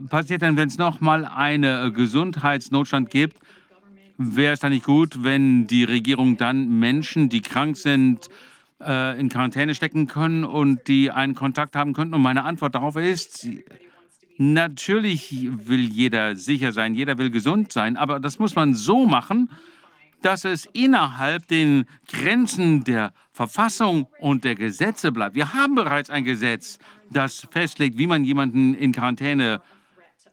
passiert denn, wenn es nochmal einen Gesundheitsnotstand gibt? Wäre es dann nicht gut, wenn die Regierung dann Menschen, die krank sind, äh, in Quarantäne stecken können und die einen Kontakt haben könnten? Und meine Antwort darauf ist, natürlich will jeder sicher sein, jeder will gesund sein, aber das muss man so machen, dass es innerhalb den Grenzen der Verfassung und der Gesetze bleibt. Wir haben bereits ein Gesetz, das festlegt, wie man jemanden in Quarantäne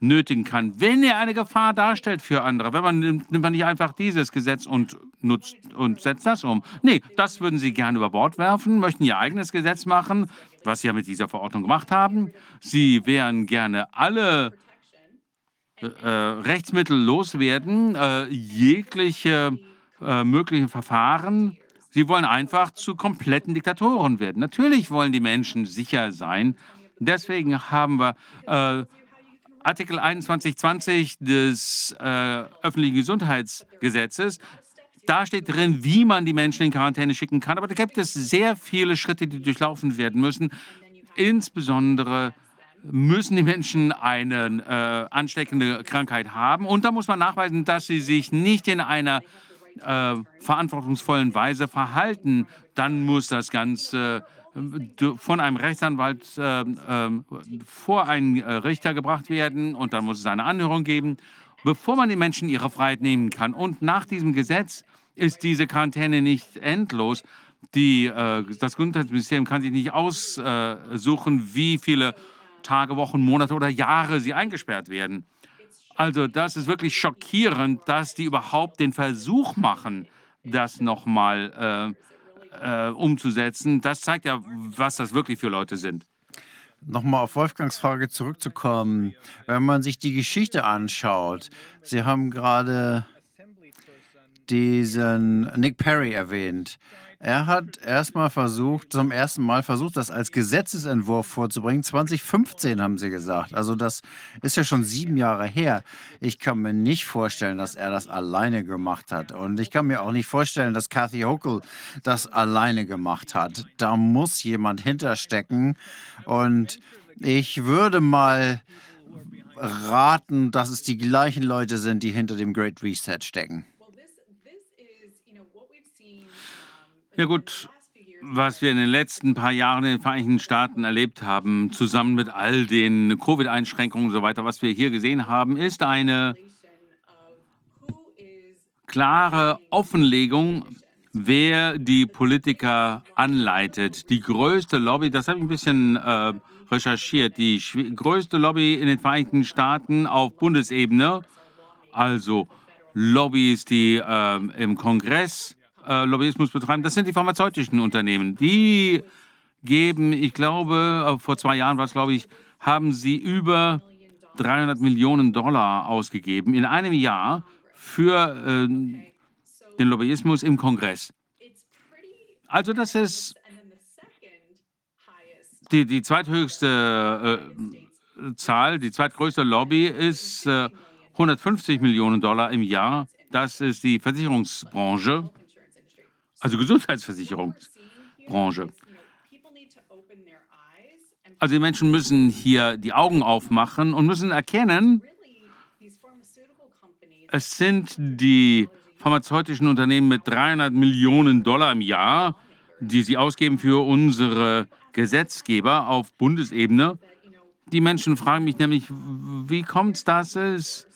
nötigen kann, wenn er eine Gefahr darstellt für andere. Wenn man nimmt, man nicht einfach dieses Gesetz und nutzt und setzt das um. Nee, das würden sie gerne über Bord werfen, möchten ihr eigenes Gesetz machen, was sie ja mit dieser Verordnung gemacht haben. Sie wären gerne alle äh, Rechtsmittel loswerden, äh, jegliche äh, möglichen Verfahren. Sie wollen einfach zu kompletten Diktatoren werden. Natürlich wollen die Menschen sicher sein. Deswegen haben wir äh, Artikel 2120 des äh, öffentlichen Gesundheitsgesetzes. Da steht drin, wie man die Menschen in Quarantäne schicken kann. Aber da gibt es sehr viele Schritte, die durchlaufen werden müssen. Insbesondere müssen die Menschen eine äh, ansteckende Krankheit haben. Und da muss man nachweisen, dass sie sich nicht in einer äh, verantwortungsvollen Weise verhalten. Dann muss das Ganze von einem Rechtsanwalt äh, äh, vor einen äh, Richter gebracht werden und dann muss es eine Anhörung geben, bevor man den Menschen ihre Freiheit nehmen kann. Und nach diesem Gesetz ist diese Quarantäne nicht endlos. Die, äh, das Gesundheitsministerium kann sich nicht aussuchen, wie viele Tage, Wochen, Monate oder Jahre sie eingesperrt werden. Also das ist wirklich schockierend, dass die überhaupt den Versuch machen, das nochmal äh, äh, umzusetzen. Das zeigt ja, was das wirklich für Leute sind. Nochmal auf Wolfgangs Frage zurückzukommen. Wenn man sich die Geschichte anschaut, Sie haben gerade diesen Nick Perry erwähnt. Er hat erstmal versucht, zum ersten Mal versucht, das als Gesetzesentwurf vorzubringen. 2015 haben sie gesagt. Also das ist ja schon sieben Jahre her. Ich kann mir nicht vorstellen, dass er das alleine gemacht hat. Und ich kann mir auch nicht vorstellen, dass Kathy Hochul das alleine gemacht hat. Da muss jemand hinterstecken. Und ich würde mal raten, dass es die gleichen Leute sind, die hinter dem Great Reset stecken. Ja gut, was wir in den letzten paar Jahren in den Vereinigten Staaten erlebt haben, zusammen mit all den Covid-Einschränkungen und so weiter, was wir hier gesehen haben, ist eine klare Offenlegung, wer die Politiker anleitet. Die größte Lobby, das habe ich ein bisschen äh, recherchiert, die größte Lobby in den Vereinigten Staaten auf Bundesebene, also Lobbys, die äh, im Kongress äh, Lobbyismus betreiben, das sind die pharmazeutischen Unternehmen. Die geben, ich glaube, äh, vor zwei Jahren war es, glaube ich, haben sie über 300 Millionen Dollar ausgegeben in einem Jahr für äh, den Lobbyismus im Kongress. Also das ist die, die zweithöchste äh, Zahl, die zweitgrößte Lobby ist äh, 150 Millionen Dollar im Jahr. Das ist die Versicherungsbranche also Gesundheitsversicherungsbranche. Also die Menschen müssen hier die Augen aufmachen und müssen erkennen, es sind die pharmazeutischen Unternehmen mit 300 Millionen Dollar im Jahr, die sie ausgeben für unsere Gesetzgeber auf Bundesebene. Die Menschen fragen mich nämlich, wie kommt es, dass es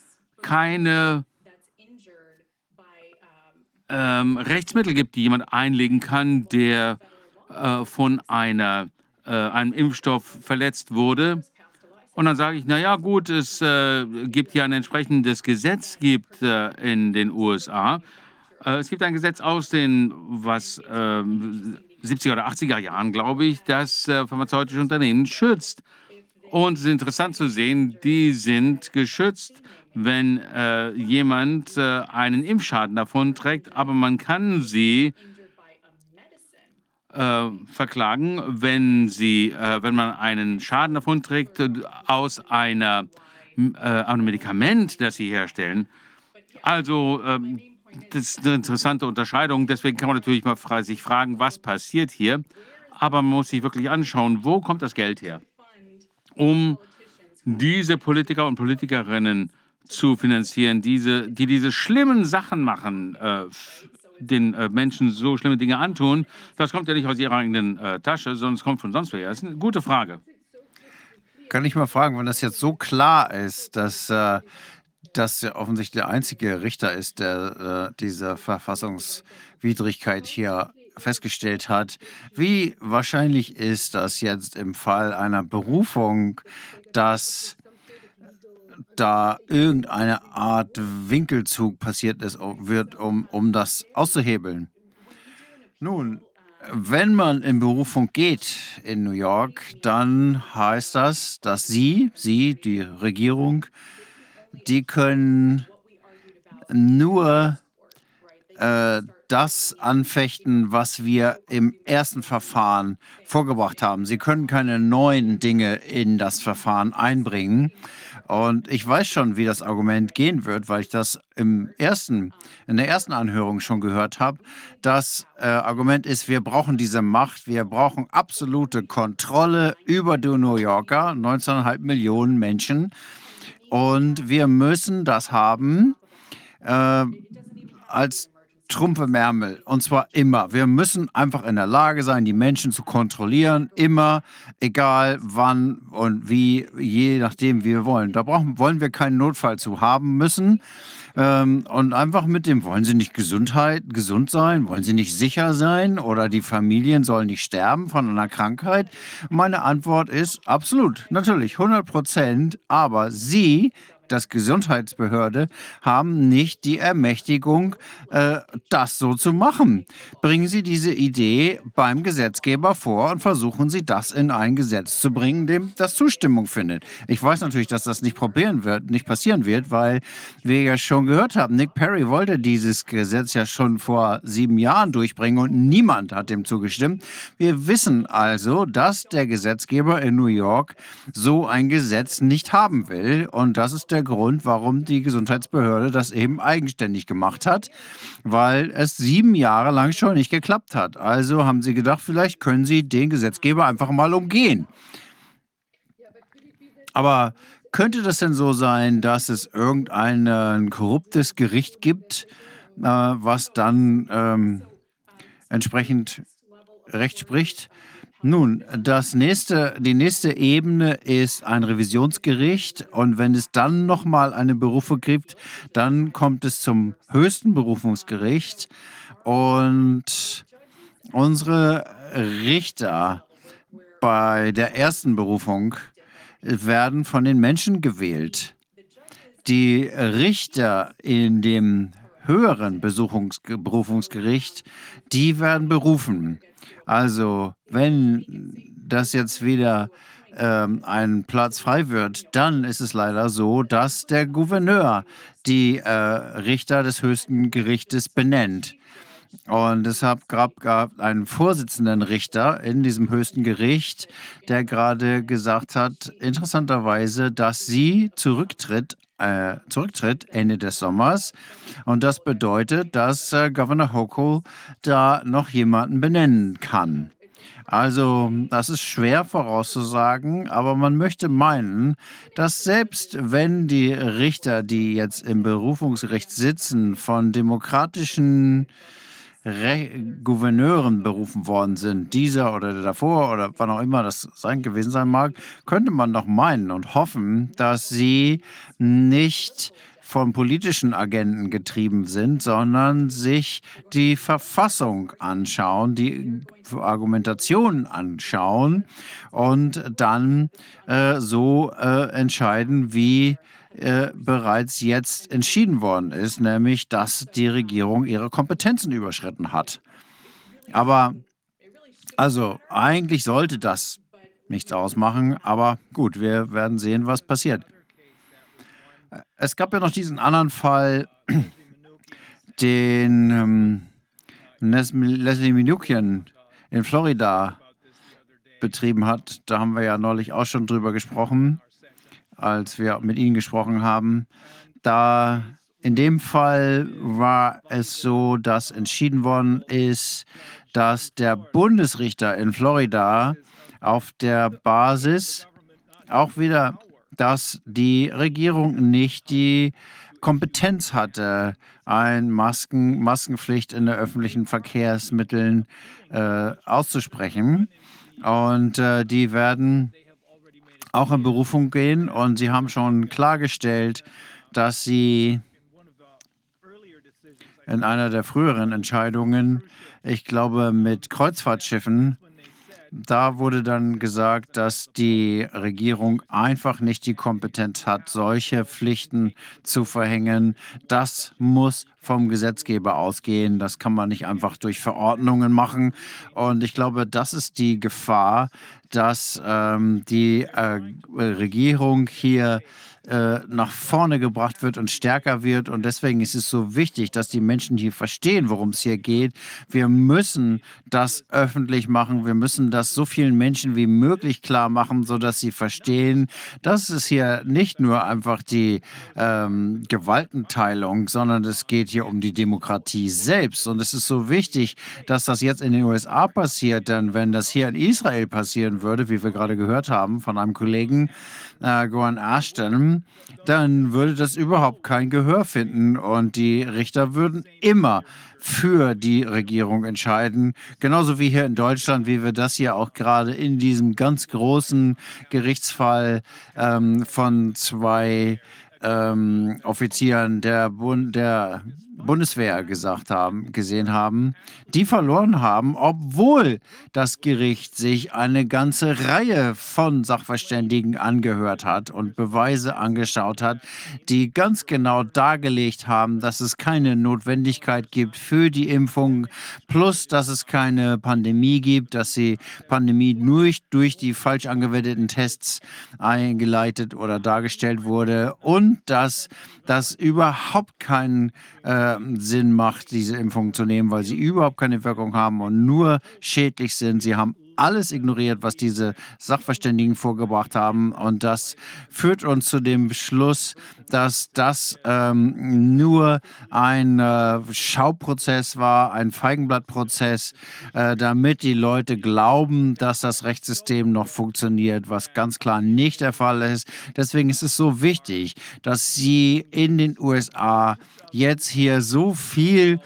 keine ähm, Rechtsmittel gibt, die jemand einlegen kann, der äh, von einer, äh, einem Impfstoff verletzt wurde. Und dann sage ich, na ja, gut, es äh, gibt ja ein entsprechendes Gesetz gibt äh, in den USA. Äh, es gibt ein Gesetz aus den was 70er ähm, oder 80er Jahren, glaube ich, das äh, pharmazeutische Unternehmen schützt. Und es ist interessant zu sehen, die sind geschützt, wenn äh, jemand äh, einen Impfschaden davon trägt, aber man kann sie äh, verklagen, wenn sie, äh, wenn man einen Schaden davon trägt äh, aus einer, äh, einem Medikament, das sie herstellen. Also ähm, das ist eine interessante Unterscheidung. Deswegen kann man natürlich mal sich fragen, was passiert hier. Aber man muss sich wirklich anschauen, wo kommt das Geld her, um diese Politiker und Politikerinnen zu finanzieren, diese, die diese schlimmen Sachen machen, äh, den äh, Menschen so schlimme Dinge antun, das kommt ja nicht aus ihrer eigenen äh, Tasche, sondern es kommt von sonst woher. Das ist eine gute Frage. Kann ich mal fragen, wenn das jetzt so klar ist, dass äh, das ja offensichtlich der einzige Richter ist, der äh, diese Verfassungswidrigkeit hier festgestellt hat. Wie wahrscheinlich ist das jetzt im Fall einer Berufung, dass da irgendeine Art Winkelzug passiert ist, wird, um, um das auszuhebeln. Nun, wenn man in Berufung geht in New York, dann heißt das, dass Sie, Sie, die Regierung, die können nur äh, das anfechten, was wir im ersten Verfahren vorgebracht haben. Sie können keine neuen Dinge in das Verfahren einbringen. Und ich weiß schon, wie das Argument gehen wird, weil ich das im ersten, in der ersten Anhörung schon gehört habe. Das äh, Argument ist, wir brauchen diese Macht, wir brauchen absolute Kontrolle über die New Yorker, 19,5 Millionen Menschen. Und wir müssen das haben äh, als Trumpe Märmel. Und zwar immer. Wir müssen einfach in der Lage sein, die Menschen zu kontrollieren. Immer, egal wann und wie, je nachdem, wie wir wollen. Da brauchen, wollen wir keinen Notfall zu haben müssen. Ähm, und einfach mit dem, wollen Sie nicht Gesundheit, gesund sein? Wollen Sie nicht sicher sein? Oder die Familien sollen nicht sterben von einer Krankheit? Meine Antwort ist absolut, natürlich, 100 Prozent. Aber Sie das Gesundheitsbehörde haben nicht die Ermächtigung, äh, das so zu machen. Bringen Sie diese Idee beim Gesetzgeber vor und versuchen Sie, das in ein Gesetz zu bringen, dem das Zustimmung findet. Ich weiß natürlich, dass das nicht probieren wird, nicht passieren wird, weil wir ja schon gehört haben, Nick Perry wollte dieses Gesetz ja schon vor sieben Jahren durchbringen und niemand hat dem zugestimmt. Wir wissen also, dass der Gesetzgeber in New York so ein Gesetz nicht haben will und das ist der der Grund, warum die Gesundheitsbehörde das eben eigenständig gemacht hat, weil es sieben Jahre lang schon nicht geklappt hat. Also haben sie gedacht, vielleicht können sie den Gesetzgeber einfach mal umgehen. Aber könnte das denn so sein, dass es irgendein korruptes Gericht gibt, äh, was dann ähm, entsprechend Recht spricht? Nun, das nächste, die nächste Ebene ist ein Revisionsgericht und wenn es dann nochmal eine Berufung gibt, dann kommt es zum höchsten Berufungsgericht und unsere Richter bei der ersten Berufung werden von den Menschen gewählt. Die Richter in dem höheren Berufungsgericht, die werden berufen. Also, wenn das jetzt wieder ähm, ein Platz frei wird, dann ist es leider so, dass der Gouverneur die äh, Richter des höchsten Gerichtes benennt. Und deshalb gab es einen Vorsitzenden Richter in diesem höchsten Gericht, der gerade gesagt hat, interessanterweise, dass sie zurücktritt äh, zurücktritt Ende des Sommers. Und das bedeutet, dass äh, Governor Hochul da noch jemanden benennen kann. Also, das ist schwer vorauszusagen, aber man möchte meinen, dass selbst wenn die Richter, die jetzt im Berufungsrecht sitzen, von demokratischen Re Gouverneuren berufen worden sind, dieser oder der davor oder wann auch immer das sein gewesen sein mag, könnte man doch meinen und hoffen, dass sie nicht von politischen Agenten getrieben sind, sondern sich die Verfassung anschauen, die Argumentation anschauen und dann äh, so äh, entscheiden, wie äh, bereits jetzt entschieden worden ist, nämlich dass die Regierung ihre Kompetenzen überschritten hat. Aber also eigentlich sollte das nichts ausmachen, aber gut, wir werden sehen, was passiert. Es gab ja noch diesen anderen Fall, den ähm, Leslie Minukian in Florida betrieben hat. Da haben wir ja neulich auch schon drüber gesprochen als wir mit Ihnen gesprochen haben. Da in dem Fall war es so, dass entschieden worden ist, dass der Bundesrichter in Florida auf der Basis auch wieder, dass die Regierung nicht die Kompetenz hatte, eine Masken, Maskenpflicht in den öffentlichen Verkehrsmitteln äh, auszusprechen. Und äh, die werden auch in Berufung gehen. Und Sie haben schon klargestellt, dass Sie in einer der früheren Entscheidungen, ich glaube mit Kreuzfahrtschiffen, da wurde dann gesagt, dass die Regierung einfach nicht die Kompetenz hat, solche Pflichten zu verhängen. Das muss vom Gesetzgeber ausgehen. Das kann man nicht einfach durch Verordnungen machen. Und ich glaube, das ist die Gefahr, dass ähm, die äh, Regierung hier äh, nach vorne gebracht wird und stärker wird. Und deswegen ist es so wichtig, dass die Menschen hier verstehen, worum es hier geht. Wir müssen das öffentlich machen. Wir müssen das so vielen Menschen wie möglich klar machen, sodass sie verstehen, dass es hier nicht nur einfach die ähm, Gewaltenteilung, sondern es geht hier um die Demokratie selbst. Und es ist so wichtig, dass das jetzt in den USA passiert, denn wenn das hier in Israel passieren würde, wie wir gerade gehört haben von einem Kollegen, äh, Goran Ashton, dann würde das überhaupt kein Gehör finden und die Richter würden immer für die Regierung entscheiden. Genauso wie hier in Deutschland, wie wir das hier auch gerade in diesem ganz großen Gerichtsfall ähm, von zwei ähm, Offizieren der, Bund, der Bundeswehr gesagt haben, gesehen haben, die verloren haben, obwohl das Gericht sich eine ganze Reihe von Sachverständigen angehört hat und Beweise angeschaut hat, die ganz genau dargelegt haben, dass es keine Notwendigkeit gibt für die Impfung, plus dass es keine Pandemie gibt, dass die Pandemie nur durch die falsch angewendeten Tests eingeleitet oder dargestellt wurde und dass das überhaupt keinen äh, Sinn macht, diese Impfung zu nehmen, weil sie überhaupt keine Wirkung haben und nur schädlich sind. Sie haben alles ignoriert, was diese Sachverständigen vorgebracht haben. Und das führt uns zu dem Beschluss, dass das ähm, nur ein äh, Schauprozess war, ein Feigenblattprozess, äh, damit die Leute glauben, dass das Rechtssystem noch funktioniert, was ganz klar nicht der Fall ist. Deswegen ist es so wichtig, dass Sie in den USA jetzt hier so viel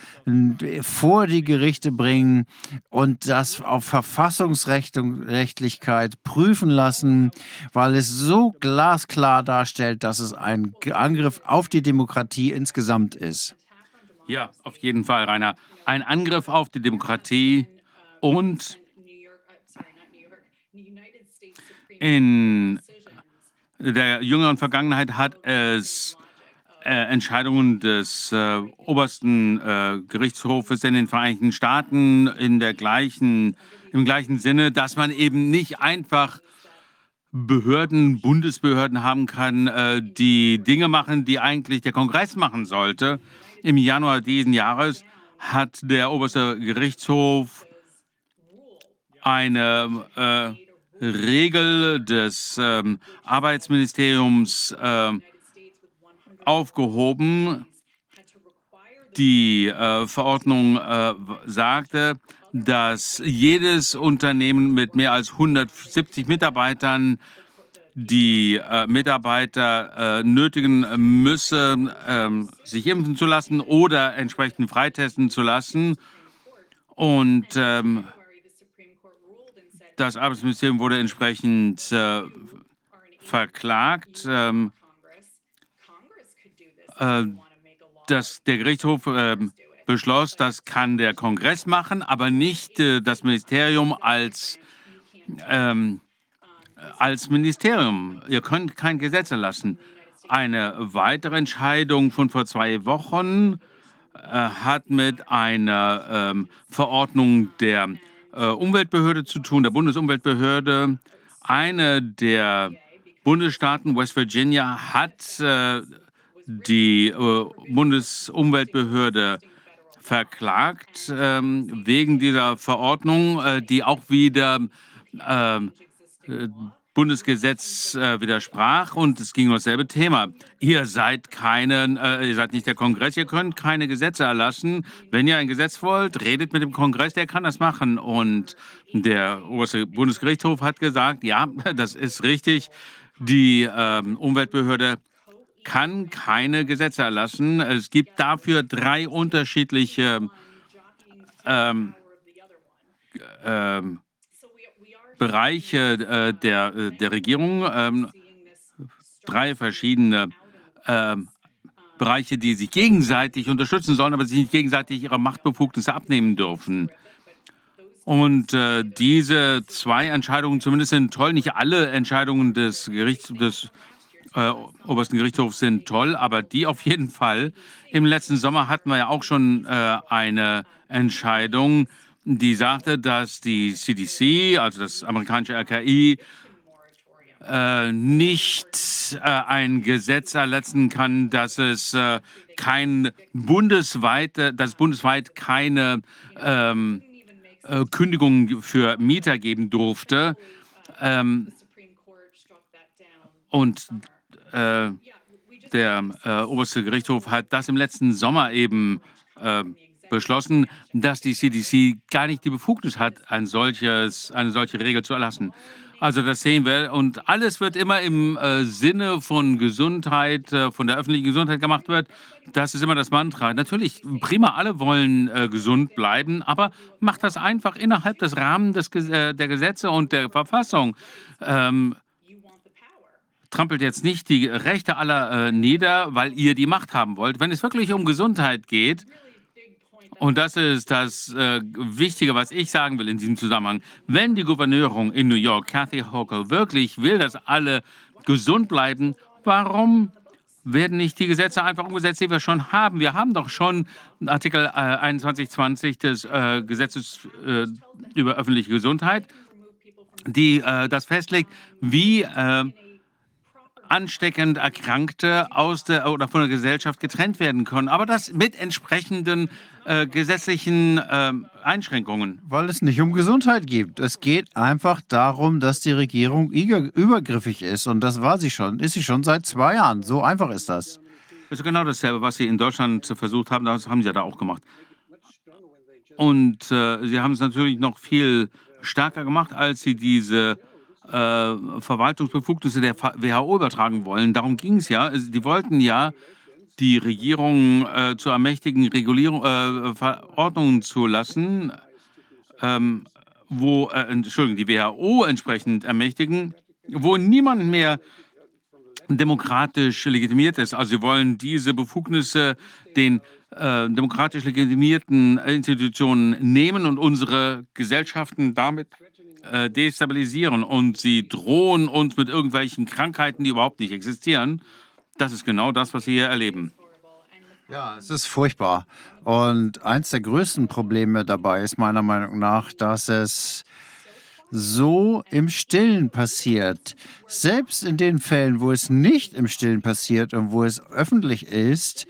vor die Gerichte bringen und das auf Verfassungsrechtlichkeit prüfen lassen, weil es so glasklar darstellt, dass es ein Angriff auf die Demokratie insgesamt ist. Ja, auf jeden Fall, Rainer. Ein Angriff auf die Demokratie und in der jüngeren Vergangenheit hat es Entscheidungen des äh, obersten äh, Gerichtshofes in den Vereinigten Staaten in der gleichen, im gleichen Sinne, dass man eben nicht einfach Behörden, Bundesbehörden haben kann, äh, die Dinge machen, die eigentlich der Kongress machen sollte. Im Januar diesen Jahres hat der oberste Gerichtshof eine äh, Regel des ähm, Arbeitsministeriums äh, aufgehoben. Die äh, Verordnung äh, sagte, dass jedes Unternehmen mit mehr als 170 Mitarbeitern die äh, Mitarbeiter äh, nötigen müsse, ähm, sich impfen zu lassen oder entsprechend freitesten zu lassen. Und ähm, das Arbeitsministerium wurde entsprechend äh, verklagt. Ähm, äh, dass der Gerichtshof äh, beschloss, das kann der Kongress machen, aber nicht äh, das Ministerium als, ähm, als Ministerium. Ihr könnt kein Gesetz erlassen. Eine weitere Entscheidung von vor zwei Wochen äh, hat mit einer ähm, Verordnung der äh, Umweltbehörde zu tun, der Bundesumweltbehörde. Eine der Bundesstaaten, West Virginia, hat äh, die äh, Bundesumweltbehörde verklagt ähm, wegen dieser Verordnung, äh, die auch wieder ähm, äh, Bundesgesetz äh, widersprach und es ging um dasselbe Thema. Ihr seid keinen, äh, ihr seid nicht der Kongress, ihr könnt keine Gesetze erlassen. Wenn ihr ein Gesetz wollt, redet mit dem Kongress, der kann das machen. Und der oberste Bundesgerichtshof hat gesagt, ja, das ist richtig. Die ähm, Umweltbehörde kann keine Gesetze erlassen. Es gibt dafür drei unterschiedliche ähm, ähm, Bereiche äh, der, äh, der Regierung, ähm, drei verschiedene ähm, Bereiche, die sich gegenseitig unterstützen sollen, aber sich nicht gegenseitig ihre Machtbefugnisse abnehmen dürfen. Und äh, diese zwei Entscheidungen zumindest sind toll. Nicht alle Entscheidungen des Gerichts, des äh, obersten Gerichtshofs sind toll, aber die auf jeden Fall. Im letzten Sommer hatten wir ja auch schon äh, eine Entscheidung, die sagte, dass die CDC, also das amerikanische RKI, äh, nicht äh, ein Gesetz erlassen kann, dass es äh, kein bundesweit, dass bundesweit keine ähm, äh, Kündigung für Mieter geben durfte. Ähm, und äh, der äh, oberste Gerichtshof hat das im letzten Sommer eben beschlossen, dass die CDC gar nicht die Befugnis hat, ein solches, eine solche Regel zu erlassen. Also das sehen wir. Und alles wird immer im äh, Sinne von Gesundheit, äh, von der öffentlichen Gesundheit gemacht wird. Das ist immer das Mantra. Natürlich, prima, alle wollen äh, gesund bleiben, aber macht das einfach innerhalb des Rahmens des, äh, der Gesetze und der Verfassung. Ähm, trampelt jetzt nicht die Rechte aller äh, nieder, weil ihr die Macht haben wollt. Wenn es wirklich um Gesundheit geht, und das ist das äh, Wichtige, was ich sagen will in diesem Zusammenhang. Wenn die Gouverneurin in New York, Kathy Hochul, wirklich will, dass alle gesund bleiben, warum werden nicht die Gesetze einfach umgesetzt, die wir schon haben? Wir haben doch schon Artikel äh, 2120 des äh, Gesetzes äh, über öffentliche Gesundheit, die äh, das festlegt, wie äh, ansteckend Erkrankte aus der oder von der Gesellschaft getrennt werden können. Aber das mit entsprechenden äh, gesetzlichen äh, Einschränkungen. Weil es nicht um Gesundheit geht. Es geht einfach darum, dass die Regierung übergriffig ist. Und das war sie schon. Ist sie schon seit zwei Jahren. So einfach ist das. Das ist genau dasselbe, was Sie in Deutschland versucht haben. Das haben Sie ja da auch gemacht. Und äh, Sie haben es natürlich noch viel stärker gemacht, als Sie diese Verwaltungsbefugnisse der WHO übertragen wollen. Darum ging es ja. Die wollten ja die Regierung äh, zu ermächtigen, Regulierung, äh, Verordnungen zu lassen, ähm, wo, äh, Entschuldigung, die WHO entsprechend ermächtigen, wo niemand mehr demokratisch legitimiert ist. Also sie wollen diese Befugnisse den äh, demokratisch legitimierten Institutionen nehmen und unsere Gesellschaften damit äh, destabilisieren. Und sie drohen uns mit irgendwelchen Krankheiten, die überhaupt nicht existieren. Das ist genau das, was wir hier erleben. Ja, es ist furchtbar. Und eins der größten Probleme dabei ist meiner Meinung nach, dass es so im Stillen passiert. Selbst in den Fällen, wo es nicht im Stillen passiert und wo es öffentlich ist,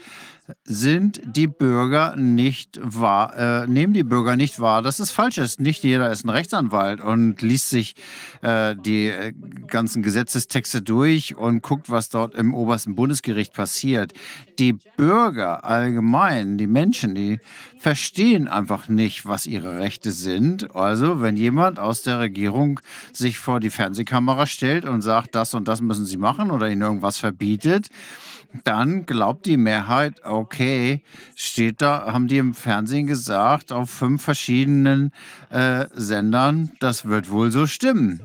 sind die Bürger nicht wahr, äh, nehmen die Bürger nicht wahr, dass es falsch ist. Nicht jeder ist ein Rechtsanwalt und liest sich äh, die äh, ganzen Gesetzestexte durch und guckt, was dort im obersten Bundesgericht passiert. Die Bürger allgemein, die Menschen, die verstehen einfach nicht, was ihre Rechte sind. Also, wenn jemand aus der Regierung sich vor die Fernsehkamera stellt und sagt, das und das müssen sie machen oder ihnen irgendwas verbietet, dann glaubt die Mehrheit, okay, steht da, haben die im Fernsehen gesagt, auf fünf verschiedenen äh, Sendern, das wird wohl so stimmen.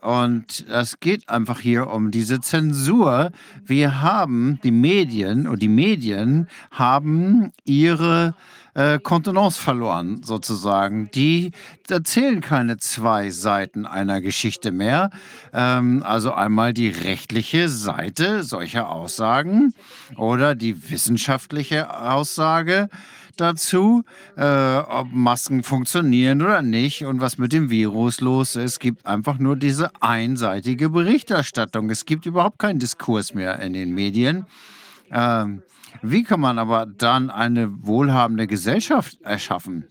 Und es geht einfach hier um diese Zensur. Wir haben die Medien und die Medien haben ihre äh, Kontenance verloren, sozusagen. Die erzählen keine zwei Seiten einer Geschichte mehr. Ähm, also einmal die rechtliche Seite solcher Aussagen oder die wissenschaftliche Aussage dazu, äh, ob Masken funktionieren oder nicht und was mit dem Virus los ist. Es gibt einfach nur diese einseitige Berichterstattung. Es gibt überhaupt keinen Diskurs mehr in den Medien. Ähm, wie kann man aber dann eine wohlhabende Gesellschaft erschaffen?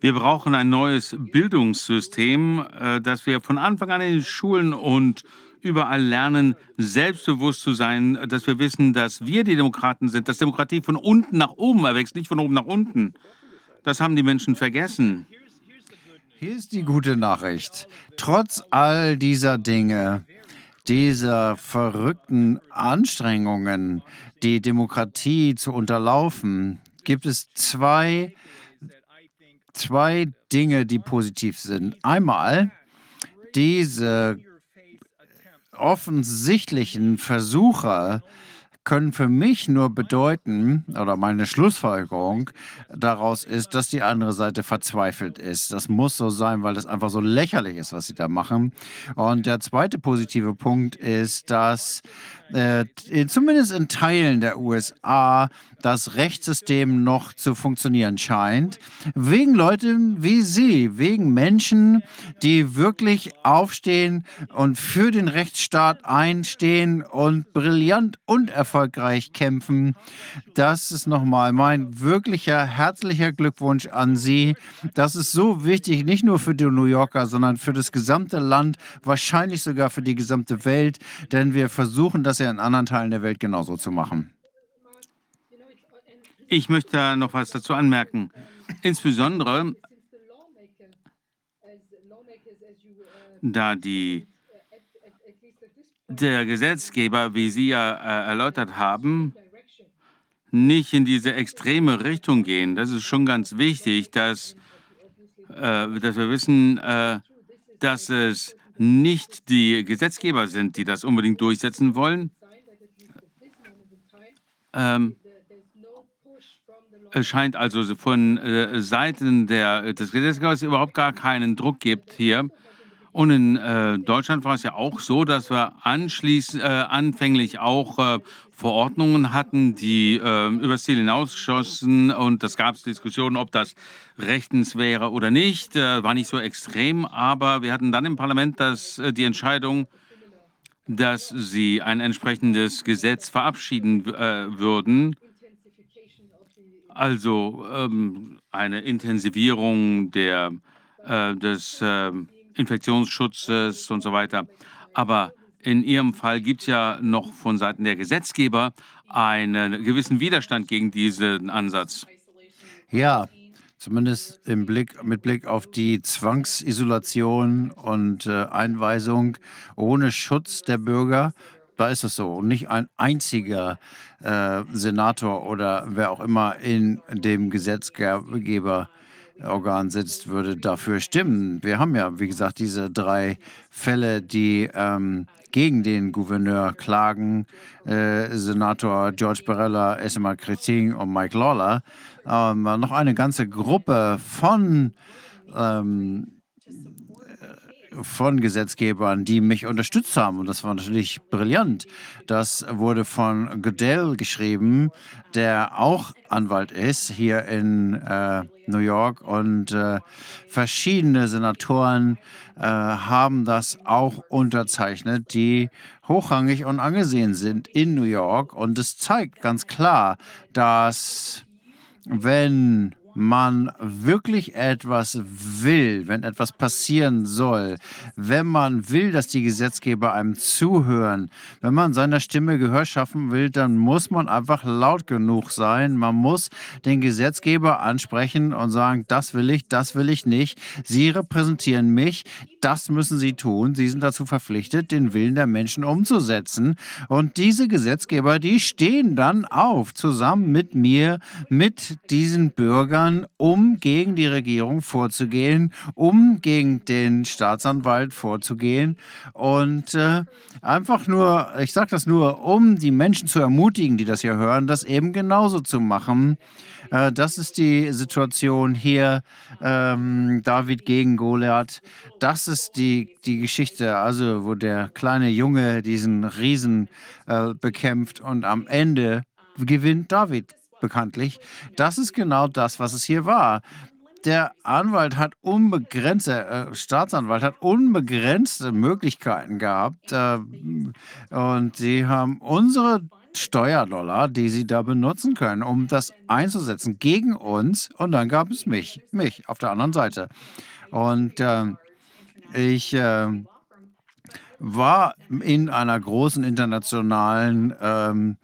Wir brauchen ein neues Bildungssystem, äh, das wir von Anfang an in den Schulen und überall lernen, selbstbewusst zu sein, dass wir wissen, dass wir die Demokraten sind, dass Demokratie von unten nach oben erwächst, nicht von oben nach unten. Das haben die Menschen vergessen. Hier ist die gute Nachricht. Trotz all dieser Dinge, dieser verrückten Anstrengungen, die Demokratie zu unterlaufen, gibt es zwei, zwei Dinge, die positiv sind. Einmal diese offensichtlichen Versuche können für mich nur bedeuten, oder meine Schlussfolgerung daraus ist, dass die andere Seite verzweifelt ist. Das muss so sein, weil das einfach so lächerlich ist, was sie da machen. Und der zweite positive Punkt ist, dass äh, zumindest in Teilen der USA das Rechtssystem noch zu funktionieren scheint, wegen Leuten wie Sie, wegen Menschen, die wirklich aufstehen und für den Rechtsstaat einstehen und brillant und erfolgreich kämpfen. Das ist nochmal mein wirklicher herzlicher Glückwunsch an Sie. Das ist so wichtig, nicht nur für die New Yorker, sondern für das gesamte Land, wahrscheinlich sogar für die gesamte Welt, denn wir versuchen das ja in anderen Teilen der Welt genauso zu machen. Ich möchte noch was dazu anmerken. Insbesondere, da die, der Gesetzgeber, wie Sie ja äh, erläutert haben, nicht in diese extreme Richtung gehen. Das ist schon ganz wichtig, dass, äh, dass wir wissen, äh, dass es nicht die Gesetzgeber sind, die das unbedingt durchsetzen wollen. Ähm, es scheint also von äh, Seiten der, des Gesetzgebers überhaupt gar keinen Druck gibt hier. Und in äh, Deutschland war es ja auch so, dass wir anschließend, äh, anfänglich auch äh, Verordnungen hatten, die äh, übers Ziel hinausschossen. Und das gab es Diskussionen, ob das rechtens wäre oder nicht. Äh, war nicht so extrem. Aber wir hatten dann im Parlament das, äh, die Entscheidung, dass sie ein entsprechendes Gesetz verabschieden äh, würden also ähm, eine Intensivierung der, äh, des äh, Infektionsschutzes und so weiter. Aber in Ihrem Fall gibt es ja noch von Seiten der Gesetzgeber einen gewissen Widerstand gegen diesen Ansatz. Ja, zumindest im Blick, mit Blick auf die Zwangsisolation und äh, Einweisung ohne Schutz der Bürger da ist es so. Nicht ein einziger äh, Senator oder wer auch immer in dem Gesetzgeberorgan sitzt, würde dafür stimmen. Wir haben ja, wie gesagt, diese drei Fälle, die ähm, gegen den Gouverneur klagen. Äh, Senator George Barella, Esma Kreting und Mike Lawler. Ähm, noch eine ganze Gruppe von ähm, von Gesetzgebern, die mich unterstützt haben. Und das war natürlich brillant. Das wurde von Goodell geschrieben, der auch Anwalt ist hier in äh, New York. Und äh, verschiedene Senatoren äh, haben das auch unterzeichnet, die hochrangig und angesehen sind in New York. Und es zeigt ganz klar, dass wenn man wirklich etwas will, wenn etwas passieren soll, wenn man will, dass die Gesetzgeber einem zuhören, wenn man seiner Stimme Gehör schaffen will, dann muss man einfach laut genug sein. Man muss den Gesetzgeber ansprechen und sagen, das will ich, das will ich nicht. Sie repräsentieren mich, das müssen sie tun. Sie sind dazu verpflichtet, den Willen der Menschen umzusetzen. Und diese Gesetzgeber, die stehen dann auf, zusammen mit mir, mit diesen Bürgern, kann, um gegen die Regierung vorzugehen, um gegen den Staatsanwalt vorzugehen und äh, einfach nur, ich sage das nur, um die Menschen zu ermutigen, die das hier hören, das eben genauso zu machen. Äh, das ist die Situation hier, ähm, David gegen Goliath. Das ist die, die Geschichte, also wo der kleine Junge diesen Riesen äh, bekämpft und am Ende gewinnt David bekanntlich. Das ist genau das, was es hier war. Der Anwalt hat unbegrenzte, äh, Staatsanwalt hat unbegrenzte Möglichkeiten gehabt. Äh, und sie haben unsere Steuerdollar, die sie da benutzen können, um das einzusetzen gegen uns. Und dann gab es mich, mich auf der anderen Seite. Und äh, ich äh, war in einer großen internationalen ähm,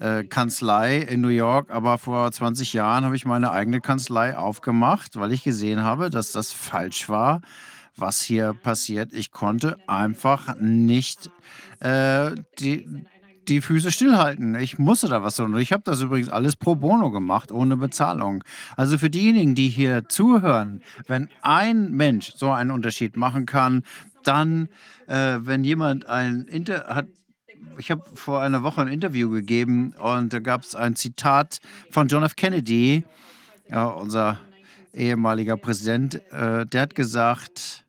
äh, Kanzlei in New York, aber vor 20 Jahren habe ich meine eigene Kanzlei aufgemacht, weil ich gesehen habe, dass das falsch war, was hier passiert. Ich konnte einfach nicht äh, die, die Füße stillhalten. Ich musste da was tun. Ich habe das übrigens alles pro bono gemacht, ohne Bezahlung. Also für diejenigen, die hier zuhören, wenn ein Mensch so einen Unterschied machen kann, dann, äh, wenn jemand ein Inter hat, ich habe vor einer Woche ein Interview gegeben und da gab es ein Zitat von John F. Kennedy, ja, unser ehemaliger Präsident, äh, der hat gesagt,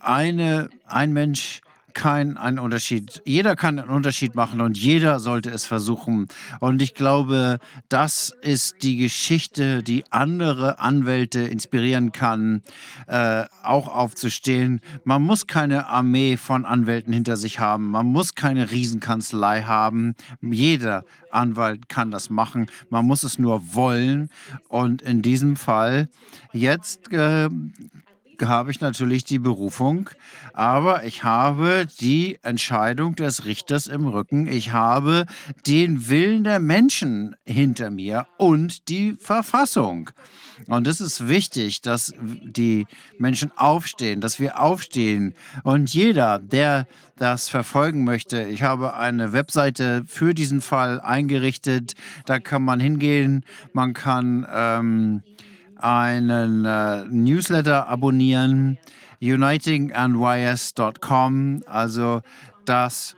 eine, ein Mensch kann einen Unterschied, jeder kann einen Unterschied machen und jeder sollte es versuchen. Und ich glaube, das ist die Geschichte, die andere Anwälte inspirieren kann, äh, auch aufzustehen. Man muss keine Armee von Anwälten hinter sich haben. Man muss keine Riesenkanzlei haben. Jeder Anwalt kann das machen. Man muss es nur wollen. Und in diesem Fall jetzt äh, habe ich natürlich die Berufung, aber ich habe die Entscheidung des Richters im Rücken. Ich habe den Willen der Menschen hinter mir und die Verfassung. Und es ist wichtig, dass die Menschen aufstehen, dass wir aufstehen. Und jeder, der das verfolgen möchte, ich habe eine Webseite für diesen Fall eingerichtet. Da kann man hingehen, man kann ähm, einen äh, Newsletter abonnieren, unitingandwires.com. Also das,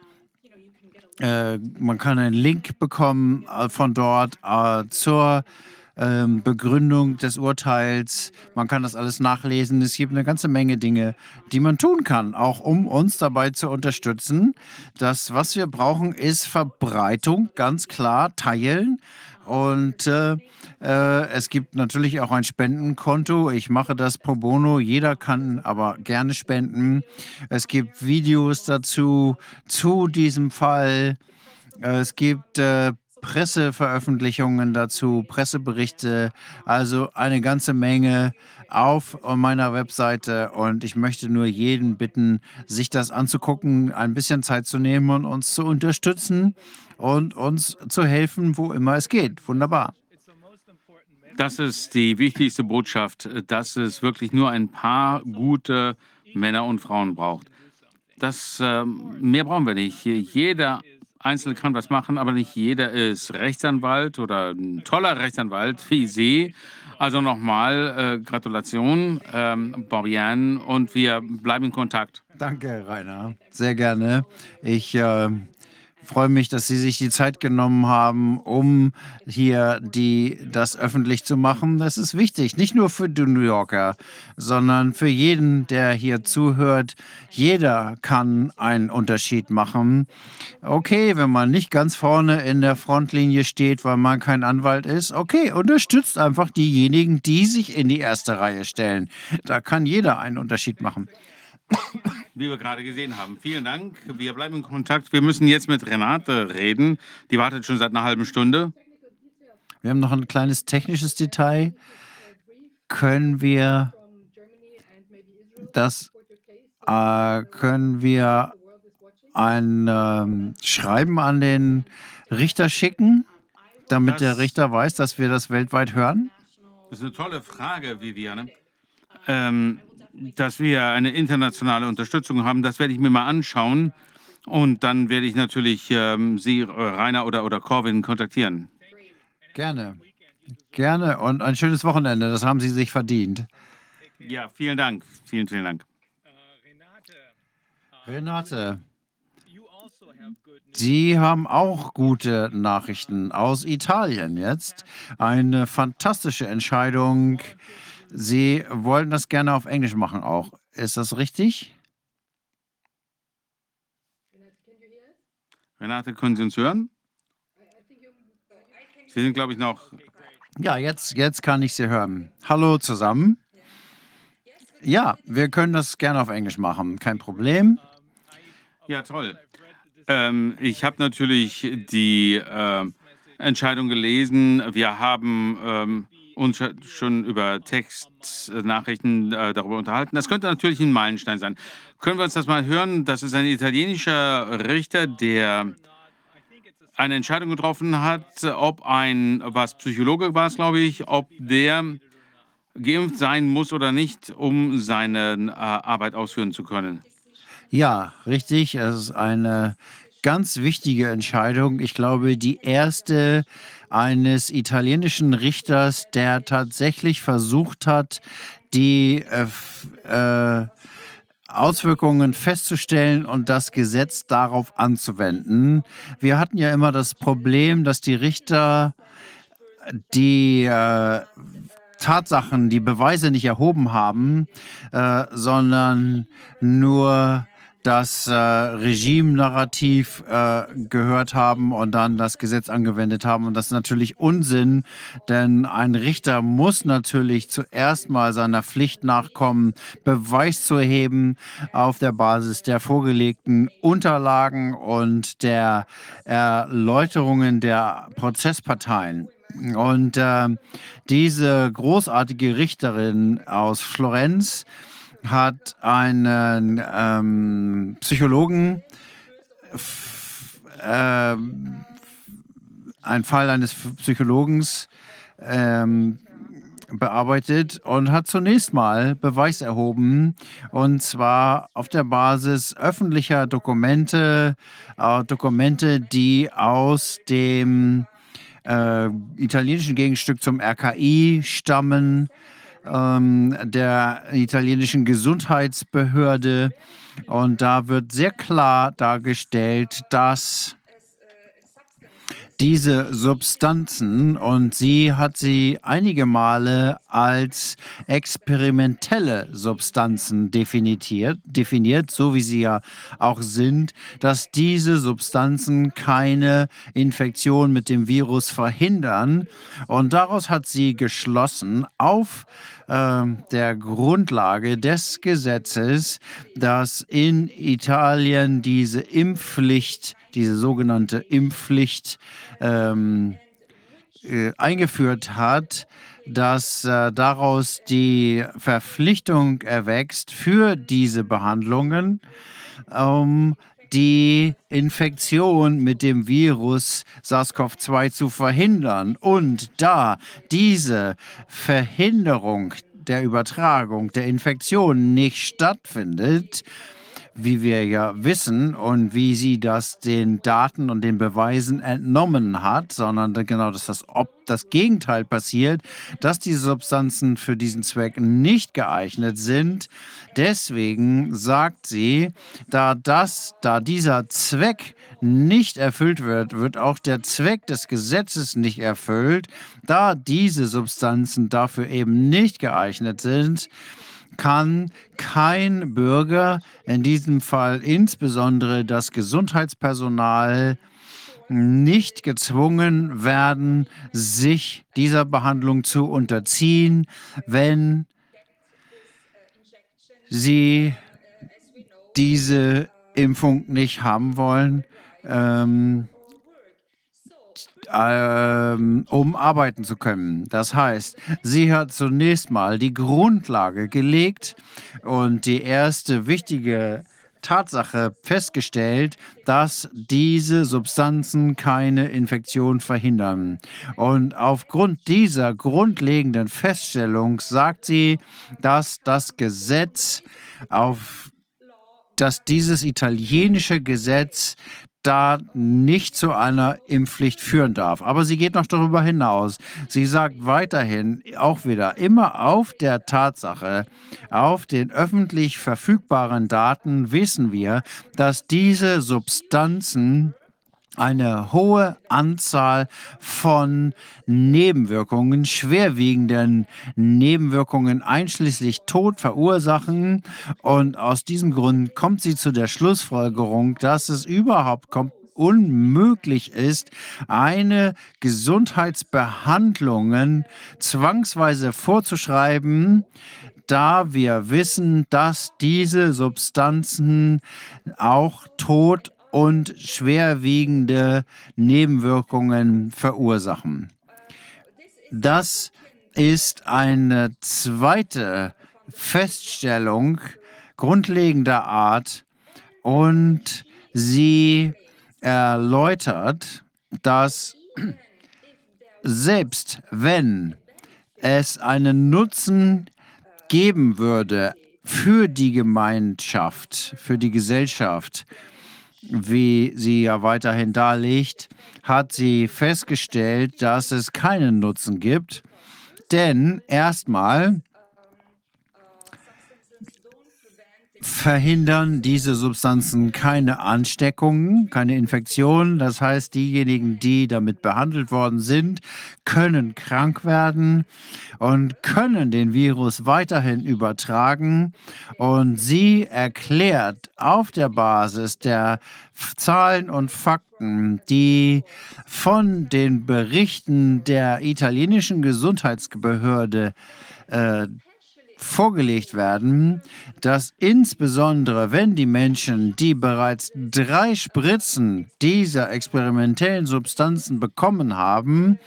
äh, man kann einen Link bekommen äh, von dort äh, zur ähm, Begründung des Urteils. Man kann das alles nachlesen. Es gibt eine ganze Menge Dinge, die man tun kann, auch um uns dabei zu unterstützen. Das, was wir brauchen, ist Verbreitung, ganz klar, teilen. Und äh, äh, es gibt natürlich auch ein Spendenkonto. Ich mache das pro bono. Jeder kann aber gerne spenden. Es gibt Videos dazu, zu diesem Fall. Es gibt äh, Presseveröffentlichungen dazu, Presseberichte, also eine ganze Menge auf meiner Webseite und ich möchte nur jeden bitten, sich das anzugucken, ein bisschen Zeit zu nehmen und uns zu unterstützen und uns zu helfen, wo immer es geht. Wunderbar. Das ist die wichtigste Botschaft, dass es wirklich nur ein paar gute Männer und Frauen braucht. Das, äh, mehr brauchen wir nicht. Jeder Einzelne kann was machen, aber nicht jeder ist Rechtsanwalt oder ein toller Rechtsanwalt wie Sie. Also nochmal äh, Gratulation, ähm, Borian, und wir bleiben in Kontakt. Danke, Rainer. Sehr gerne. Ich äh, freue mich, dass Sie sich die Zeit genommen haben, um hier die, das öffentlich zu machen. Das ist wichtig, nicht nur für die New Yorker, sondern für jeden, der hier zuhört. Jeder kann einen Unterschied machen. Okay, wenn man nicht ganz vorne in der Frontlinie steht, weil man kein Anwalt ist, okay, unterstützt einfach diejenigen, die sich in die erste Reihe stellen. Da kann jeder einen Unterschied machen wie wir gerade gesehen haben. Vielen Dank. Wir bleiben in Kontakt. Wir müssen jetzt mit Renate reden. Die wartet schon seit einer halben Stunde. Wir haben noch ein kleines technisches Detail. Können wir das äh, können wir ein ähm, Schreiben an den Richter schicken, damit das, der Richter weiß, dass wir das weltweit hören? Das ist eine tolle Frage, Viviane. Ähm, dass wir eine internationale Unterstützung haben. Das werde ich mir mal anschauen. Und dann werde ich natürlich ähm, Sie, Rainer oder, oder Corwin kontaktieren. Gerne. Gerne und ein schönes Wochenende. Das haben Sie sich verdient. Ja, vielen Dank. Vielen, vielen Dank. Renate, Sie haben auch gute Nachrichten aus Italien jetzt. Eine fantastische Entscheidung. Sie wollen das gerne auf Englisch machen auch. Ist das richtig? Renate, können Sie uns hören? Sie sind, glaube ich, noch. Ja, jetzt, jetzt kann ich Sie hören. Hallo zusammen. Ja, wir können das gerne auf Englisch machen. Kein Problem. Ja, toll. Ähm, ich habe natürlich die äh, Entscheidung gelesen. Wir haben ähm, uns schon über Textnachrichten äh, darüber unterhalten. Das könnte natürlich ein Meilenstein sein. Können wir uns das mal hören? Das ist ein italienischer Richter, der eine Entscheidung getroffen hat, ob ein, was Psychologe war es, glaube ich, ob der geimpft sein muss oder nicht, um seine äh, Arbeit ausführen zu können. Ja, richtig. Es ist eine ganz wichtige Entscheidung. Ich glaube, die erste eines italienischen Richters, der tatsächlich versucht hat, die äh, äh, Auswirkungen festzustellen und das Gesetz darauf anzuwenden. Wir hatten ja immer das Problem, dass die Richter die äh, Tatsachen, die Beweise nicht erhoben haben, äh, sondern nur das äh, Regime-Narrativ äh, gehört haben und dann das Gesetz angewendet haben. Und das ist natürlich Unsinn, denn ein Richter muss natürlich zuerst mal seiner Pflicht nachkommen, Beweis zu erheben auf der Basis der vorgelegten Unterlagen und der Erläuterungen der Prozessparteien. Und äh, diese großartige Richterin aus Florenz, hat einen ähm, Psychologen, äh, einen Fall eines Psychologens ähm, bearbeitet und hat zunächst mal Beweis erhoben, und zwar auf der Basis öffentlicher Dokumente, äh, Dokumente, die aus dem äh, italienischen Gegenstück zum RKI stammen ähm, der italienischen Gesundheitsbehörde. Und da wird sehr klar dargestellt, dass diese Substanzen und sie hat sie einige Male als experimentelle Substanzen definiert, definiert, so wie sie ja auch sind, dass diese Substanzen keine Infektion mit dem Virus verhindern. Und daraus hat sie geschlossen auf äh, der Grundlage des Gesetzes, dass in Italien diese Impfpflicht, diese sogenannte Impfpflicht ähm, äh, eingeführt hat, dass äh, daraus die Verpflichtung erwächst für diese Behandlungen, um die Infektion mit dem Virus SARS-CoV-2 zu verhindern. Und da diese Verhinderung der Übertragung der Infektion nicht stattfindet, wie wir ja wissen und wie sie das den Daten und den Beweisen entnommen hat, sondern genau, dass das, ob das Gegenteil passiert, dass diese Substanzen für diesen Zweck nicht geeignet sind. Deswegen sagt sie, da das, da dieser Zweck nicht erfüllt wird, wird auch der Zweck des Gesetzes nicht erfüllt, da diese Substanzen dafür eben nicht geeignet sind kann kein Bürger, in diesem Fall insbesondere das Gesundheitspersonal, nicht gezwungen werden, sich dieser Behandlung zu unterziehen, wenn sie diese Impfung nicht haben wollen. Ähm, ähm, um arbeiten zu können. Das heißt, sie hat zunächst mal die Grundlage gelegt und die erste wichtige Tatsache festgestellt, dass diese Substanzen keine Infektion verhindern. Und aufgrund dieser grundlegenden Feststellung sagt sie, dass das Gesetz auf dass dieses italienische Gesetz da nicht zu einer Impfpflicht führen darf. Aber sie geht noch darüber hinaus. Sie sagt weiterhin auch wieder immer auf der Tatsache, auf den öffentlich verfügbaren Daten wissen wir, dass diese Substanzen eine hohe Anzahl von Nebenwirkungen, schwerwiegenden Nebenwirkungen einschließlich Tod verursachen. Und aus diesem Grund kommt sie zu der Schlussfolgerung, dass es überhaupt unmöglich ist, eine Gesundheitsbehandlungen zwangsweise vorzuschreiben, da wir wissen, dass diese Substanzen auch Tod und schwerwiegende Nebenwirkungen verursachen. Das ist eine zweite Feststellung grundlegender Art und sie erläutert, dass selbst wenn es einen Nutzen geben würde für die Gemeinschaft, für die Gesellschaft, wie sie ja weiterhin darlegt, hat sie festgestellt, dass es keinen Nutzen gibt. Denn erstmal verhindern diese Substanzen keine Ansteckungen, keine Infektionen. Das heißt, diejenigen, die damit behandelt worden sind, können krank werden und können den Virus weiterhin übertragen. Und sie erklärt auf der Basis der Zahlen und Fakten, die von den Berichten der italienischen Gesundheitsbehörde äh, vorgelegt werden, dass insbesondere wenn die Menschen, die bereits drei Spritzen dieser experimentellen Substanzen bekommen haben,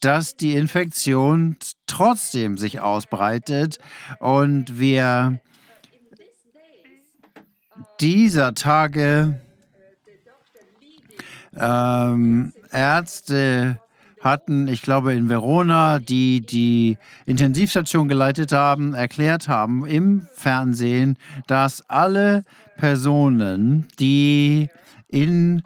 dass die Infektion trotzdem sich ausbreitet und wir dieser Tage ähm, Ärzte hatten, ich glaube in Verona, die die Intensivstation geleitet haben, erklärt haben im Fernsehen, dass alle Personen, die in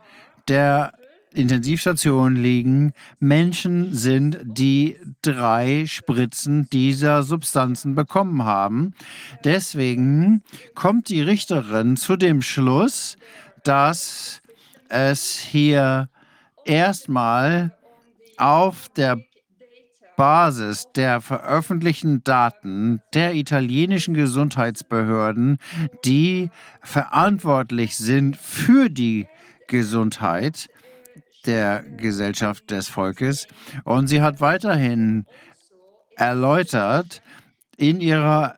der Intensivstation liegen, Menschen sind, die drei Spritzen dieser Substanzen bekommen haben. Deswegen kommt die Richterin zu dem Schluss, dass es hier erstmal auf der Basis der veröffentlichten Daten der italienischen Gesundheitsbehörden, die verantwortlich sind für die Gesundheit der Gesellschaft des Volkes. Und sie hat weiterhin erläutert in ihrer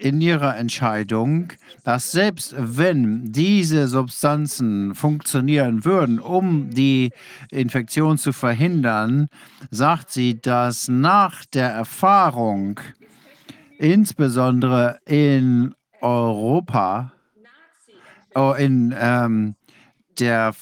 in ihrer Entscheidung, dass selbst wenn diese Substanzen funktionieren würden, um die Infektion zu verhindern, sagt sie, dass nach der Erfahrung, insbesondere in Europa, oh, in ähm, der,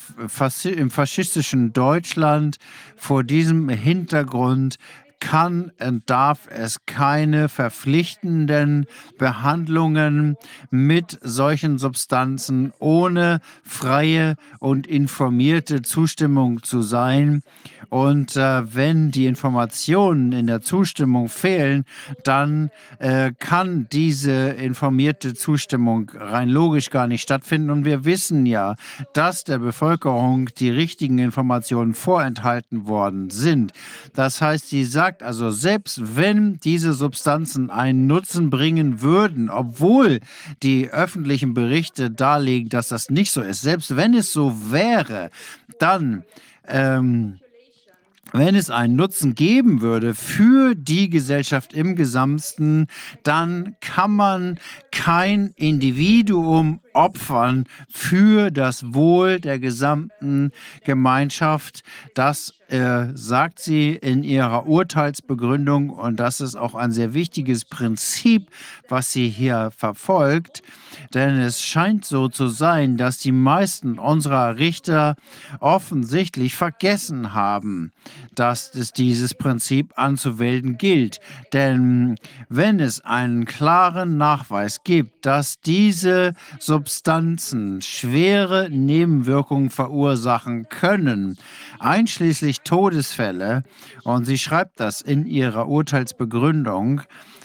im faschistischen Deutschland vor diesem Hintergrund kann und darf es keine verpflichtenden Behandlungen mit solchen Substanzen ohne freie und informierte Zustimmung zu sein. Und äh, wenn die Informationen in der Zustimmung fehlen, dann äh, kann diese informierte Zustimmung rein logisch gar nicht stattfinden. Und wir wissen ja, dass der Bevölkerung die richtigen Informationen vorenthalten worden sind. Das heißt, sie sagt also, selbst wenn diese Substanzen einen Nutzen bringen würden, obwohl die öffentlichen Berichte darlegen, dass das nicht so ist, selbst wenn es so wäre, dann ähm, wenn es einen Nutzen geben würde für die Gesellschaft im Gesamten, dann kann man kein Individuum opfern für das Wohl der gesamten Gemeinschaft. Das äh, sagt sie in ihrer Urteilsbegründung und das ist auch ein sehr wichtiges Prinzip, was sie hier verfolgt. Denn es scheint so zu sein, dass die meisten unserer Richter offensichtlich vergessen haben, dass es dieses Prinzip anzuwenden gilt. Denn wenn es einen klaren Nachweis gibt, dass diese Substanzen schwere Nebenwirkungen verursachen können, einschließlich Todesfälle. Und sie schreibt das in ihrer Urteilsbegründung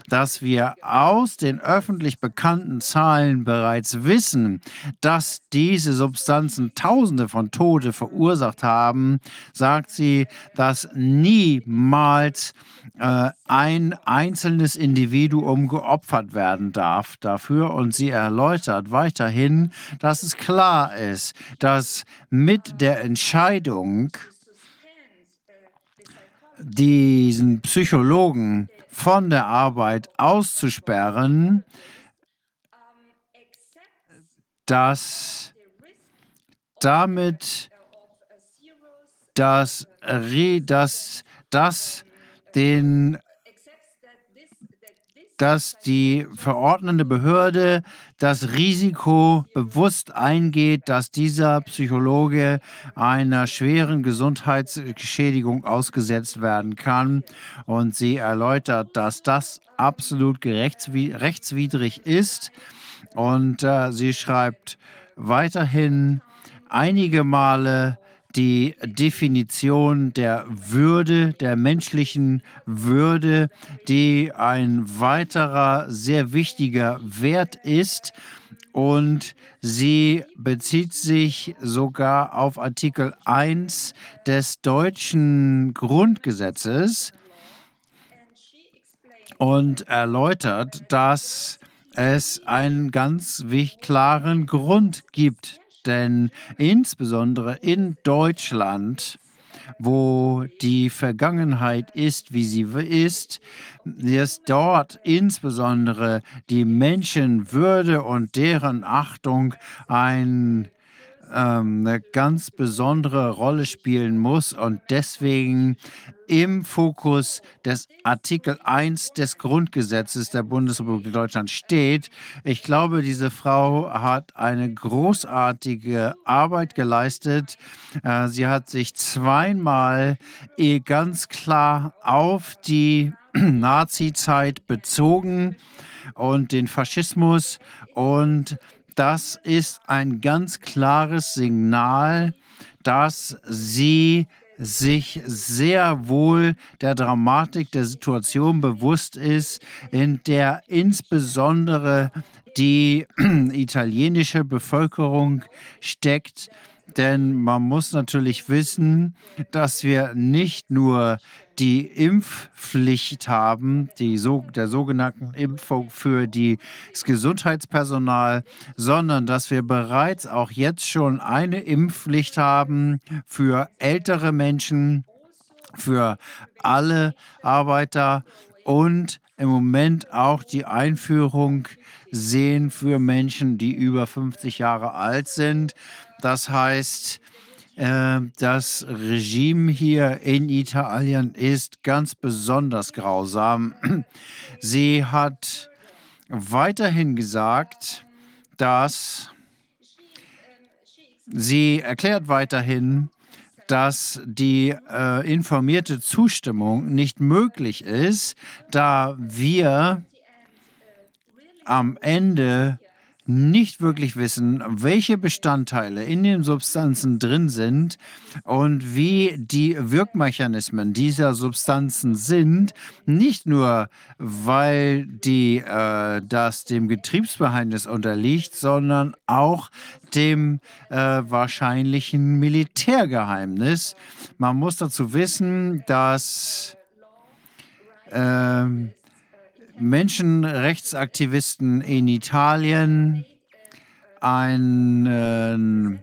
dass wir aus den öffentlich bekannten Zahlen bereits wissen, dass diese Substanzen Tausende von Tote verursacht haben, sagt sie, dass niemals äh, ein einzelnes Individuum geopfert werden darf dafür. Und sie erläutert weiterhin, dass es klar ist, dass mit der Entscheidung, diesen Psychologen von der Arbeit auszusperren, dass damit das, das, das den dass die verordnende Behörde das Risiko bewusst eingeht, dass dieser Psychologe einer schweren Gesundheitsschädigung ausgesetzt werden kann. Und sie erläutert, dass das absolut rechtswidrig ist. Und äh, sie schreibt weiterhin einige Male, die Definition der Würde, der menschlichen Würde, die ein weiterer sehr wichtiger Wert ist. Und sie bezieht sich sogar auf Artikel 1 des deutschen Grundgesetzes und erläutert, dass es einen ganz klaren Grund gibt denn insbesondere in Deutschland, wo die Vergangenheit ist, wie sie ist, ist dort insbesondere die Menschenwürde und deren Achtung ein ähm, eine ganz besondere Rolle spielen muss. Und deswegen im Fokus des Artikel 1 des Grundgesetzes der Bundesrepublik Deutschland steht. Ich glaube, diese Frau hat eine großartige Arbeit geleistet. Äh, sie hat sich zweimal eh ganz klar auf die Nazi-Zeit bezogen und den Faschismus und das ist ein ganz klares Signal, dass sie sich sehr wohl der Dramatik der Situation bewusst ist, in der insbesondere die italienische Bevölkerung steckt. Denn man muss natürlich wissen, dass wir nicht nur die Impfpflicht haben, die so, der sogenannten Impfung für das Gesundheitspersonal, sondern dass wir bereits auch jetzt schon eine Impfpflicht haben für ältere Menschen, für alle Arbeiter und im Moment auch die Einführung sehen für Menschen, die über 50 Jahre alt sind. Das heißt, äh, das Regime hier in Italien ist ganz besonders grausam. Sie hat weiterhin gesagt, dass sie erklärt weiterhin, dass die äh, informierte Zustimmung nicht möglich ist, da wir am Ende nicht wirklich wissen, welche Bestandteile in den Substanzen drin sind und wie die Wirkmechanismen dieser Substanzen sind, nicht nur weil die, äh, das dem Getriebsbeheimnis unterliegt, sondern auch dem äh, wahrscheinlichen Militärgeheimnis. Man muss dazu wissen, dass äh, Menschenrechtsaktivisten in Italien ein,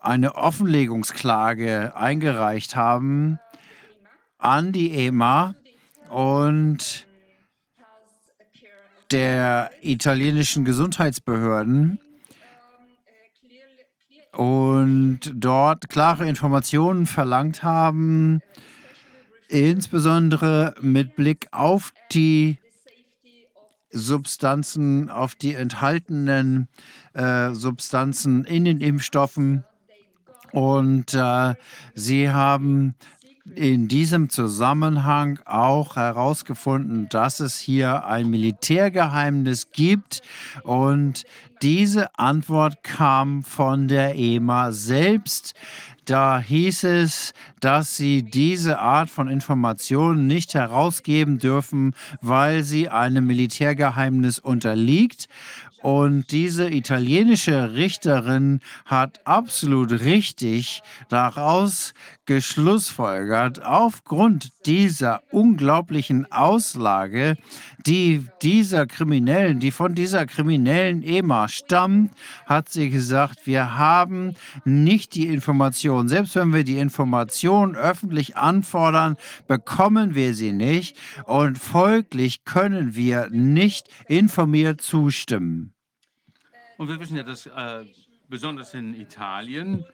eine Offenlegungsklage eingereicht haben an die EMA und der italienischen Gesundheitsbehörden. Und dort klare Informationen verlangt haben, insbesondere mit Blick auf die Substanzen, auf die enthaltenen äh, Substanzen in den Impfstoffen. Und äh, sie haben in diesem Zusammenhang auch herausgefunden, dass es hier ein Militärgeheimnis gibt und diese Antwort kam von der EMA selbst. Da hieß es, dass sie diese Art von Informationen nicht herausgeben dürfen, weil sie einem Militärgeheimnis unterliegt. Und diese italienische Richterin hat absolut richtig daraus geschlussfolgert, aufgrund dieser unglaublichen Auslage, die dieser Kriminellen, die von dieser kriminellen EMA stammt, hat sie gesagt, wir haben nicht die Information. Selbst wenn wir die Information öffentlich anfordern, bekommen wir sie nicht und folglich können wir nicht informiert zustimmen. Und wir wissen ja, dass äh, besonders in Italien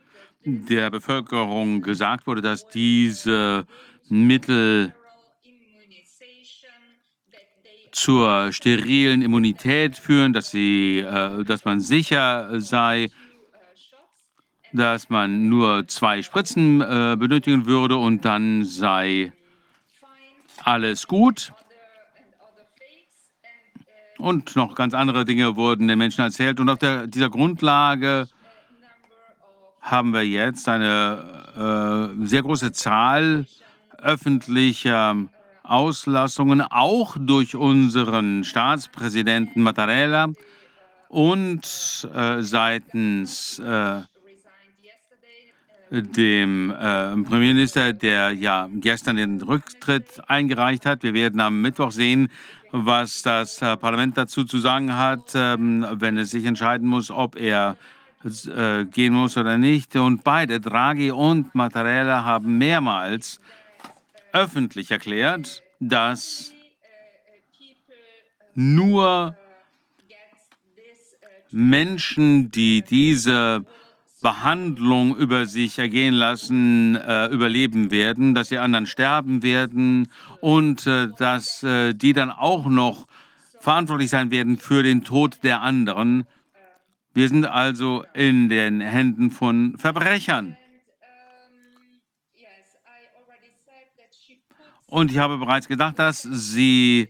der Bevölkerung gesagt wurde, dass diese Mittel zur sterilen Immunität führen, dass, sie, äh, dass man sicher sei, dass man nur zwei Spritzen äh, benötigen würde und dann sei alles gut. Und noch ganz andere Dinge wurden den Menschen erzählt. Und auf der, dieser Grundlage haben wir jetzt eine äh, sehr große Zahl öffentlicher Auslassungen, auch durch unseren Staatspräsidenten Mattarella und äh, seitens äh, dem äh, Premierminister, der ja gestern den Rücktritt eingereicht hat. Wir werden am Mittwoch sehen, was das äh, Parlament dazu zu sagen hat, ähm, wenn es sich entscheiden muss, ob er äh, gehen muss oder nicht. Und beide, Draghi und Mattarella, haben mehrmals öffentlich erklärt, dass nur Menschen, die diese Behandlung über sich ergehen lassen, äh, überleben werden, dass die anderen sterben werden und äh, dass äh, die dann auch noch verantwortlich sein werden für den Tod der anderen. Wir sind also in den Händen von Verbrechern. Und ich habe bereits gedacht, dass sie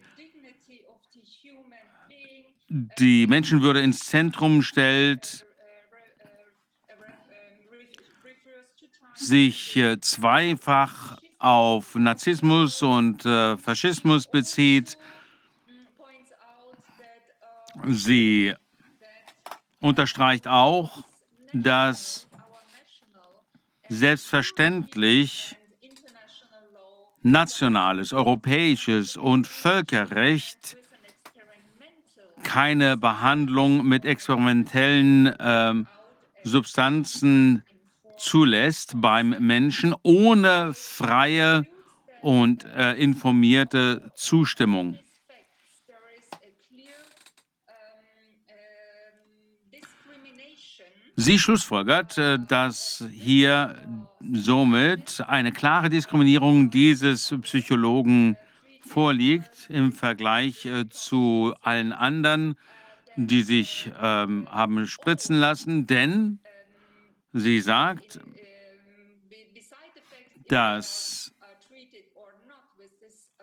die Menschenwürde ins Zentrum stellt, sich äh, zweifach auf Narzissmus und äh, Faschismus bezieht. Sie unterstreicht auch, dass selbstverständlich nationales, europäisches und Völkerrecht keine Behandlung mit experimentellen äh, Substanzen zulässt beim Menschen ohne freie und äh, informierte Zustimmung. Sie schlussfolgert, äh, dass hier somit eine klare Diskriminierung dieses Psychologen vorliegt im Vergleich äh, zu allen anderen, die sich ähm, haben spritzen lassen, denn sie sagt, dass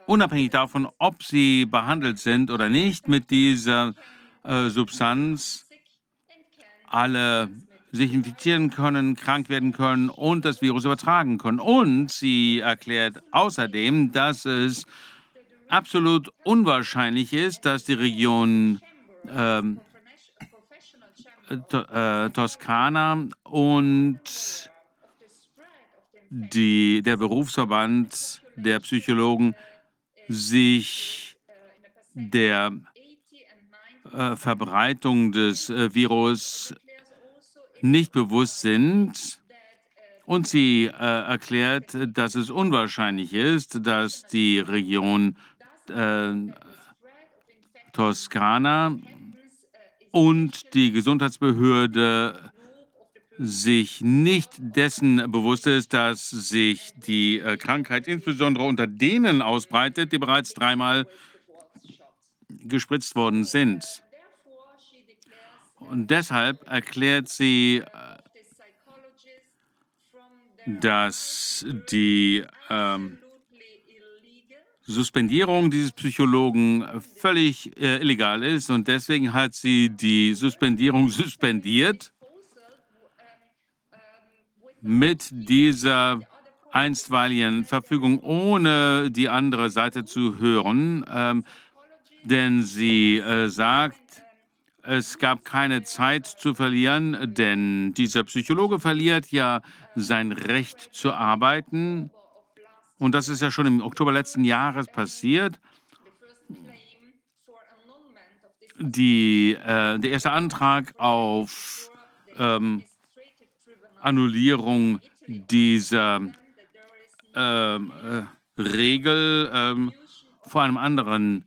unabhängig davon, ob sie behandelt sind oder nicht mit dieser äh, Substanz, alle sich infizieren können, krank werden können und das Virus übertragen können. Und sie erklärt außerdem, dass es absolut unwahrscheinlich ist, dass die Region ähm, äh, Toskana und die, der Berufsverband der Psychologen sich der äh, Verbreitung des äh, Virus nicht bewusst sind. Und sie äh, erklärt, dass es unwahrscheinlich ist, dass die Region äh, Toskana und die Gesundheitsbehörde sich nicht dessen bewusst ist, dass sich die äh, Krankheit insbesondere unter denen ausbreitet, die bereits dreimal gespritzt worden sind. Und deshalb erklärt sie dass die ähm, Suspendierung dieses Psychologen völlig äh, illegal ist. Und deswegen hat sie die Suspendierung suspendiert mit dieser einstweiligen Verfügung, ohne die andere Seite zu hören, ähm, denn sie äh, sagt, es gab keine Zeit zu verlieren, denn dieser Psychologe verliert ja sein Recht zu arbeiten. Und das ist ja schon im Oktober letzten Jahres passiert. Die, äh, der erste Antrag auf ähm, Annullierung dieser ähm, äh, Regel ähm, vor einem anderen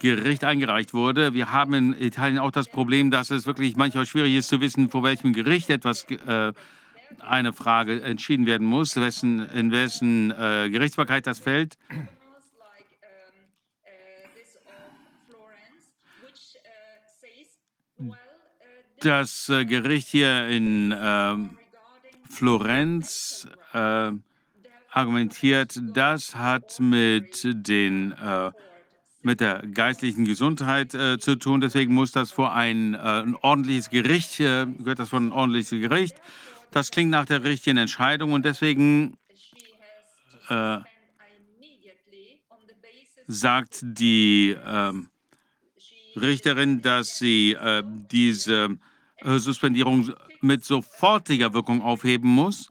Gericht eingereicht wurde. Wir haben in Italien auch das Problem, dass es wirklich manchmal schwierig ist zu wissen, vor welchem Gericht etwas äh, eine Frage entschieden werden muss, wessen, in wessen äh, Gerichtsbarkeit das fällt. Das äh, Gericht hier in äh, Florenz äh, argumentiert, das hat mit den äh, mit der geistlichen Gesundheit äh, zu tun. Deswegen muss das vor ein, äh, ein ordentliches Gericht, äh, gehört das vor ein ordentliches Gericht. Das klingt nach der richtigen Entscheidung und deswegen äh, sagt die ähm, Richterin, dass sie äh, diese äh, Suspendierung mit sofortiger Wirkung aufheben muss,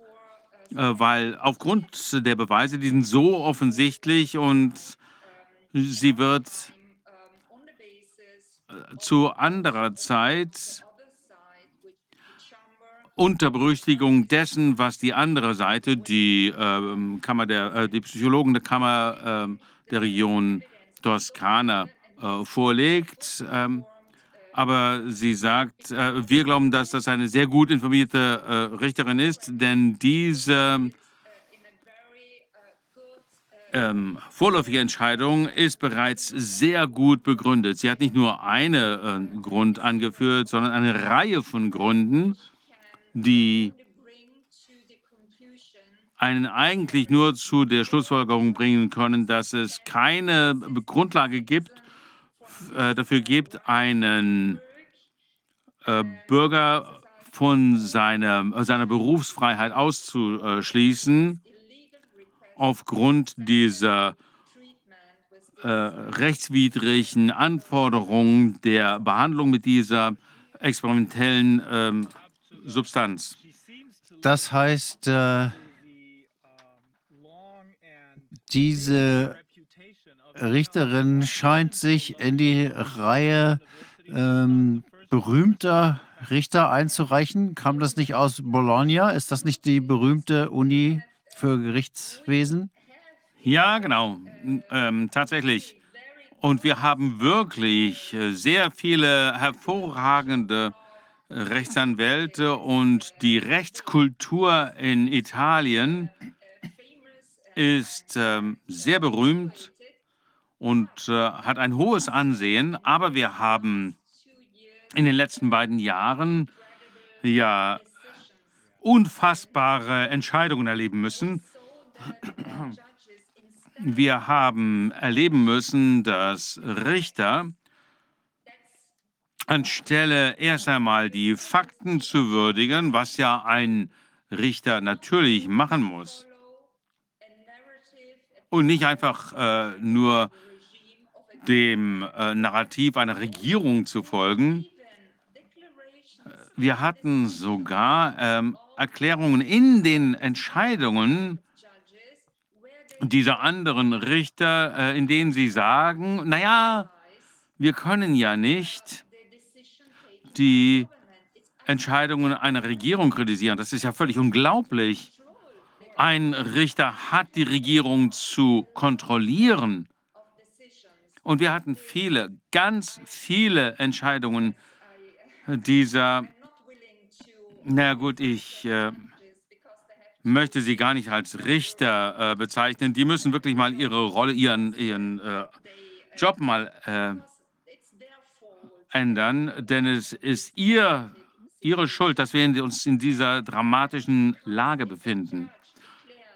weil aufgrund der Beweise, die sind so offensichtlich und Sie wird äh, zu anderer Zeit unter Berücksichtigung dessen, was die andere Seite, die äh, Kammer der, äh, die Psychologen der Kammer äh, der Region Toskana äh, vorlegt. Ähm, aber sie sagt, äh, wir glauben, dass das eine sehr gut informierte Richterin ist, denn diese ähm, vorläufige Entscheidung ist bereits sehr gut begründet. Sie hat nicht nur einen äh, Grund angeführt, sondern eine Reihe von Gründen, die einen eigentlich nur zu der Schlussfolgerung bringen können, dass es keine Grundlage gibt, äh, dafür gibt, einen äh, Bürger von seiner, seiner Berufsfreiheit auszuschließen aufgrund dieser äh, rechtswidrigen Anforderungen der Behandlung mit dieser experimentellen ähm, Substanz. Das heißt, äh, diese Richterin scheint sich in die Reihe ähm, berühmter Richter einzureichen. Kam das nicht aus Bologna? Ist das nicht die berühmte Uni für Gerichtswesen? Ja, genau. Ähm, tatsächlich. Und wir haben wirklich äh, sehr viele hervorragende äh, Rechtsanwälte und die Rechtskultur in Italien ist ähm, sehr berühmt und äh, hat ein hohes Ansehen. Aber wir haben in den letzten beiden Jahren ja unfassbare Entscheidungen erleben müssen. Wir haben erleben müssen, dass Richter anstelle erst einmal die Fakten zu würdigen, was ja ein Richter natürlich machen muss, und nicht einfach äh, nur dem äh, Narrativ einer Regierung zu folgen. Wir hatten sogar ähm, Erklärungen in den Entscheidungen dieser anderen Richter, äh, in denen sie sagen, naja, wir können ja nicht die Entscheidungen einer Regierung kritisieren. Das ist ja völlig unglaublich. Ein Richter hat die Regierung zu kontrollieren. Und wir hatten viele, ganz viele Entscheidungen dieser na gut, ich äh, möchte Sie gar nicht als Richter äh, bezeichnen. Die müssen wirklich mal ihre Rolle, ihren, ihren äh, Job mal äh, ändern, denn es ist ihr, ihre Schuld, dass wir uns in dieser dramatischen Lage befinden.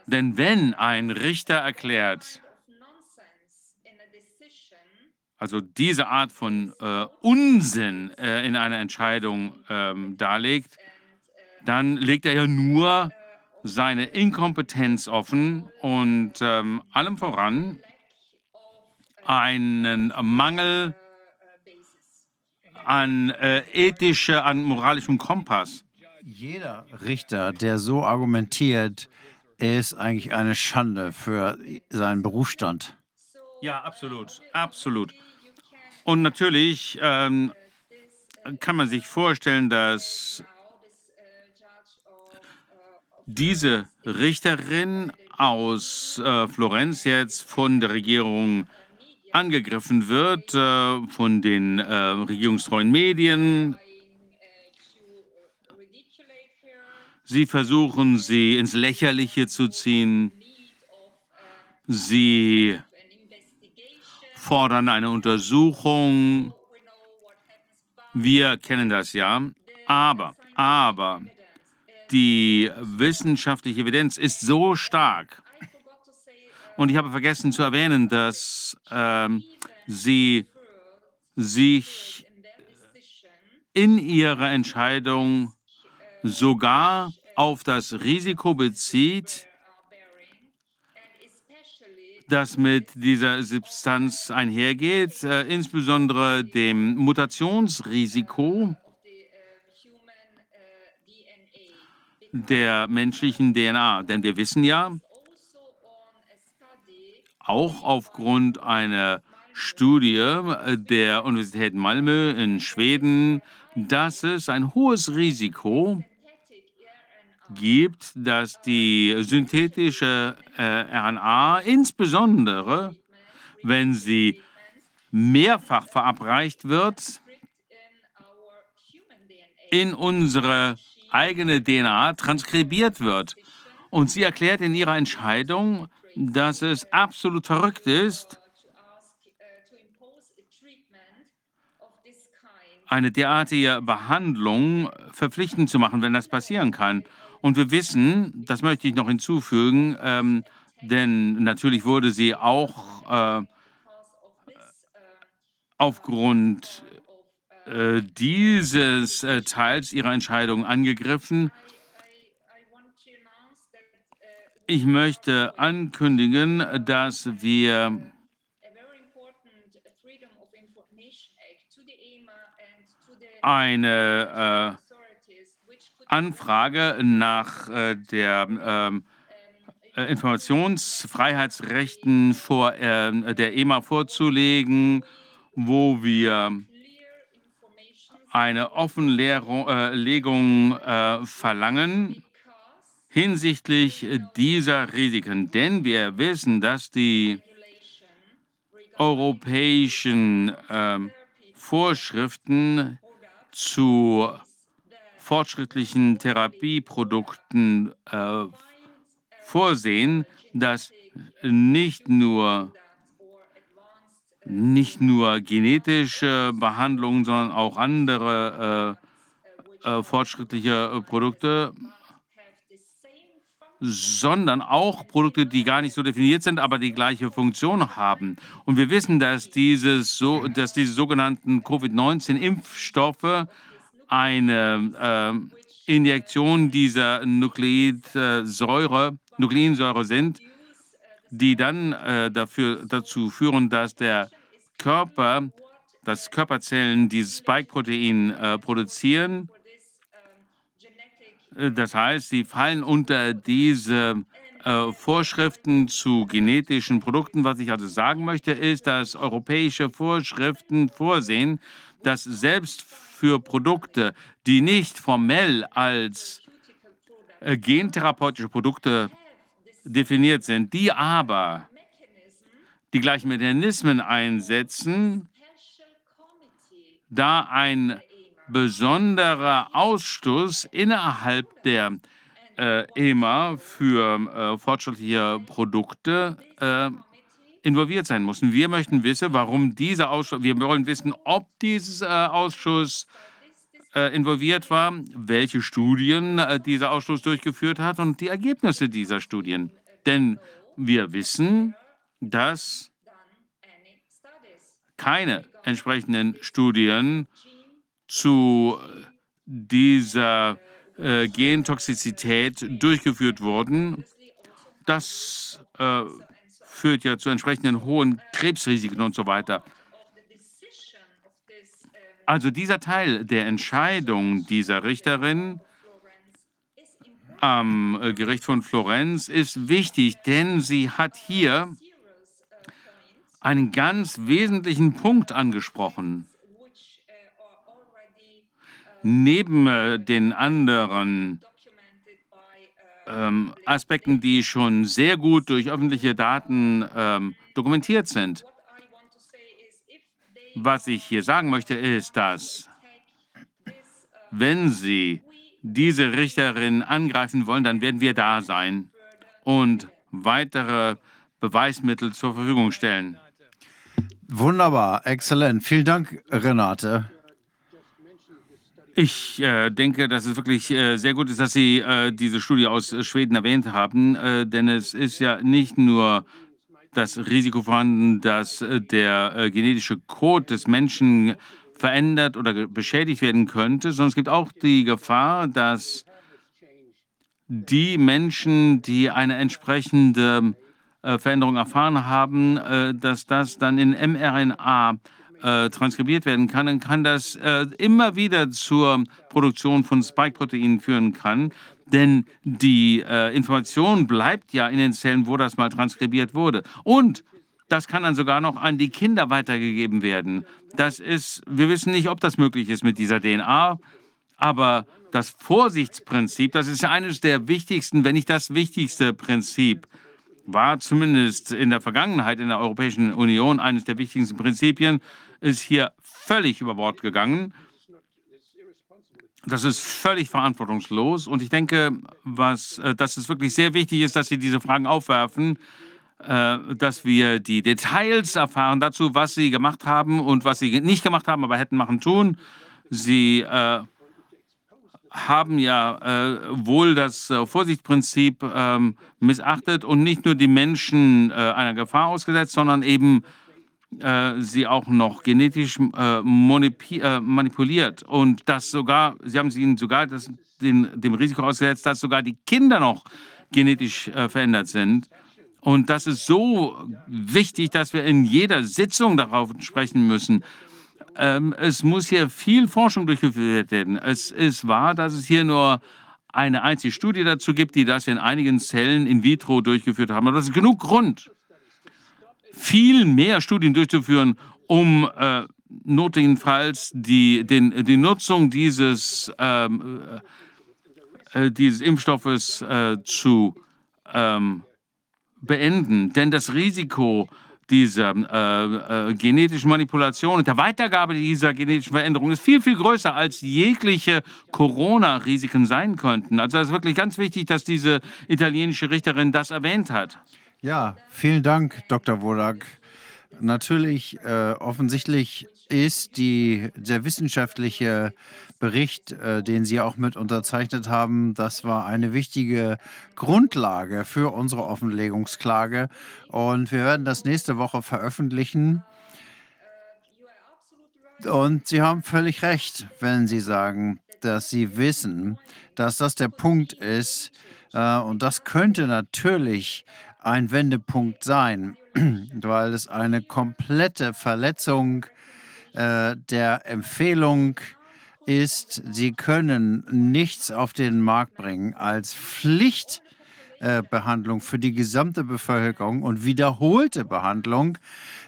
Denn wenn ein Richter erklärt, also diese Art von äh, Unsinn äh, in einer Entscheidung ähm, darlegt, dann legt er ja nur seine Inkompetenz offen und ähm, allem voran einen Mangel an äh, ethische, an moralischem Kompass. Jeder Richter, der so argumentiert, ist eigentlich eine Schande für seinen Berufsstand. Ja, absolut, absolut. Und natürlich ähm, kann man sich vorstellen, dass diese Richterin aus äh, Florenz jetzt von der Regierung angegriffen wird, äh, von den äh, regierungstreuen Medien. Sie versuchen, sie ins Lächerliche zu ziehen. Sie fordern eine Untersuchung. Wir kennen das ja. Aber, aber, die wissenschaftliche Evidenz ist so stark. Und ich habe vergessen zu erwähnen, dass ähm, sie sich in ihrer Entscheidung sogar auf das Risiko bezieht, das mit dieser Substanz einhergeht, äh, insbesondere dem Mutationsrisiko der menschlichen DNA. Denn wir wissen ja, auch aufgrund einer Studie der Universität Malmö in Schweden, dass es ein hohes Risiko gibt, dass die synthetische äh, RNA, insbesondere wenn sie mehrfach verabreicht wird, in unsere eigene DNA transkribiert wird. Und sie erklärt in ihrer Entscheidung, dass es absolut verrückt ist, eine derartige Behandlung verpflichtend zu machen, wenn das passieren kann. Und wir wissen, das möchte ich noch hinzufügen, ähm, denn natürlich wurde sie auch äh, aufgrund äh, dieses äh, Teils ihrer Entscheidung angegriffen. Ich möchte ankündigen, dass wir eine äh, Anfrage nach äh, der ähm, äh, Informationsfreiheitsrechten vor äh, der EMA vorzulegen, wo wir eine Offenlegung äh, verlangen hinsichtlich dieser Risiken. Denn wir wissen, dass die europäischen äh, Vorschriften zu fortschrittlichen Therapieprodukten äh, vorsehen, dass nicht nur nicht nur genetische Behandlungen, sondern auch andere äh, äh, fortschrittliche äh, Produkte, sondern auch Produkte, die gar nicht so definiert sind, aber die gleiche Funktion haben. Und wir wissen, dass, dieses so, dass diese sogenannten Covid-19-Impfstoffe eine äh, Injektion dieser Nukleinsäure, Nukleinsäure sind, die dann äh, dafür, dazu führen, dass der Körper, dass Körperzellen dieses Spike-Protein äh, produzieren. Äh, das heißt, sie fallen unter diese äh, Vorschriften zu genetischen Produkten. Was ich also sagen möchte, ist, dass europäische Vorschriften vorsehen, dass selbst für Produkte, die nicht formell als äh, gentherapeutische Produkte definiert sind, die aber die gleichen Mechanismen einsetzen, da ein besonderer Ausstoß innerhalb der äh, EMA für äh, fortschrittliche Produkte äh, involviert sein müssen. Wir möchten wissen, warum dieser Ausschuss, wir wollen wissen, ob dieser äh, Ausschuss äh, involviert war, welche Studien äh, dieser Ausschuss durchgeführt hat und die Ergebnisse dieser Studien. Denn wir wissen, dass keine entsprechenden Studien zu dieser äh, Gentoxizität durchgeführt wurden. Das äh, führt ja zu entsprechenden hohen Krebsrisiken und so weiter. Also dieser Teil der Entscheidung dieser Richterin am äh, Gericht von Florenz ist wichtig, denn sie hat hier einen ganz wesentlichen Punkt angesprochen. Neben äh, den anderen ähm, Aspekten, die schon sehr gut durch öffentliche Daten ähm, dokumentiert sind. Was ich hier sagen möchte, ist, dass wenn Sie diese Richterin angreifen wollen, dann werden wir da sein und weitere Beweismittel zur Verfügung stellen. Wunderbar, exzellent. Vielen Dank, Renate. Ich äh, denke, dass es wirklich äh, sehr gut ist, dass Sie äh, diese Studie aus Schweden erwähnt haben, äh, denn es ist ja nicht nur das Risiko vorhanden, dass äh, der äh, genetische Code des Menschen verändert oder beschädigt werden könnte, sondern es gibt auch die Gefahr, dass die Menschen, die eine entsprechende Veränderung erfahren haben, dass das dann in mRNA äh, transkribiert werden kann, dann kann das äh, immer wieder zur Produktion von Spike-Proteinen führen kann. Denn die äh, Information bleibt ja in den Zellen, wo das mal transkribiert wurde. Und das kann dann sogar noch an die Kinder weitergegeben werden. Das ist, wir wissen nicht, ob das möglich ist mit dieser DNA, aber das Vorsichtsprinzip, das ist eines der wichtigsten, wenn nicht das wichtigste Prinzip, war zumindest in der Vergangenheit in der Europäischen Union eines der wichtigsten Prinzipien ist hier völlig über Bord gegangen. Das ist völlig verantwortungslos. Und ich denke, was, äh, dass es wirklich sehr wichtig ist, dass Sie diese Fragen aufwerfen, äh, dass wir die Details erfahren dazu, was Sie gemacht haben und was Sie nicht gemacht haben, aber hätten machen tun. Sie äh, haben ja äh, wohl das äh, Vorsichtsprinzip ähm, missachtet und nicht nur die Menschen äh, einer Gefahr ausgesetzt, sondern eben äh, sie auch noch genetisch äh, äh, manipuliert und das sogar, sie haben ihnen sogar das, den, dem Risiko ausgesetzt, dass sogar die Kinder noch genetisch verändert sind. Und das ist so wichtig, dass wir in jeder Sitzung darauf sprechen müssen. Ähm, es muss hier viel Forschung durchgeführt werden. Es ist wahr, dass es hier nur eine einzige Studie dazu gibt, die das in einigen Zellen in vitro durchgeführt haben. Aber das ist genug Grund, viel mehr Studien durchzuführen, um äh, notwendigenfalls die, den, die Nutzung dieses, ähm, äh, äh, dieses Impfstoffes äh, zu ähm, beenden. Denn das Risiko dieser äh, äh, genetischen Manipulation und der Weitergabe dieser genetischen Veränderung ist viel, viel größer, als jegliche Corona-Risiken sein könnten. Also es ist wirklich ganz wichtig, dass diese italienische Richterin das erwähnt hat. Ja, vielen Dank, Dr. Wodak. Natürlich, äh, offensichtlich ist die, der wissenschaftliche Bericht, äh, den Sie auch mit unterzeichnet haben, das war eine wichtige Grundlage für unsere Offenlegungsklage. Und wir werden das nächste Woche veröffentlichen. Und Sie haben völlig recht, wenn Sie sagen, dass Sie wissen, dass das der Punkt ist. Äh, und das könnte natürlich ein Wendepunkt sein, weil es eine komplette Verletzung äh, der Empfehlung ist, sie können nichts auf den Markt bringen als Pflichtbehandlung äh, für die gesamte Bevölkerung und wiederholte Behandlung.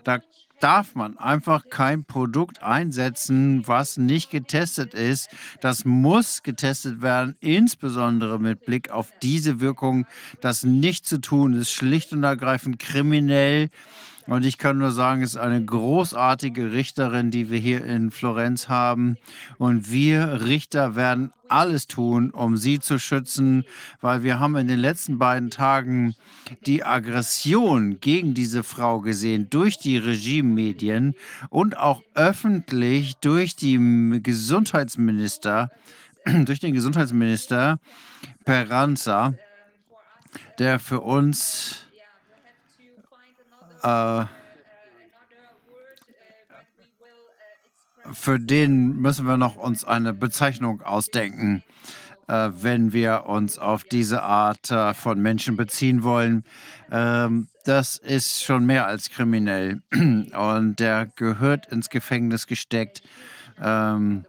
Da darf man einfach kein Produkt einsetzen, was nicht getestet ist. Das muss getestet werden, insbesondere mit Blick auf diese Wirkung. Das nicht zu tun ist schlicht und ergreifend kriminell. Und ich kann nur sagen, es ist eine großartige Richterin, die wir hier in Florenz haben. Und wir Richter werden alles tun, um sie zu schützen, weil wir haben in den letzten beiden Tagen die Aggression gegen diese Frau gesehen durch die Regimemedien und auch öffentlich durch die Gesundheitsminister, durch den Gesundheitsminister Peranza, der für uns äh, für den müssen wir noch uns eine Bezeichnung ausdenken, äh, wenn wir uns auf diese Art äh, von Menschen beziehen wollen. Ähm, das ist schon mehr als kriminell und der gehört ins Gefängnis gesteckt, ähm,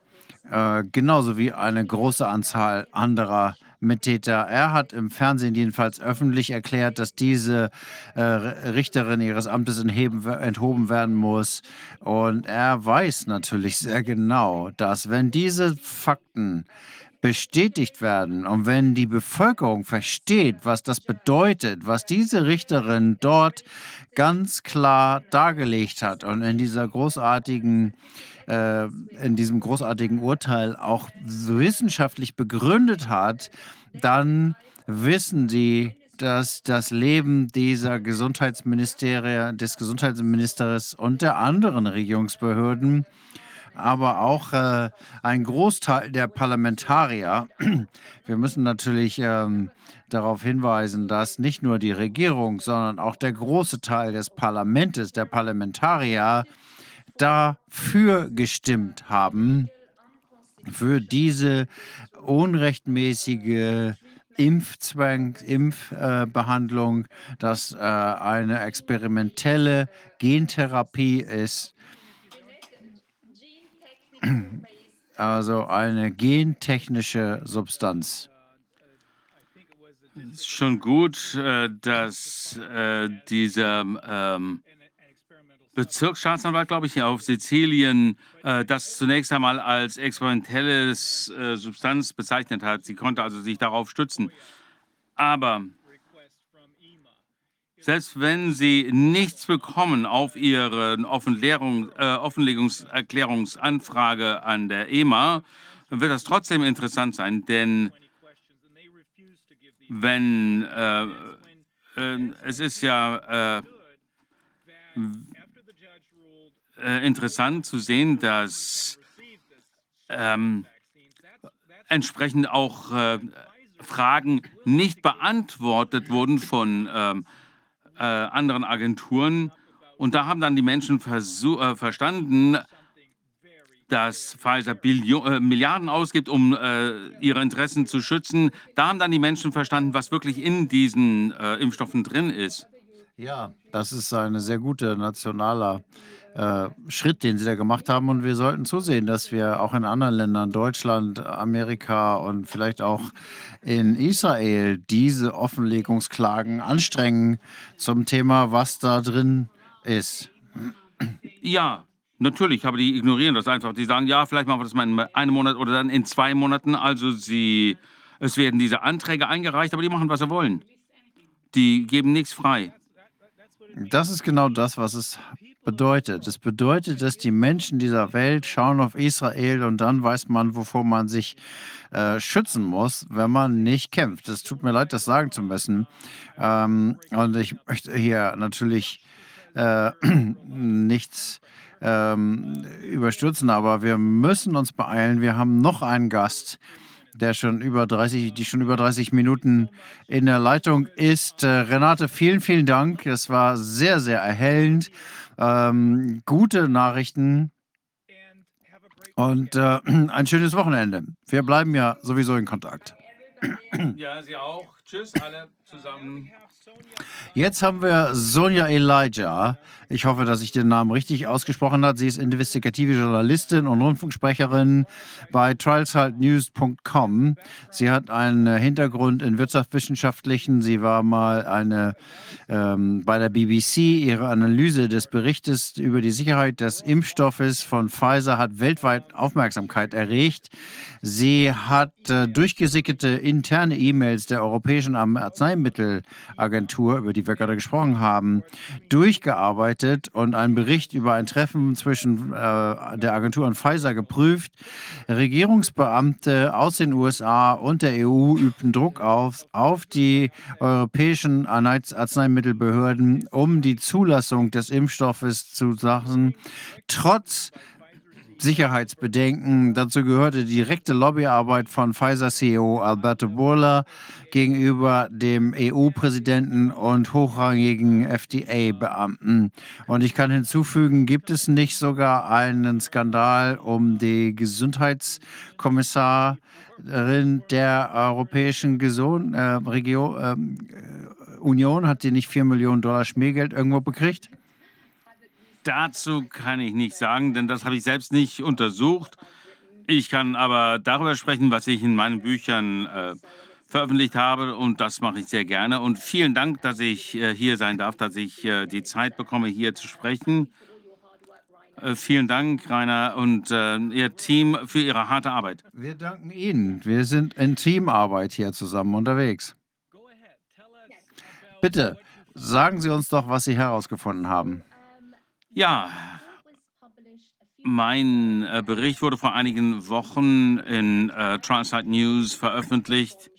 äh, genauso wie eine große Anzahl anderer Mittäter. Er hat im Fernsehen jedenfalls öffentlich erklärt, dass diese äh, Richterin ihres Amtes entheben, enthoben werden muss. Und er weiß natürlich sehr genau, dass wenn diese Fakten bestätigt werden und wenn die Bevölkerung versteht, was das bedeutet, was diese Richterin dort ganz klar dargelegt hat und in dieser großartigen äh, in diesem großartigen Urteil auch wissenschaftlich begründet hat, dann wissen sie, dass das Leben dieser Gesundheitsministerie, des Gesundheitsministers und der anderen Regierungsbehörden, aber auch äh, ein Großteil der Parlamentarier, wir müssen natürlich ähm, darauf hinweisen, dass nicht nur die Regierung, sondern auch der große Teil des Parlaments, der Parlamentarier, dafür gestimmt haben, für diese unrechtmäßige Impfzwang, Impfbehandlung, äh, dass äh, eine experimentelle Gentherapie ist, also eine gentechnische Substanz. Es ist schon gut, äh, dass äh, dieser ähm, Bezirksstaatsanwalt, glaube ich, hier auf Sizilien äh, das zunächst einmal als experimentelles äh, Substanz bezeichnet hat. Sie konnte also sich darauf stützen. Aber selbst wenn Sie nichts bekommen auf Ihre äh, Offenlegungserklärungsanfrage an der EMA, wird das trotzdem interessant sein, denn wenn äh, äh, es ist ja äh, interessant zu sehen, dass ähm, entsprechend auch äh, Fragen nicht beantwortet wurden von ähm, äh, anderen Agenturen. Und da haben dann die Menschen äh, verstanden, dass Pfizer Billion, äh, Milliarden ausgibt, um äh, ihre Interessen zu schützen. Da haben dann die Menschen verstanden, was wirklich in diesen äh, Impfstoffen drin ist. Ja, das ist ein sehr guter nationaler äh, Schritt, den sie da gemacht haben. Und wir sollten zusehen, dass wir auch in anderen Ländern, Deutschland, Amerika und vielleicht auch in Israel, diese Offenlegungsklagen anstrengen zum Thema, was da drin ist. Ja, natürlich, aber die ignorieren das einfach. Die sagen, ja, vielleicht machen wir das mal in einem Monat oder dann in zwei Monaten. Also sie, es werden diese Anträge eingereicht, aber die machen, was sie wollen. Die geben nichts frei. Das ist genau das, was es bedeutet. Es bedeutet, dass die Menschen dieser Welt schauen auf Israel und dann weiß man, wovor man sich äh, schützen muss, wenn man nicht kämpft. Es tut mir leid, das sagen zu müssen. Ähm, und ich möchte hier natürlich äh, nichts ähm, überstürzen, aber wir müssen uns beeilen. Wir haben noch einen Gast der schon über 30, die schon über 30 Minuten in der Leitung ist. Äh, Renate, vielen, vielen Dank. Es war sehr, sehr erhellend. Ähm, gute Nachrichten und äh, ein schönes Wochenende. Wir bleiben ja sowieso in Kontakt. Ja, Sie auch. Tschüss alle zusammen. Jetzt haben wir Sonja Elijah. Ich hoffe, dass ich den Namen richtig ausgesprochen habe. Sie ist investigative Journalistin und Rundfunksprecherin bei trialsaltnews.com. Sie hat einen Hintergrund in Wirtschaftswissenschaftlichen. Sie war mal eine ähm, bei der BBC. Ihre Analyse des Berichtes über die Sicherheit des Impfstoffes von Pfizer hat weltweit Aufmerksamkeit erregt. Sie hat äh, durchgesickerte interne E-Mails der Europäischen Arzneimittelagentur, über die wir gerade gesprochen haben, durchgearbeitet und einen Bericht über ein Treffen zwischen äh, der Agentur und Pfizer geprüft. Regierungsbeamte aus den USA und der EU übten Druck auf, auf die europäischen Arzneimittelbehörden, um die Zulassung des Impfstoffes zu sagen, trotz Sicherheitsbedenken. Dazu gehörte direkte Lobbyarbeit von Pfizer-CEO Alberto Burla gegenüber dem EU-Präsidenten und hochrangigen FDA-Beamten. Und ich kann hinzufügen, gibt es nicht sogar einen Skandal um die Gesundheitskommissarin der Europäischen Gesund äh, Region, äh, Union? Hat die nicht 4 Millionen Dollar Schmiergeld irgendwo bekriegt? Dazu kann ich nicht sagen, denn das habe ich selbst nicht untersucht. Ich kann aber darüber sprechen, was ich in meinen Büchern äh, veröffentlicht habe und das mache ich sehr gerne. Und vielen Dank, dass ich äh, hier sein darf, dass ich äh, die Zeit bekomme, hier zu sprechen. Äh, vielen Dank, Rainer und äh, Ihr Team für Ihre harte Arbeit. Wir danken Ihnen. Wir sind in Teamarbeit hier zusammen unterwegs. Bitte, sagen Sie uns doch, was Sie herausgefunden haben. Ja, mein äh, Bericht wurde vor einigen Wochen in äh, Translate News veröffentlicht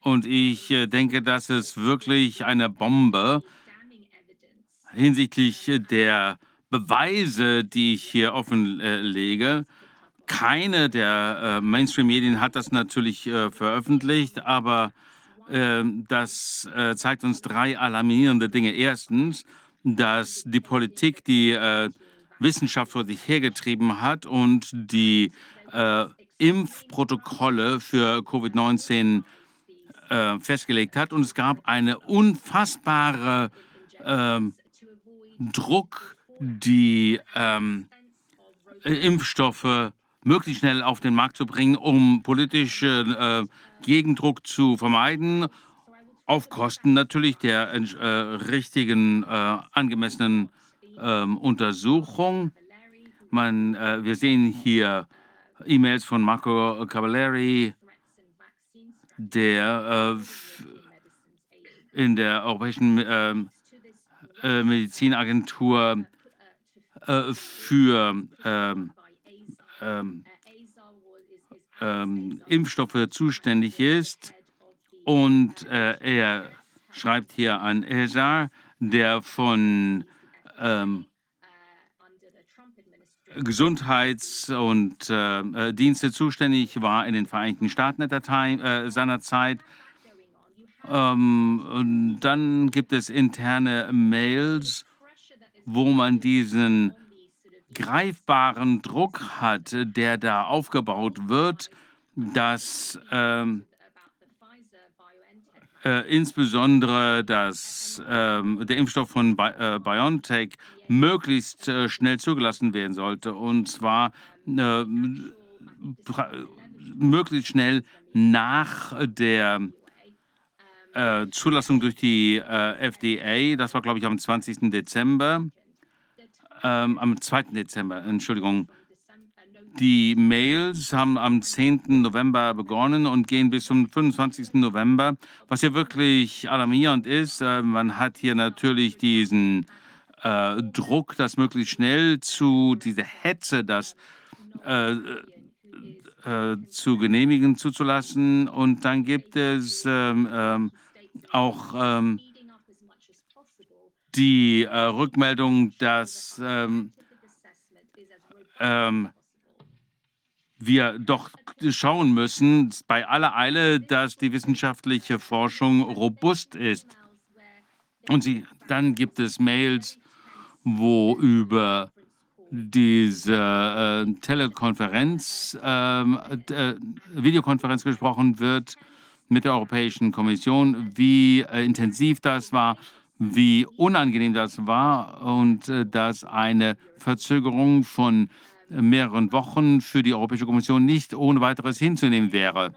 und ich äh, denke, dass es wirklich eine Bombe hinsichtlich der Beweise, die ich hier offenlege. Keine der äh, Mainstream-Medien hat das natürlich äh, veröffentlicht, aber das äh, zeigt uns drei alarmierende Dinge. Erstens, dass die Politik die äh, Wissenschaft vor sich hergetrieben hat und die äh, Impfprotokolle für Covid-19 äh, festgelegt hat. Und es gab eine unfassbare ähm, Druck, die ähm, Impfstoffe möglichst schnell auf den Markt zu bringen, um politischen äh, Gegendruck zu vermeiden auf Kosten natürlich der äh, richtigen, äh, angemessenen äh, Untersuchung. Man, äh, wir sehen hier E-Mails von Marco Cavallari, der äh, in der Europäischen ähm, äh, Medizinagentur für ähm, ähm, Impfstoffe zuständig ist. Und äh, er schreibt hier an Esar, der von ähm, Gesundheits- und äh, äh, Dienste zuständig war in den Vereinigten Staaten at time, äh, seiner Zeit. Ähm, dann gibt es interne Mails, wo man diesen greifbaren Druck hat, der da aufgebaut wird, dass ähm, äh, insbesondere, dass äh, der Impfstoff von Bi äh, BioNTech möglichst äh, schnell zugelassen werden sollte. Und zwar äh, möglichst schnell nach der äh, Zulassung durch die FDA. Das war, glaube ich, am 20. Dezember. Ähm, am 2. Dezember, Entschuldigung. Die Mails haben am 10. November begonnen und gehen bis zum 25. November. Was hier wirklich alarmierend ist, äh, man hat hier natürlich diesen äh, Druck, das möglichst schnell zu, diese Hetze, das äh, äh, zu genehmigen, zuzulassen. Und dann gibt es ähm, ähm, auch ähm, die äh, Rückmeldung, dass ähm, wir doch schauen müssen, bei aller Eile, dass die wissenschaftliche Forschung robust ist. Und sie, dann gibt es Mails, wo über diese äh, Telekonferenz, ähm, äh, Videokonferenz gesprochen wird mit der Europäischen Kommission, wie äh, intensiv das war, wie unangenehm das war und äh, dass eine Verzögerung von mehreren Wochen für die Europäische Kommission nicht ohne weiteres hinzunehmen wäre.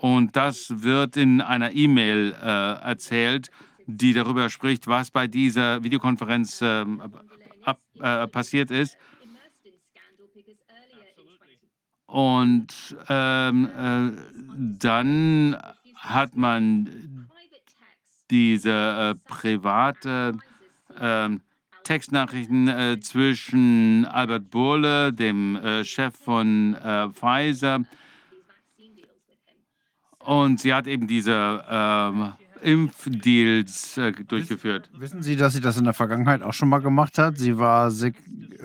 Und das wird in einer E-Mail äh, erzählt, die darüber spricht, was bei dieser Videokonferenz äh, ab, äh, passiert ist. Und ähm, äh, dann hat man diese äh, private äh, Textnachrichten äh, zwischen Albert Burle, dem äh, Chef von äh, Pfizer, und sie hat eben diese ähm, Impfdeals äh, durchgeführt. Wissen Sie, dass sie das in der Vergangenheit auch schon mal gemacht hat? Sie war Sek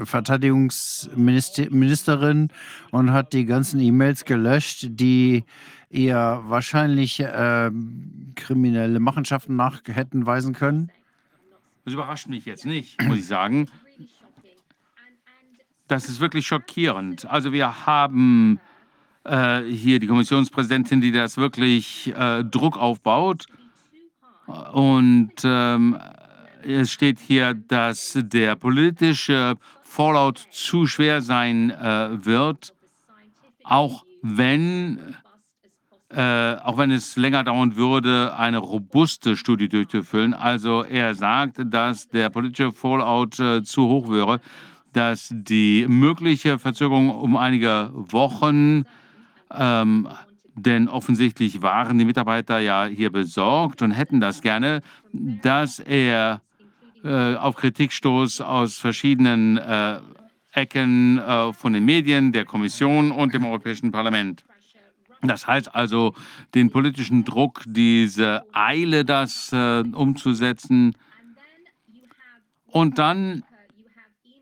Verteidigungsministerin und hat die ganzen E-Mails gelöscht, die ihr wahrscheinlich äh, kriminelle Machenschaften nach hätten weisen können. Das überrascht mich jetzt nicht, muss ich sagen. Das ist wirklich schockierend. Also wir haben äh, hier die Kommissionspräsidentin, die das wirklich äh, Druck aufbaut. Und ähm, es steht hier, dass der politische Fallout zu schwer sein äh, wird, auch wenn, äh, auch wenn es länger dauern würde, eine robuste Studie durchzuführen. Also er sagt, dass der politische Fallout äh, zu hoch wäre, dass die mögliche Verzögerung um einige Wochen ähm, denn offensichtlich waren die Mitarbeiter ja hier besorgt und hätten das gerne, dass er äh, auf Kritikstoß aus verschiedenen äh, Ecken äh, von den Medien, der Kommission und dem Europäischen Parlament. Das heißt also, den politischen Druck, diese Eile, das äh, umzusetzen. Und dann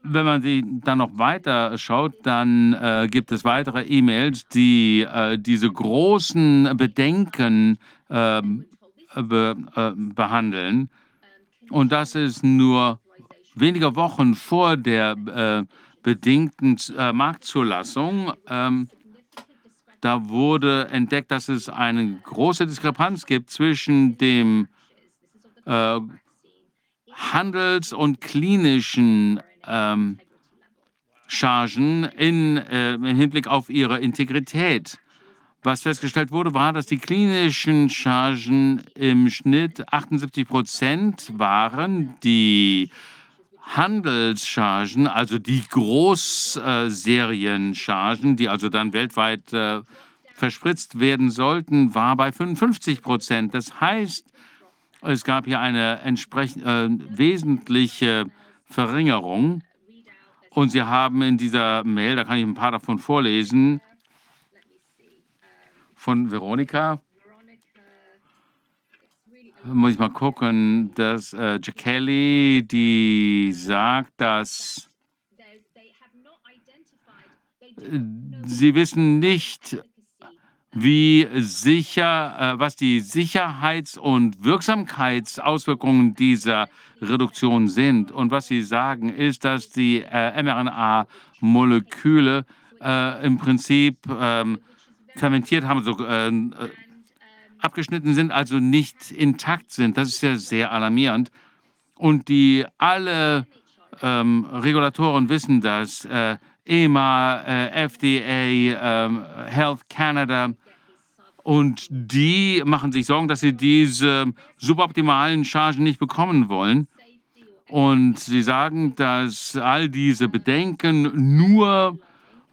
wenn man die dann noch weiter schaut, dann äh, gibt es weitere E-Mails, die äh, diese großen Bedenken ähm, be, äh, behandeln. Und das ist nur wenige Wochen vor der äh, bedingten äh, Marktzulassung. Ähm, da wurde entdeckt, dass es eine große Diskrepanz gibt zwischen dem äh, Handels- und klinischen ähm, Chargen in, äh, im Hinblick auf ihre Integrität. Was festgestellt wurde, war, dass die klinischen Chargen im Schnitt 78 Prozent waren. Die Handelschargen, also die Großserienchargen, die also dann weltweit äh, verspritzt werden sollten, war bei 55 Prozent. Das heißt, es gab hier eine entsprechend äh, wesentliche Verringerung. Und Sie haben in dieser Mail, da kann ich ein paar davon vorlesen, von Veronika. Muss ich mal gucken, dass äh, Kelly, die sagt, dass sie wissen nicht, wie sicher, äh, was die Sicherheits- und Wirksamkeitsauswirkungen dieser Reduktion sind. Und was Sie sagen, ist, dass die äh, mRNA-Moleküle äh, im Prinzip ähm, fermentiert haben, so äh, äh, abgeschnitten sind, also nicht intakt sind. Das ist ja sehr alarmierend. Und die alle ähm, Regulatoren wissen das. Äh, EMA, FDA, ähm, Health Canada, und die machen sich Sorgen, dass sie diese suboptimalen Chargen nicht bekommen wollen. Und sie sagen, dass all diese Bedenken nur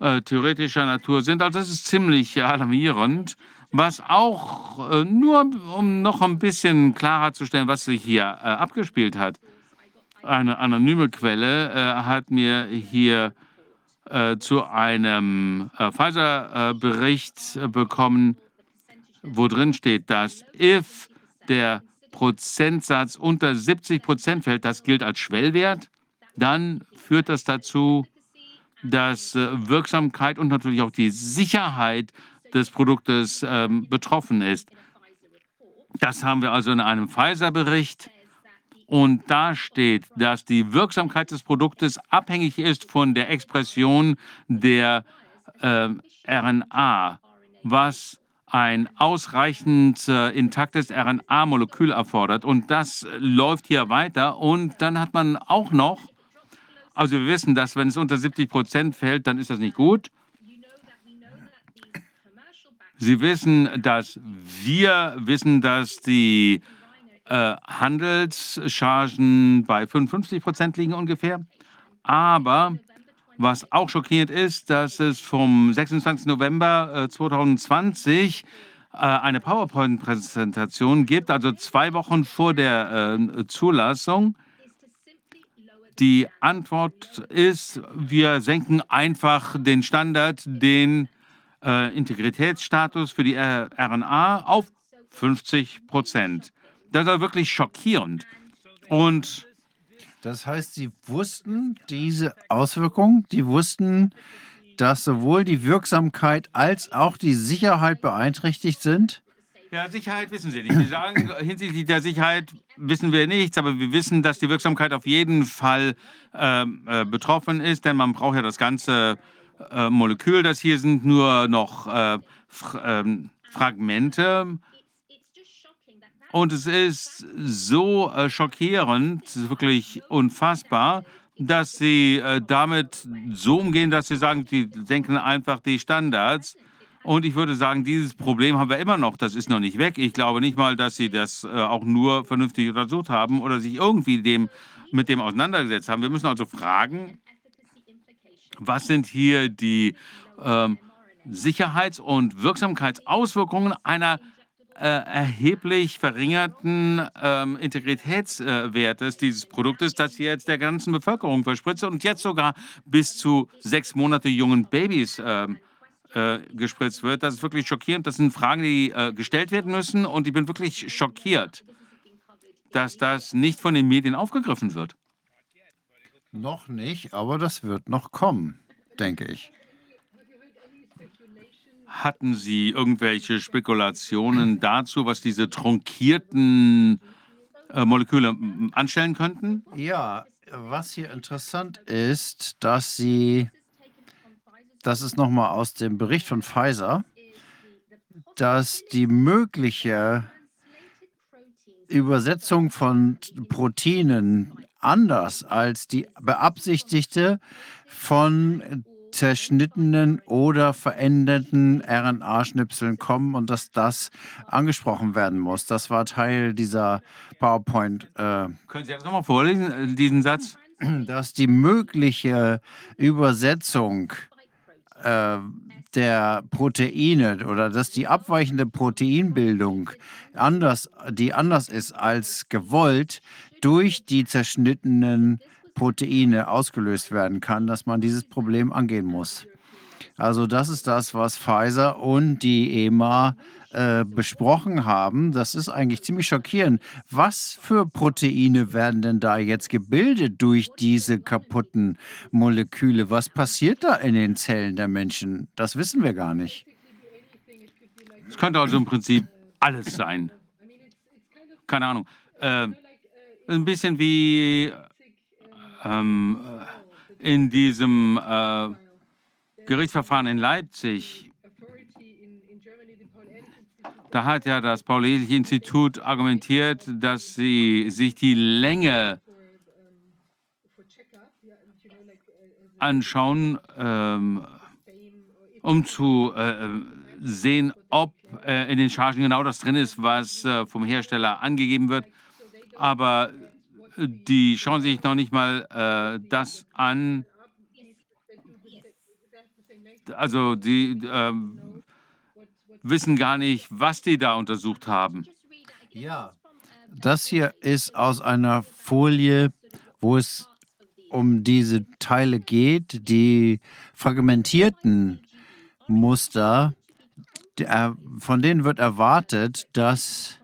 äh, theoretischer Natur sind. Also das ist ziemlich alarmierend. Was auch äh, nur, um noch ein bisschen klarer zu stellen, was sich hier äh, abgespielt hat. Eine anonyme Quelle äh, hat mir hier zu einem Pfizer-Bericht bekommen, wo drin steht, dass if der Prozentsatz unter 70 Prozent fällt, das gilt als Schwellwert, dann führt das dazu, dass Wirksamkeit und natürlich auch die Sicherheit des Produktes ähm, betroffen ist. Das haben wir also in einem Pfizer-Bericht. Und da steht, dass die Wirksamkeit des Produktes abhängig ist von der Expression der äh, RNA, was ein ausreichend äh, intaktes RNA-Molekül erfordert. Und das läuft hier weiter. Und dann hat man auch noch, also wir wissen, dass wenn es unter 70 Prozent fällt, dann ist das nicht gut. Sie wissen, dass wir wissen, dass die äh, Handelschargen bei 55 Prozent liegen ungefähr. Aber Was auch schockierend ist, dass es vom 26. November 2020 äh, eine PowerPoint-Präsentation gibt, also zwei Wochen vor der äh, Zulassung. Die Antwort ist, wir senken einfach den Standard, den äh, Integritätsstatus für die RNA auf 50 Prozent. Das war wirklich schockierend. Und das heißt, Sie wussten diese Auswirkungen, die wussten, dass sowohl die Wirksamkeit als auch die Sicherheit beeinträchtigt sind? Ja, Sicherheit wissen Sie nicht. Sie sagen, hinsichtlich der Sicherheit wissen wir nichts, aber wir wissen, dass die Wirksamkeit auf jeden Fall ähm, äh, betroffen ist, denn man braucht ja das ganze äh, Molekül. Das hier sind nur noch äh, ähm, Fragmente. Und es ist so äh, schockierend, wirklich unfassbar, dass sie äh, damit so umgehen, dass sie sagen, die senken einfach die Standards. Und ich würde sagen, dieses Problem haben wir immer noch. Das ist noch nicht weg. Ich glaube nicht mal, dass sie das äh, auch nur vernünftig untersucht haben oder sich irgendwie dem, mit dem auseinandergesetzt haben. Wir müssen also fragen, was sind hier die ähm, Sicherheits- und Wirksamkeitsauswirkungen einer äh, erheblich verringerten ähm, Integritätswertes dieses Produktes, das jetzt der ganzen Bevölkerung verspritzt und jetzt sogar bis zu sechs Monate jungen Babys ähm, äh, gespritzt wird. Das ist wirklich schockierend. Das sind Fragen, die äh, gestellt werden müssen und ich bin wirklich schockiert, dass das nicht von den Medien aufgegriffen wird. Noch nicht, aber das wird noch kommen, denke ich. Hatten Sie irgendwelche Spekulationen dazu, was diese trunkierten äh, Moleküle anstellen könnten? Ja, was hier interessant ist, dass Sie, das ist nochmal aus dem Bericht von Pfizer, dass die mögliche Übersetzung von Proteinen anders als die beabsichtigte von zerschnittenen oder veränderten RNA-Schnipseln kommen und dass das angesprochen werden muss. Das war Teil dieser PowerPoint. Äh, Können Sie das nochmal vorlesen, äh, diesen Satz? Dass die mögliche Übersetzung äh, der Proteine oder dass die abweichende Proteinbildung anders, die anders ist als gewollt, durch die zerschnittenen Proteine ausgelöst werden kann, dass man dieses Problem angehen muss. Also das ist das, was Pfizer und die EMA äh, besprochen haben. Das ist eigentlich ziemlich schockierend. Was für Proteine werden denn da jetzt gebildet durch diese kaputten Moleküle? Was passiert da in den Zellen der Menschen? Das wissen wir gar nicht. Es könnte also im Prinzip alles sein. Keine Ahnung. Äh, ein bisschen wie ähm, in diesem äh, Gerichtsverfahren in Leipzig, da hat ja das Paul-Ehrlich-Institut argumentiert, dass sie sich die Länge anschauen, ähm, um zu äh, sehen, ob äh, in den Chargen genau das drin ist, was äh, vom Hersteller angegeben wird. Aber die schauen sich noch nicht mal äh, das an. Also die äh, wissen gar nicht, was die da untersucht haben. Ja, das hier ist aus einer Folie, wo es um diese Teile geht, die fragmentierten Muster, von denen wird erwartet, dass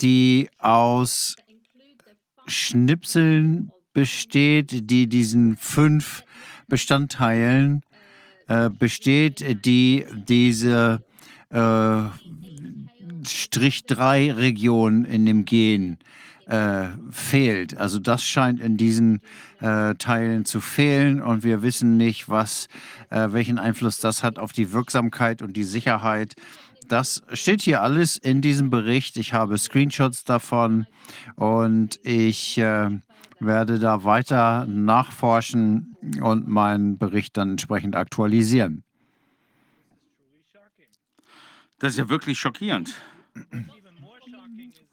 die aus Schnipseln besteht, die diesen fünf Bestandteilen äh, besteht, die diese äh, Strich 3 Region in dem Gen äh, fehlt. Also das scheint in diesen äh, Teilen zu fehlen und wir wissen nicht, was, äh, welchen Einfluss das hat auf die Wirksamkeit und die Sicherheit das steht hier alles in diesem Bericht. Ich habe Screenshots davon und ich äh, werde da weiter nachforschen und meinen Bericht dann entsprechend aktualisieren. Das ist ja wirklich schockierend.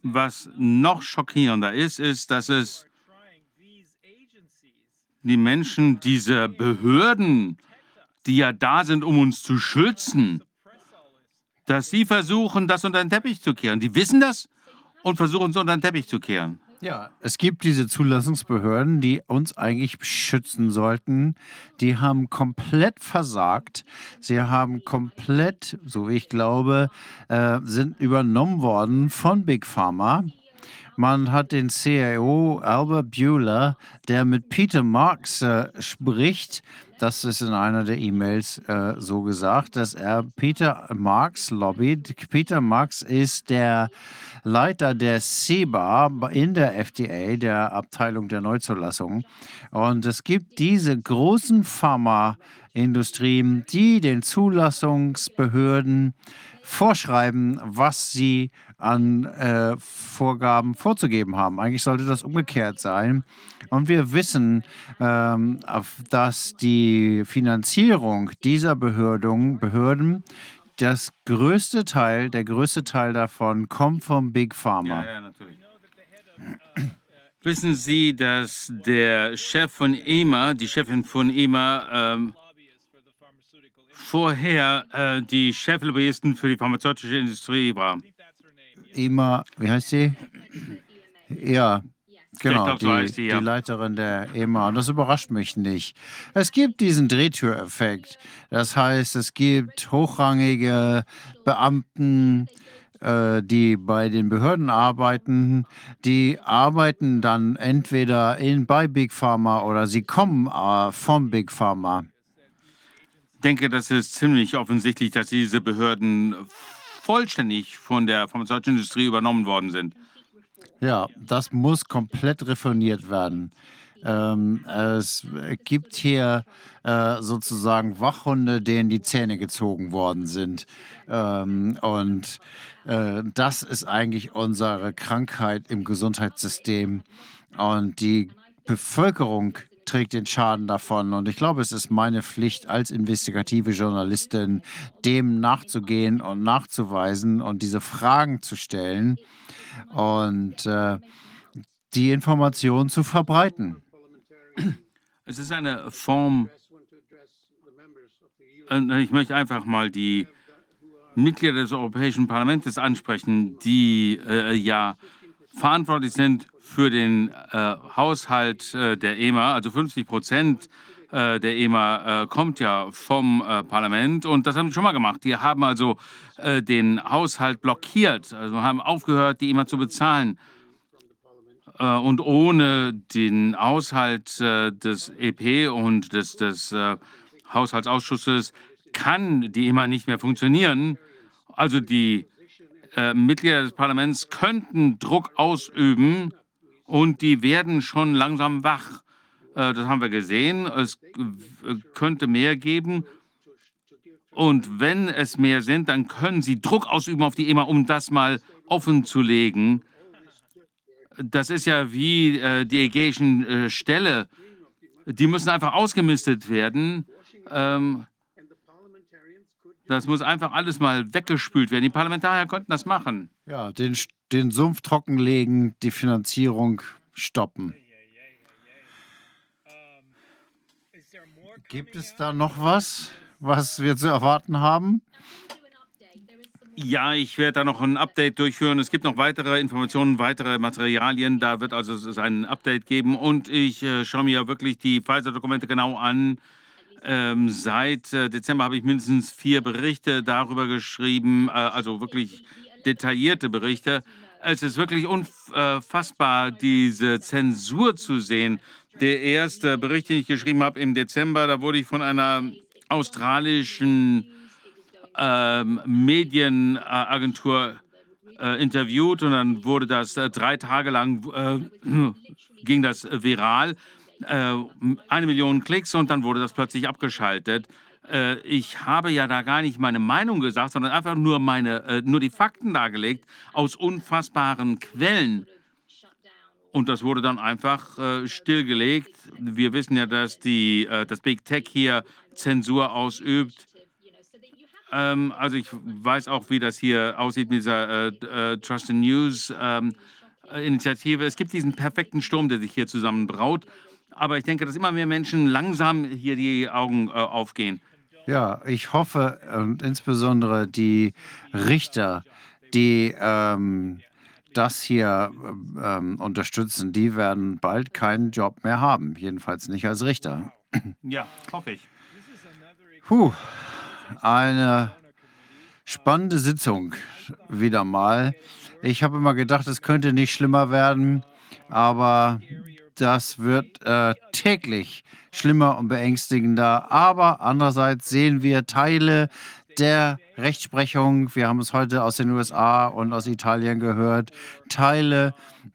Was noch schockierender ist, ist, dass es die Menschen, diese Behörden, die ja da sind, um uns zu schützen, dass sie versuchen, das unter den Teppich zu kehren. Die wissen das und versuchen es unter den Teppich zu kehren. Ja, es gibt diese Zulassungsbehörden, die uns eigentlich schützen sollten. Die haben komplett versagt. Sie haben komplett, so wie ich glaube, äh, sind übernommen worden von Big Pharma. Man hat den CIO Albert Bueller, der mit Peter Marks äh, spricht. Das ist in einer der E-Mails äh, so gesagt, dass er Peter Marks lobbyt. Peter Marks ist der Leiter der CEBA in der FDA, der Abteilung der Neuzulassung. Und es gibt diese großen Pharmaindustrien, die den Zulassungsbehörden vorschreiben, was sie an äh, Vorgaben vorzugeben haben. Eigentlich sollte das umgekehrt sein. Und wir wissen, ähm, dass die Finanzierung dieser Behörden, Behörden das größte Teil, der größte Teil davon kommt vom Big Pharma. Ja, ja, natürlich. Wissen Sie, dass der Chef von EMA, die Chefin von EMA, ähm, vorher äh, die Cheflobbyisten für die pharmazeutische Industrie war? EMA, wie heißt sie? Ja, genau, glaub, so die, sie, ja. die Leiterin der EMA. Und das überrascht mich nicht. Es gibt diesen Drehtüreffekt. Das heißt, es gibt hochrangige Beamten, äh, die bei den Behörden arbeiten, die arbeiten dann entweder in, bei Big Pharma oder sie kommen äh, vom Big Pharma. Ich denke, das ist ziemlich offensichtlich, dass diese Behörden vollständig von der pharmazeutischen Industrie übernommen worden sind. Ja, das muss komplett reformiert werden. Ähm, es gibt hier äh, sozusagen Wachhunde, denen die Zähne gezogen worden sind. Ähm, und äh, das ist eigentlich unsere Krankheit im Gesundheitssystem. Und die Bevölkerung trägt den Schaden davon. Und ich glaube, es ist meine Pflicht als investigative Journalistin, dem nachzugehen und nachzuweisen und diese Fragen zu stellen und äh, die Information zu verbreiten. Es ist eine Form, äh, ich möchte einfach mal die Mitglieder des Europäischen Parlaments ansprechen, die äh, ja verantwortlich sind für den äh, Haushalt äh, der EMA. Also 50 Prozent äh, der EMA äh, kommt ja vom äh, Parlament und das haben sie schon mal gemacht. Die haben also äh, den Haushalt blockiert, also haben aufgehört, die EMA zu bezahlen. und ohne den Haushalt des EP und des, des Haushaltsausschusses kann die EMA nicht mehr funktionieren. Also die äh, Mitglieder des Parlaments könnten Druck ausüben und die werden schon langsam wach. Äh, das haben wir gesehen. Es könnte mehr geben. Und wenn es mehr sind, dann können sie Druck ausüben auf die EMA, um das mal offen zu legen. Das ist ja wie äh, die ägäischen äh, Ställe. Die müssen einfach ausgemistet werden. Ähm, das muss einfach alles mal weggespült werden. Die Parlamentarier konnten das machen. Ja, den, den Sumpf trockenlegen, die Finanzierung stoppen. Gibt es da noch was, was wir zu erwarten haben? Ja, ich werde da noch ein Update durchführen. Es gibt noch weitere Informationen, weitere Materialien. Da wird also es ein Update geben. Und ich äh, schaue mir wirklich die Pfizer-Dokumente genau an. Ähm, seit äh, Dezember habe ich mindestens vier Berichte darüber geschrieben, äh, also wirklich detaillierte Berichte. Es ist wirklich unfassbar, diese Zensur zu sehen. Der erste Bericht, den ich geschrieben habe im Dezember, da wurde ich von einer australischen ähm, Medienagentur äh, interviewt und dann wurde das äh, drei Tage lang äh, ging das viral äh, eine Million Klicks und dann wurde das plötzlich abgeschaltet. Äh, ich habe ja da gar nicht meine Meinung gesagt, sondern einfach nur, meine, äh, nur die Fakten dargelegt aus unfassbaren Quellen. Und das wurde dann einfach äh, stillgelegt. Wir wissen ja, dass die, äh, das Big Tech hier Zensur ausübt. Ähm, also ich weiß auch, wie das hier aussieht mit dieser äh, Trust in News ähm, Initiative. Es gibt diesen perfekten Sturm, der sich hier zusammenbraut. aber ich denke, dass immer mehr Menschen langsam hier die Augen äh, aufgehen. Ja, ich hoffe und insbesondere die Richter, die ähm, das hier ähm, unterstützen, die werden bald keinen Job mehr haben, jedenfalls nicht als Richter. Ja, hoffe ich. Puh, eine spannende Sitzung wieder mal. Ich habe immer gedacht, es könnte nicht schlimmer werden, aber das wird äh, täglich schlimmer und beängstigender. Aber andererseits sehen wir Teile der Rechtsprechung, wir haben es heute aus den USA und aus Italien gehört, Teile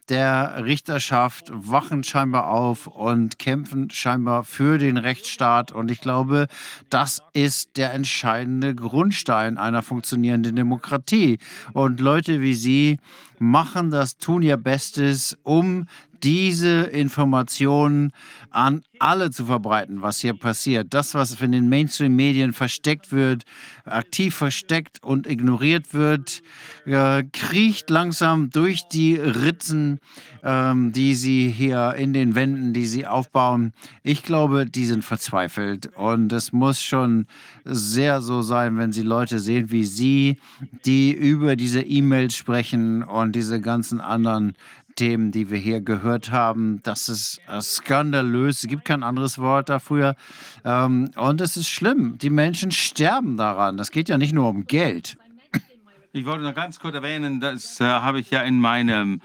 der Richterschaft wachen scheinbar auf und kämpfen scheinbar für den Rechtsstaat. Und ich glaube, das ist der entscheidende Grundstein einer funktionierenden Demokratie. Und Leute wie Sie machen das, tun ihr Bestes, um diese Informationen an alle zu verbreiten, was hier passiert. Das, was in den Mainstream-Medien versteckt wird, aktiv versteckt und ignoriert wird, äh, kriecht langsam durch die Ritzen, ähm, die sie hier in den Wänden, die sie aufbauen. Ich glaube, die sind verzweifelt und es muss schon sehr so sein, wenn sie Leute sehen wie Sie, die über diese E-Mails sprechen und diese ganzen anderen Themen, die wir hier gehört haben. Das ist äh, skandalös. Es gibt kein anderes Wort dafür. Ähm, und es ist schlimm. Die Menschen sterben daran. Das geht ja nicht nur um Geld. Ich wollte noch ganz kurz erwähnen, das äh, habe ich ja in meinem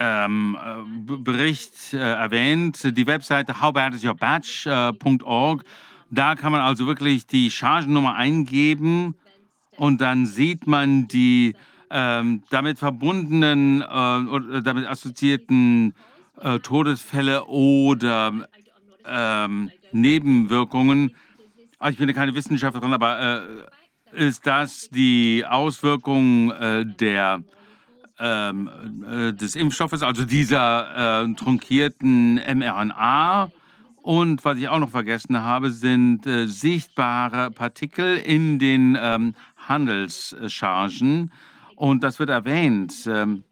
ähm, äh, Bericht äh, erwähnt, die Webseite howbadisyourbatch.org. Da kann man also wirklich die Chargennummer eingeben und dann sieht man die ähm, damit verbundenen äh, oder damit assoziierten äh, Todesfälle oder ähm, Nebenwirkungen. Also ich bin keine Wissenschaftlerin, aber äh, ist das die Auswirkung äh, der, ähm, äh, des Impfstoffes, also dieser äh, trunkierten mRNA? Und was ich auch noch vergessen habe, sind äh, sichtbare Partikel in den ähm, Handelschargen. Und das wird erwähnt. Ähm,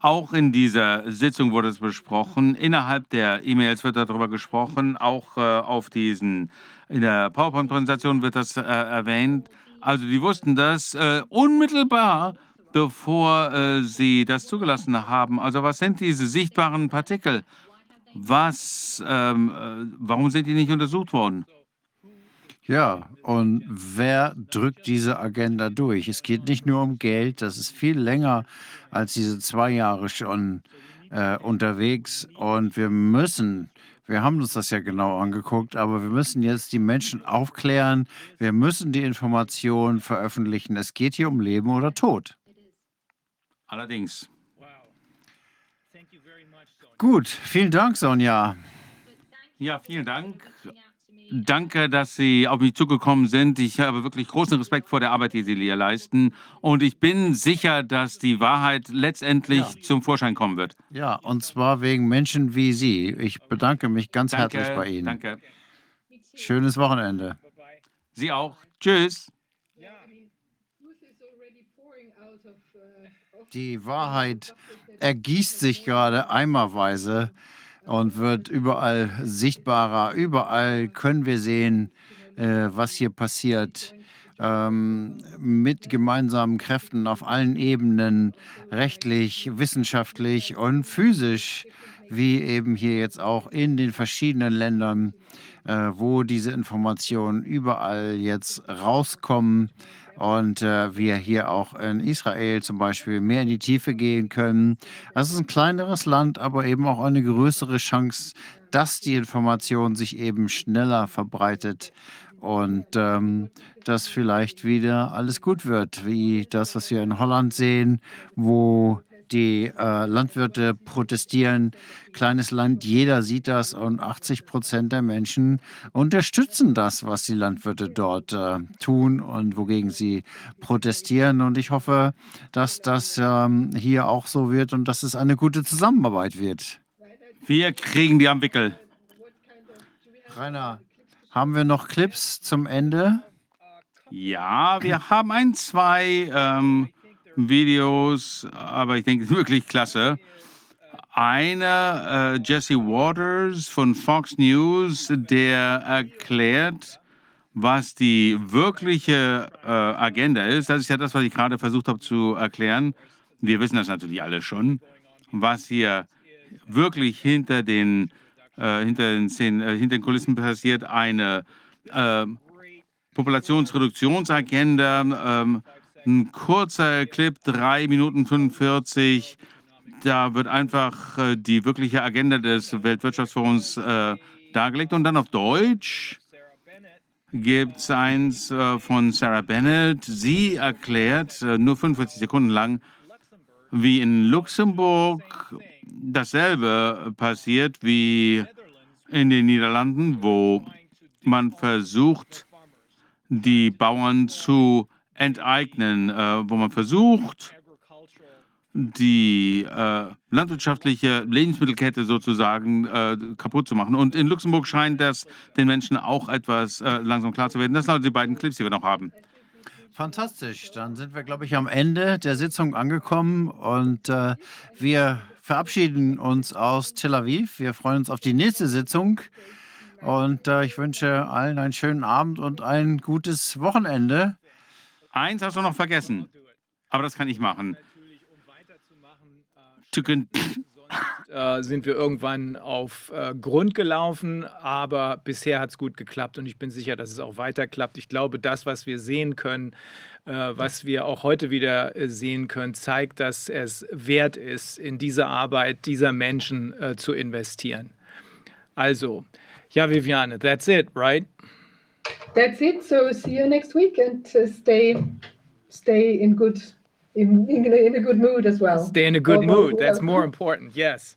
auch in dieser Sitzung wurde es besprochen. Innerhalb der E-Mails wird darüber gesprochen. Auch äh, auf diesen, in der PowerPoint-Präsentation wird das äh, erwähnt. Also die wussten das äh, unmittelbar, bevor sie das zugelassen haben. Also was sind diese sichtbaren Partikel? Was, ähm, äh, warum sind die nicht untersucht worden? Ja, und wer drückt diese Agenda durch? Es geht nicht nur um Geld, das ist viel länger als diese zwei Jahre schon äh, unterwegs. Und wir müssen, wir haben uns das ja genau angeguckt, aber wir müssen jetzt die Menschen aufklären. Wir müssen die Informationen veröffentlichen. Es geht hier um Leben oder Tod. Allerdings. Gut, vielen Dank, Sonja. Ja, vielen Dank. Danke, dass Sie auf mich zugekommen sind. Ich habe wirklich großen Respekt vor der Arbeit, die Sie hier leisten. Und ich bin sicher, dass die Wahrheit letztendlich ja. zum Vorschein kommen wird. Ja, und zwar wegen Menschen wie Sie. Ich bedanke mich ganz danke, herzlich bei Ihnen. Danke. Schönes Wochenende. Sie auch. Tschüss. Die Wahrheit ergießt sich gerade eimerweise und wird überall sichtbarer. Überall können wir sehen, äh, was hier passiert. Ähm, mit gemeinsamen Kräften auf allen Ebenen, rechtlich, wissenschaftlich und physisch, wie eben hier jetzt auch in den verschiedenen Ländern, äh, wo diese Informationen überall jetzt rauskommen und äh, wir hier auch in Israel zum Beispiel mehr in die Tiefe gehen können. Das ist ein kleineres Land, aber eben auch eine größere Chance, dass die Information sich eben schneller verbreitet und ähm, dass vielleicht wieder alles gut wird, wie das, was wir in Holland sehen, wo die äh, Landwirte protestieren. Kleines Land, jeder sieht das und 80 Prozent der Menschen unterstützen das, was die Landwirte dort äh, tun und wogegen sie protestieren. Und ich hoffe, dass das ähm, hier auch so wird und dass es eine gute Zusammenarbeit wird. Wir kriegen die am Wickel. Rainer, haben wir noch Clips zum Ende? Ja, wir haben ein, zwei. Ähm Videos, aber ich denke, wirklich klasse. einer, äh, Jesse Waters von Fox News, der erklärt, was die wirkliche äh, Agenda ist. Das ist ja das, was ich gerade versucht habe zu erklären. Wir wissen das natürlich alle schon, was hier wirklich hinter den, äh, hinter den, Szenen, äh, hinter den Kulissen passiert. Eine äh, Populationsreduktionsagenda, ähm, ein kurzer Clip, 3 Minuten 45. Da wird einfach äh, die wirkliche Agenda des Weltwirtschaftsforums äh, dargelegt. Und dann auf Deutsch gibt es eins äh, von Sarah Bennett. Sie erklärt äh, nur 45 Sekunden lang, wie in Luxemburg dasselbe passiert wie in den Niederlanden, wo man versucht, die Bauern zu enteignen, äh, wo man versucht, die äh, landwirtschaftliche Lebensmittelkette sozusagen äh, kaputt zu machen. Und in Luxemburg scheint das den Menschen auch etwas äh, langsam klar zu werden. Das sind also die beiden Clips, die wir noch haben. Fantastisch. Dann sind wir, glaube ich, am Ende der Sitzung angekommen und äh, wir verabschieden uns aus Tel Aviv. Wir freuen uns auf die nächste Sitzung und äh, ich wünsche allen einen schönen Abend und ein gutes Wochenende. Eins hast du noch vergessen, aber das kann ich machen. Äh, sind wir irgendwann auf äh, Grund gelaufen, aber bisher hat es gut geklappt und ich bin sicher, dass es auch weiter klappt. Ich glaube, das, was wir sehen können, äh, was wir auch heute wieder äh, sehen können, zeigt, dass es wert ist, in diese Arbeit dieser Menschen äh, zu investieren. Also, ja, Viviane, that's it, right? That's it. So see you next week and uh, stay stay in good in, in, in a good mood as well. Stay in a good Oh, mood. well, That's more important. Yes.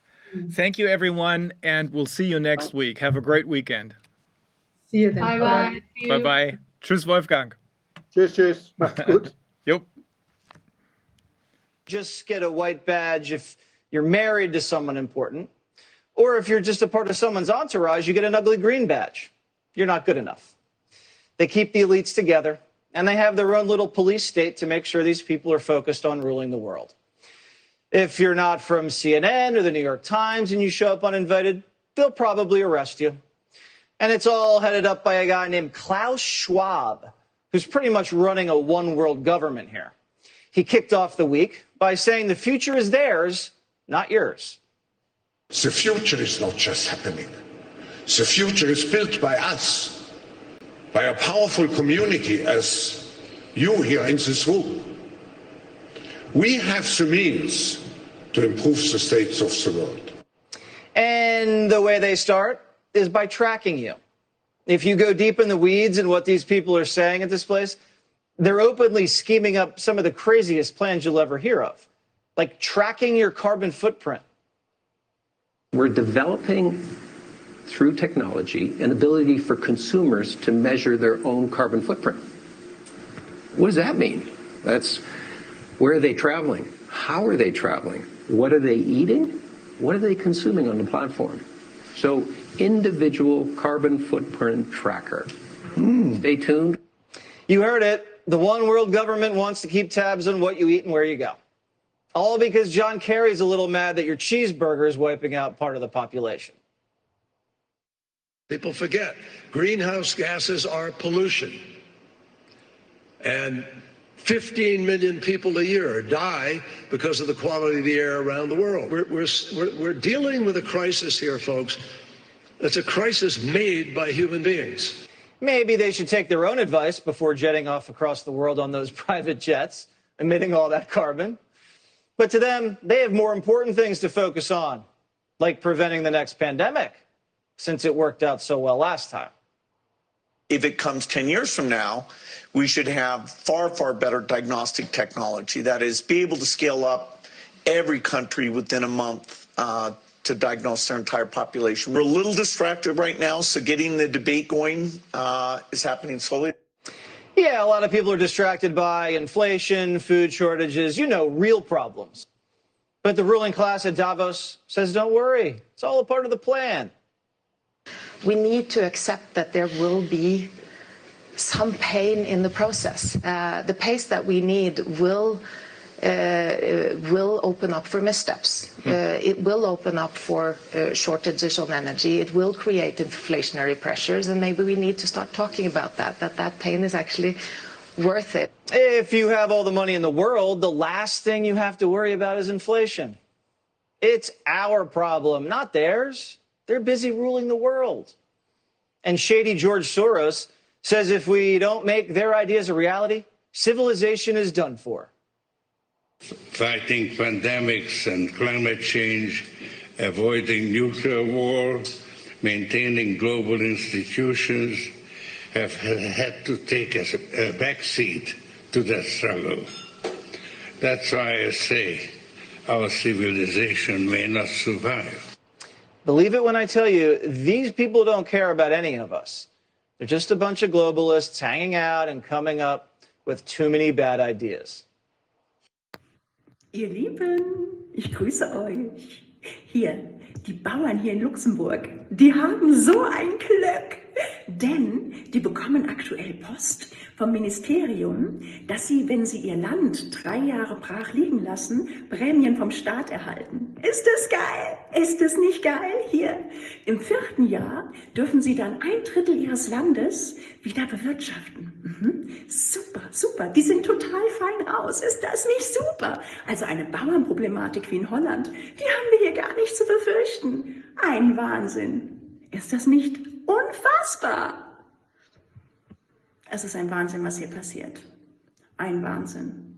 Thank you, everyone, and we'll see you next week. Have a great weekend. See you then. Bye bye. See. Bye bye. Tschüss, Wolfgang. Tschüss, tschüss. Macht's gut. Jupp. just get a white badge if you're married to someone important. Or if you're just a part of someone's entourage, you get an ugly green badge. You're not good enough. They keep the elites together, and they have their own little police state to make sure these people are focused on ruling the world. If you're not from CNN or the New York Times and you show up uninvited, they'll probably arrest you. And it's all headed up by a guy named Klaus Schwab, who's pretty much running a one world government here. He kicked off the week by saying the future is theirs, not yours. The future is not just happening. The future is built by us, by a powerful community as you here in this room. We have the means to improve the states of the world. And the way they start is by tracking you. If you go deep in the weeds and what these people are saying at this place, they're openly scheming up some of the craziest plans you'll ever hear of, like tracking your carbon footprint. We're developing through technology an ability for consumers to measure their own carbon footprint. What does that mean? That's where are they traveling? How are they traveling? What are they eating? What are they consuming on the platform? So, individual carbon footprint tracker. Hmm. Stay tuned. You heard it. The one world government wants to keep tabs on what you eat and where you go. All because John Kerry's a little mad that your cheeseburger is wiping out part of the population. People forget greenhouse gases are pollution. And 15 million people a year die because of the quality of the air around the world. We're, we're, we're, dealing with a crisis here, folks. It's a crisis made by human beings. Maybe they should take their own advice before jetting off across the world on those private jets, emitting all that carbon. But to them, they have more important things to focus on, like preventing the next pandemic, since it worked out so well last time. if it comes 10 years from now, we should have far, far better diagnostic technology. That is, be able to scale up every country within a month uh, to diagnose their entire population. We're a little distracted right now, so getting the debate going uh, is happening slowly. Yeah, a lot of people are distracted by inflation, food shortages, you know, real problems. But the ruling class at Davos says, don't worry, it's all a part of the plan. We need to accept that there will be some pain in the process. Uh, the pace that we need will uh, will open up for missteps. Uh, it will open up for uh, shortages on energy. It will create inflationary pressures, and maybe we need to start talking about that. That that pain is actually worth it. If you have all the money in the world, the last thing you have to worry about is inflation. It's our problem, not theirs. They're busy ruling the world. And shady George Soros says if we don't make their ideas a reality, civilization is done for. Fighting pandemics and climate change, avoiding nuclear war, maintaining global institutions have had to take a, a backseat to that struggle. That's why I say our civilization may not survive. Believe it when I tell you, these people don't care about any of us. They're just a bunch of globalists hanging out and coming up with too many bad ideas. Ihr Lieben, ich grüße euch. Hier, die Bauern hier in Luxemburg, die haben so ein Glück, denn die bekommen aktuell Post vom Ministerium, dass sie, wenn sie ihr Land drei Jahre brach liegen lassen, Prämien vom Staat erhalten. Ist das geil? Ist das nicht geil? Hier, im vierten Jahr dürfen sie dann ein Drittel ihres Landes wieder bewirtschaften. Mhm. Super, super. Die sind total fein raus. Ist das nicht super? Also eine Bauernproblematik wie in Holland, die haben wir hier gar nicht zu befürchten. Ein Wahnsinn. Ist das nicht unfassbar? Es ist ein Wahnsinn, was hier passiert. Ein Wahnsinn.